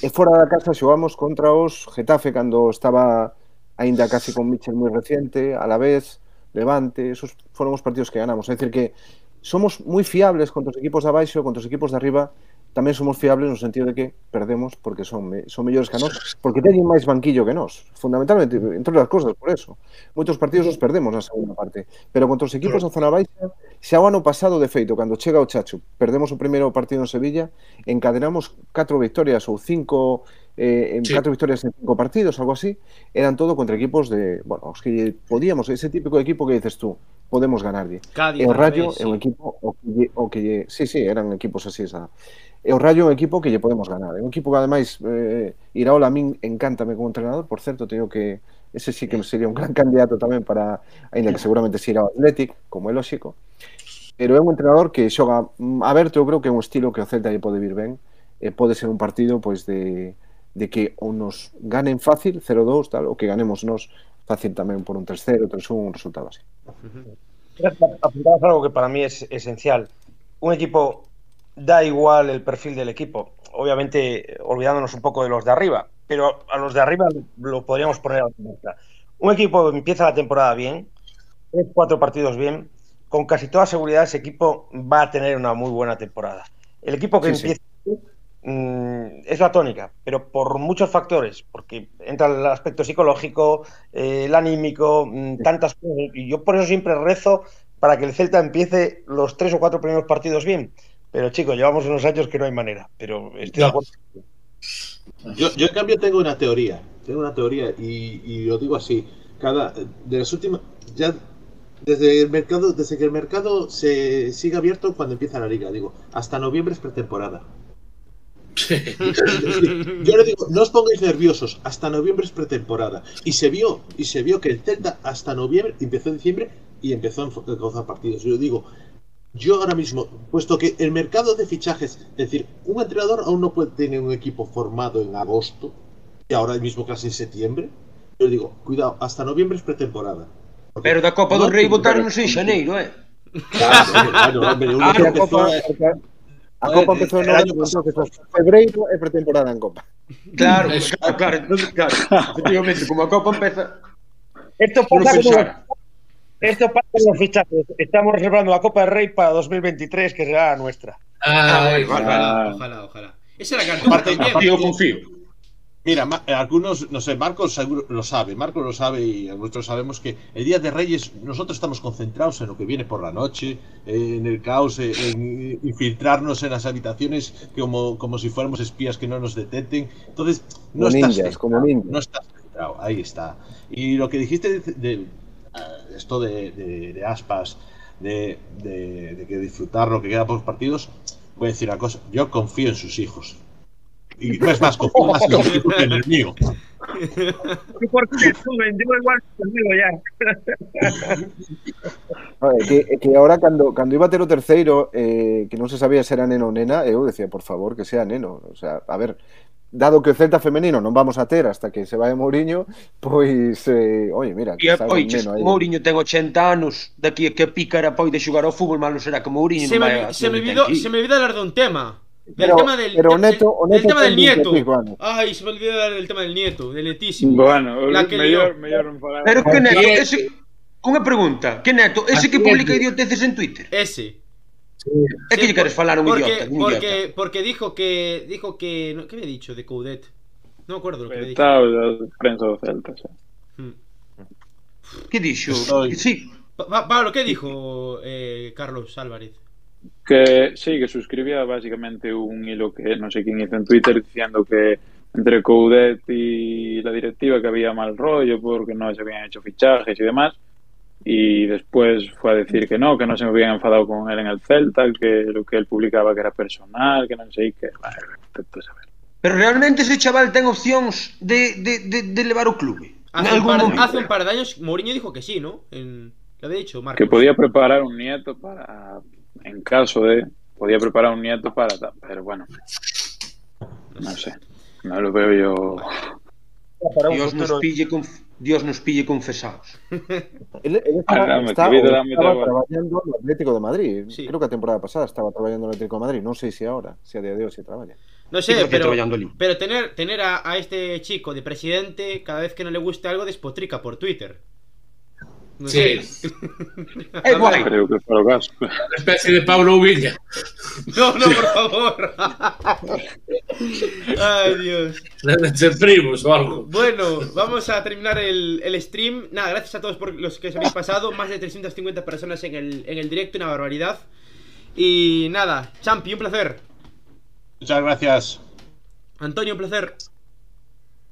e fora da casa xogamos contra os Getafe cando estaba aínda casi con Michel moi reciente, a la vez, Levante, esos foron os partidos que ganamos, é dicir que somos moi fiables contra os equipos de abaixo, contra os equipos de arriba, tamén somos fiables no sentido de que perdemos porque son me, son mellores que nós, porque teñen máis banquillo que nós, fundamentalmente, entre outras cousas, por eso. Moitos partidos os perdemos na segunda parte, pero contra os equipos da zona baixa, xa o ano pasado, de feito, cando chega o Chacho, perdemos o primeiro partido en Sevilla, encadenamos catro victorias ou cinco eh, en sí. cuatro victorias en cinco partidos, algo así, eran todo contra equipos de, bueno, es que podíamos, ese típico equipo que dices tú, podemos ganar. Cádiz, el Rayo vez, sí. un equipo o que, o que, sí, sí, eran equipos así esa. O Rayo un equipo que lle podemos ganar. É un equipo que ademais eh, Iraola a min encántame como entrenador, por certo, teño que ese sí que sería un gran candidato tamén para aínda que seguramente se irá ao Athletic, como é lógico. Pero é un entrenador que xoga mm, aberto, eu creo que é un estilo que o Celta lle pode vir ben. e pode ser un partido pois de de que ou nos ganen fácil 0-2 tal, ou que ganemos nos fácil tamén por un 3-0, 3-1, un resultado así. Apuntabas algo que para mí es esencial. Un equipo da igual el perfil del equipo, obviamente olvidándonos un poco de los de arriba, pero a los de arriba lo podríamos poner a la vista. Un equipo empieza la temporada bien, tres, cuatro partidos bien, con casi toda seguridad ese equipo va a tener una muy buena temporada. El equipo que Sí, empieza es la tónica, pero por muchos factores, porque entra el aspecto psicológico, eh, el anímico, mm, tantas cosas. Y yo por eso siempre rezo para que el Celta empiece los tres o cuatro primeros partidos bien. Pero chicos, llevamos unos años que no hay manera. Pero estoy de No. acuerdo. Yo, yo en cambio tengo una teoría, tengo una teoría y, y lo digo así, cada de las últimas ya desde el mercado, desde que el mercado se sigue abierto cuando empieza la liga, digo, hasta noviembre es pretemporada. Yo le digo, no os pongáis nerviosos, hasta noviembre es pretemporada. Y se vio, y se vio que el Celta hasta noviembre empezó en diciembre y empezó a causar partidos. Yo digo, yo ahora mismo, puesto que el mercado de fichajes, es decir, un entrenador aún no puede tener un equipo formado en agosto, y ahora mismo casi en septiembre, yo digo, cuidado, hasta noviembre es pretemporada. Porque Pero da Copa do no- Rei botaronnos en xaneiro, eh? Claro, claro, hombre, uno Ah, empezó Copa, a Copa empezou el en febreiro é pretemporada en Copa. Claro, claro, claro, entonces, claro. Efectivamente, como a Copa empeza... Esto pasa, con, pensara. esto pasa con los fichajes. Estamos reservando la Copa del Rey para 2023, que será la nuestra. Ah, vale, vale, vale. vale. Ojalá, ojalá, ojalá. Esa era la aparte- Yo confío. Mira, eh, algunos, no sé, Marcos seguro lo sabe, Marcos lo sabe y nosotros sabemos que el Día de Reyes nosotros estamos concentrados en lo que viene por la noche, en el caos, eh, en infiltrarnos en las habitaciones como, como si fuéramos espías que no nos detecten. Entonces, no Como estás ninjas, como ninjas. No estás centrado, ahí está. Y lo que dijiste de, de- eh, esto de, de- de aspas, de, de- de que disfrutar lo que queda por los partidos, voy a decir una cosa, yo confío en sus hijos. Y no es vasco, fue más vasco que el mío. Porque suben, yo igual perdido ya. ver, que, que ahora cando, cando iba a ter o terceiro eh, que non se sabía se era neno ou nena eu decía, por favor, que sea neno o sea, a ver, dado que o Celta femenino non vamos a ter hasta que se vai Mourinho, pois eh, oi, mira, que salga oi, neno aí. Mourinho ten 80 anos, daqui a que Pícara poide xogar ao fútbol, malo será que Mourinho se me, vai, se, me vido, se me vida hablar de un tema. Del Pero- tema del, pero del- Neto- o del Neto tema del ten 20 nieto. Ay, se me olvidó hablar del tema del nieto, del netísimo. Bueno, La que mellor, mellor non. Pero que neto, ese... Unha pregunta, que neto, ese que publica que- idioteces en Twitter? Ese. É que lle queres falar un porque, idiota, un porque, idiota. porque dijo que. Dijo que. no, ¿Qué había dicho de Coudet? No me acuerdo lo que había dicho. Está o prensa do Celta, xa. Hmm. Que dixo? Sí, Pa- Pa- Pablo, ¿qué dijo eh, Carlos Álvarez? Que sí, que suscribía básicamente un hilo que no sé quién hizo en Twitter diciendo que entre Coudet y la directiva que había mal rollo porque no se habían hecho fichajes y demás. Y después fue a decir que no, que no se me habían enfadado con él en el Celta, que lo que él publicaba que era personal, que no sé, que bueno, intento saber. pero realmente ese chaval ten opcións de, de, de, de levar o clube. Hace En un, algún par, momento. hace un par de años Mourinho dijo que sí, ¿no? En, lo había dicho Marcos. Que podía preparar un nieto para, en caso de, podía preparar un nieto para, pero bueno, no sé, no lo veo yo. Dios nos pille conf... Dios nos pille confesados. Él, él estaba, Caramba, está, que vida o da moita estaba bola. traballando no Atlético de Madrid Sí. creo que a temporada pasada estaba traballando no Atlético de Madrid non sei se ahora, se a día de hoxe traballa No Sí, sé, pero, trabajando tener, tener a, a este chico de presidente, cada vez que no le guste algo, despotrica por Twitter. No Sí. sé. Creo que el caso. Una especie de Pablo Villa. No, no, por favor. Ay, Dios. Primos o algo. Bueno, vamos a terminar el, el stream. Nada, gracias a todos por los que os habéis pasado. Más de 350 personas en el, en el directo, una barbaridad. Y nada, Champi, un placer. Muchas gracias. Antonio, un placer.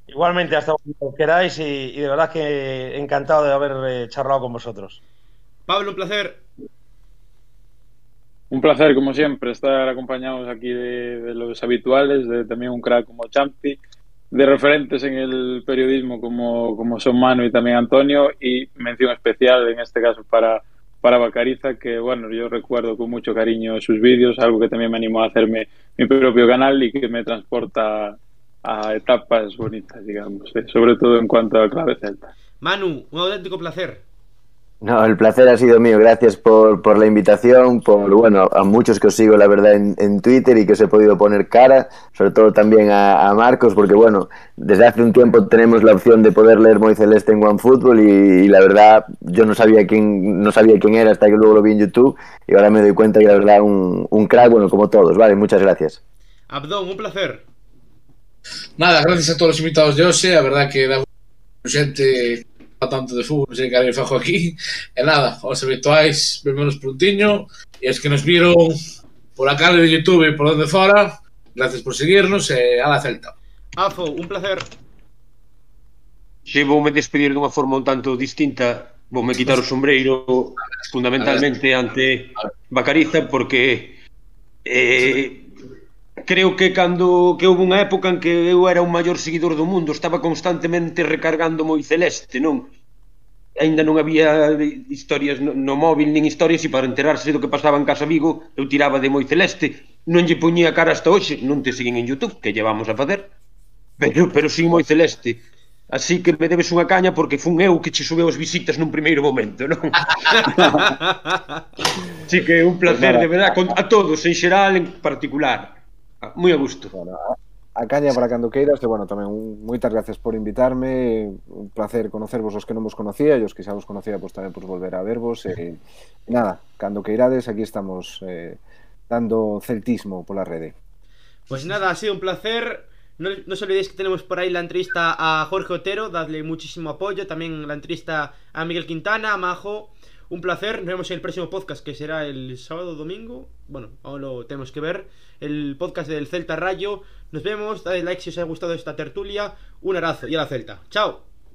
Igualmente, hasta cuando queráis y, y de verdad que encantado de haber eh, charlado con vosotros. Pablo, un placer. Un placer, como siempre, estar acompañados aquí de, de los habituales, de también un crack como Champi, de referentes en el periodismo como, como son Manu y también Antonio, y mención especial en este caso para, para Bacariza, que bueno, yo recuerdo con mucho cariño sus vídeos, algo que también me animó a hacerme mi propio canal y que me transporta a etapas bonitas, digamos, eh, sobre todo en cuanto a clave celta. Manu, un auténtico placer. No, el placer ha sido mío. Gracias por, por la invitación, por, bueno, a muchos que os sigo, la verdad, en, en Twitter y que os he podido poner cara, sobre todo también a, a Marcos, porque, bueno, desde hace un tiempo tenemos la opción de poder leer Muy Celeste en OneFootball y, y la verdad, yo no sabía quién no sabía quién era hasta que luego lo vi en YouTube y ahora me doy cuenta que, la verdad, un, un crack, bueno, como todos. Vale, muchas gracias. Abdón, un placer. Nada, gracias a todos os invitados de hoxe, a verdad que da xente tanto de fútbol, sei que alguén fajo aquí. E nada, os habituais bebenos prontiño, e os que nos viron por a canal de Youtube e por onde fora gracias por seguirnos e a la Celta. Afo, un placer. Xe vou me despedir dunha forma un tanto distinta. Vou me quitar o sombreiro fundamentalmente ante Bacariza porque eh, creo que cando que houve unha época en que eu era o maior seguidor do mundo, estaba constantemente recargando moi celeste, non? Ainda non había historias no, no móvil, nin historias, e para enterarse do que pasaba en Casa Vigo, eu tiraba de moi celeste, non lle poñía cara hasta hoxe, non te siguen en Youtube, que llevamos a facer, pero, pero sin moi celeste. Así que me debes unha caña porque fun eu que che subeu as visitas nun primeiro momento, non? Así que un placer, de verdad, a todos en xeral, en particular. Moi a gusto Bueno, a, caña para cando queiras, e bueno, tamén un, moitas gracias por invitarme, un placer conocervos os que non vos conocía, e os que xa vos conocía, pois tamén por volver a vervos, e, e nada, cando queirades, aquí estamos eh, dando celtismo pola rede. Pues nada, ha sido un placer. No, no os olvidéis que tenemos por ahí la entrevista a Jorge Otero, dadle muchísimo apoyo. También la entrevista a Miguel Quintana, a Majo. Un placer, nos vemos en el próximo podcast que será el sábado domingo. Bueno, aún lo tenemos que ver. El podcast del Celta Rayo. Nos vemos, dadle like si os ha gustado esta tertulia. Un abrazo y a la Celta. Chao.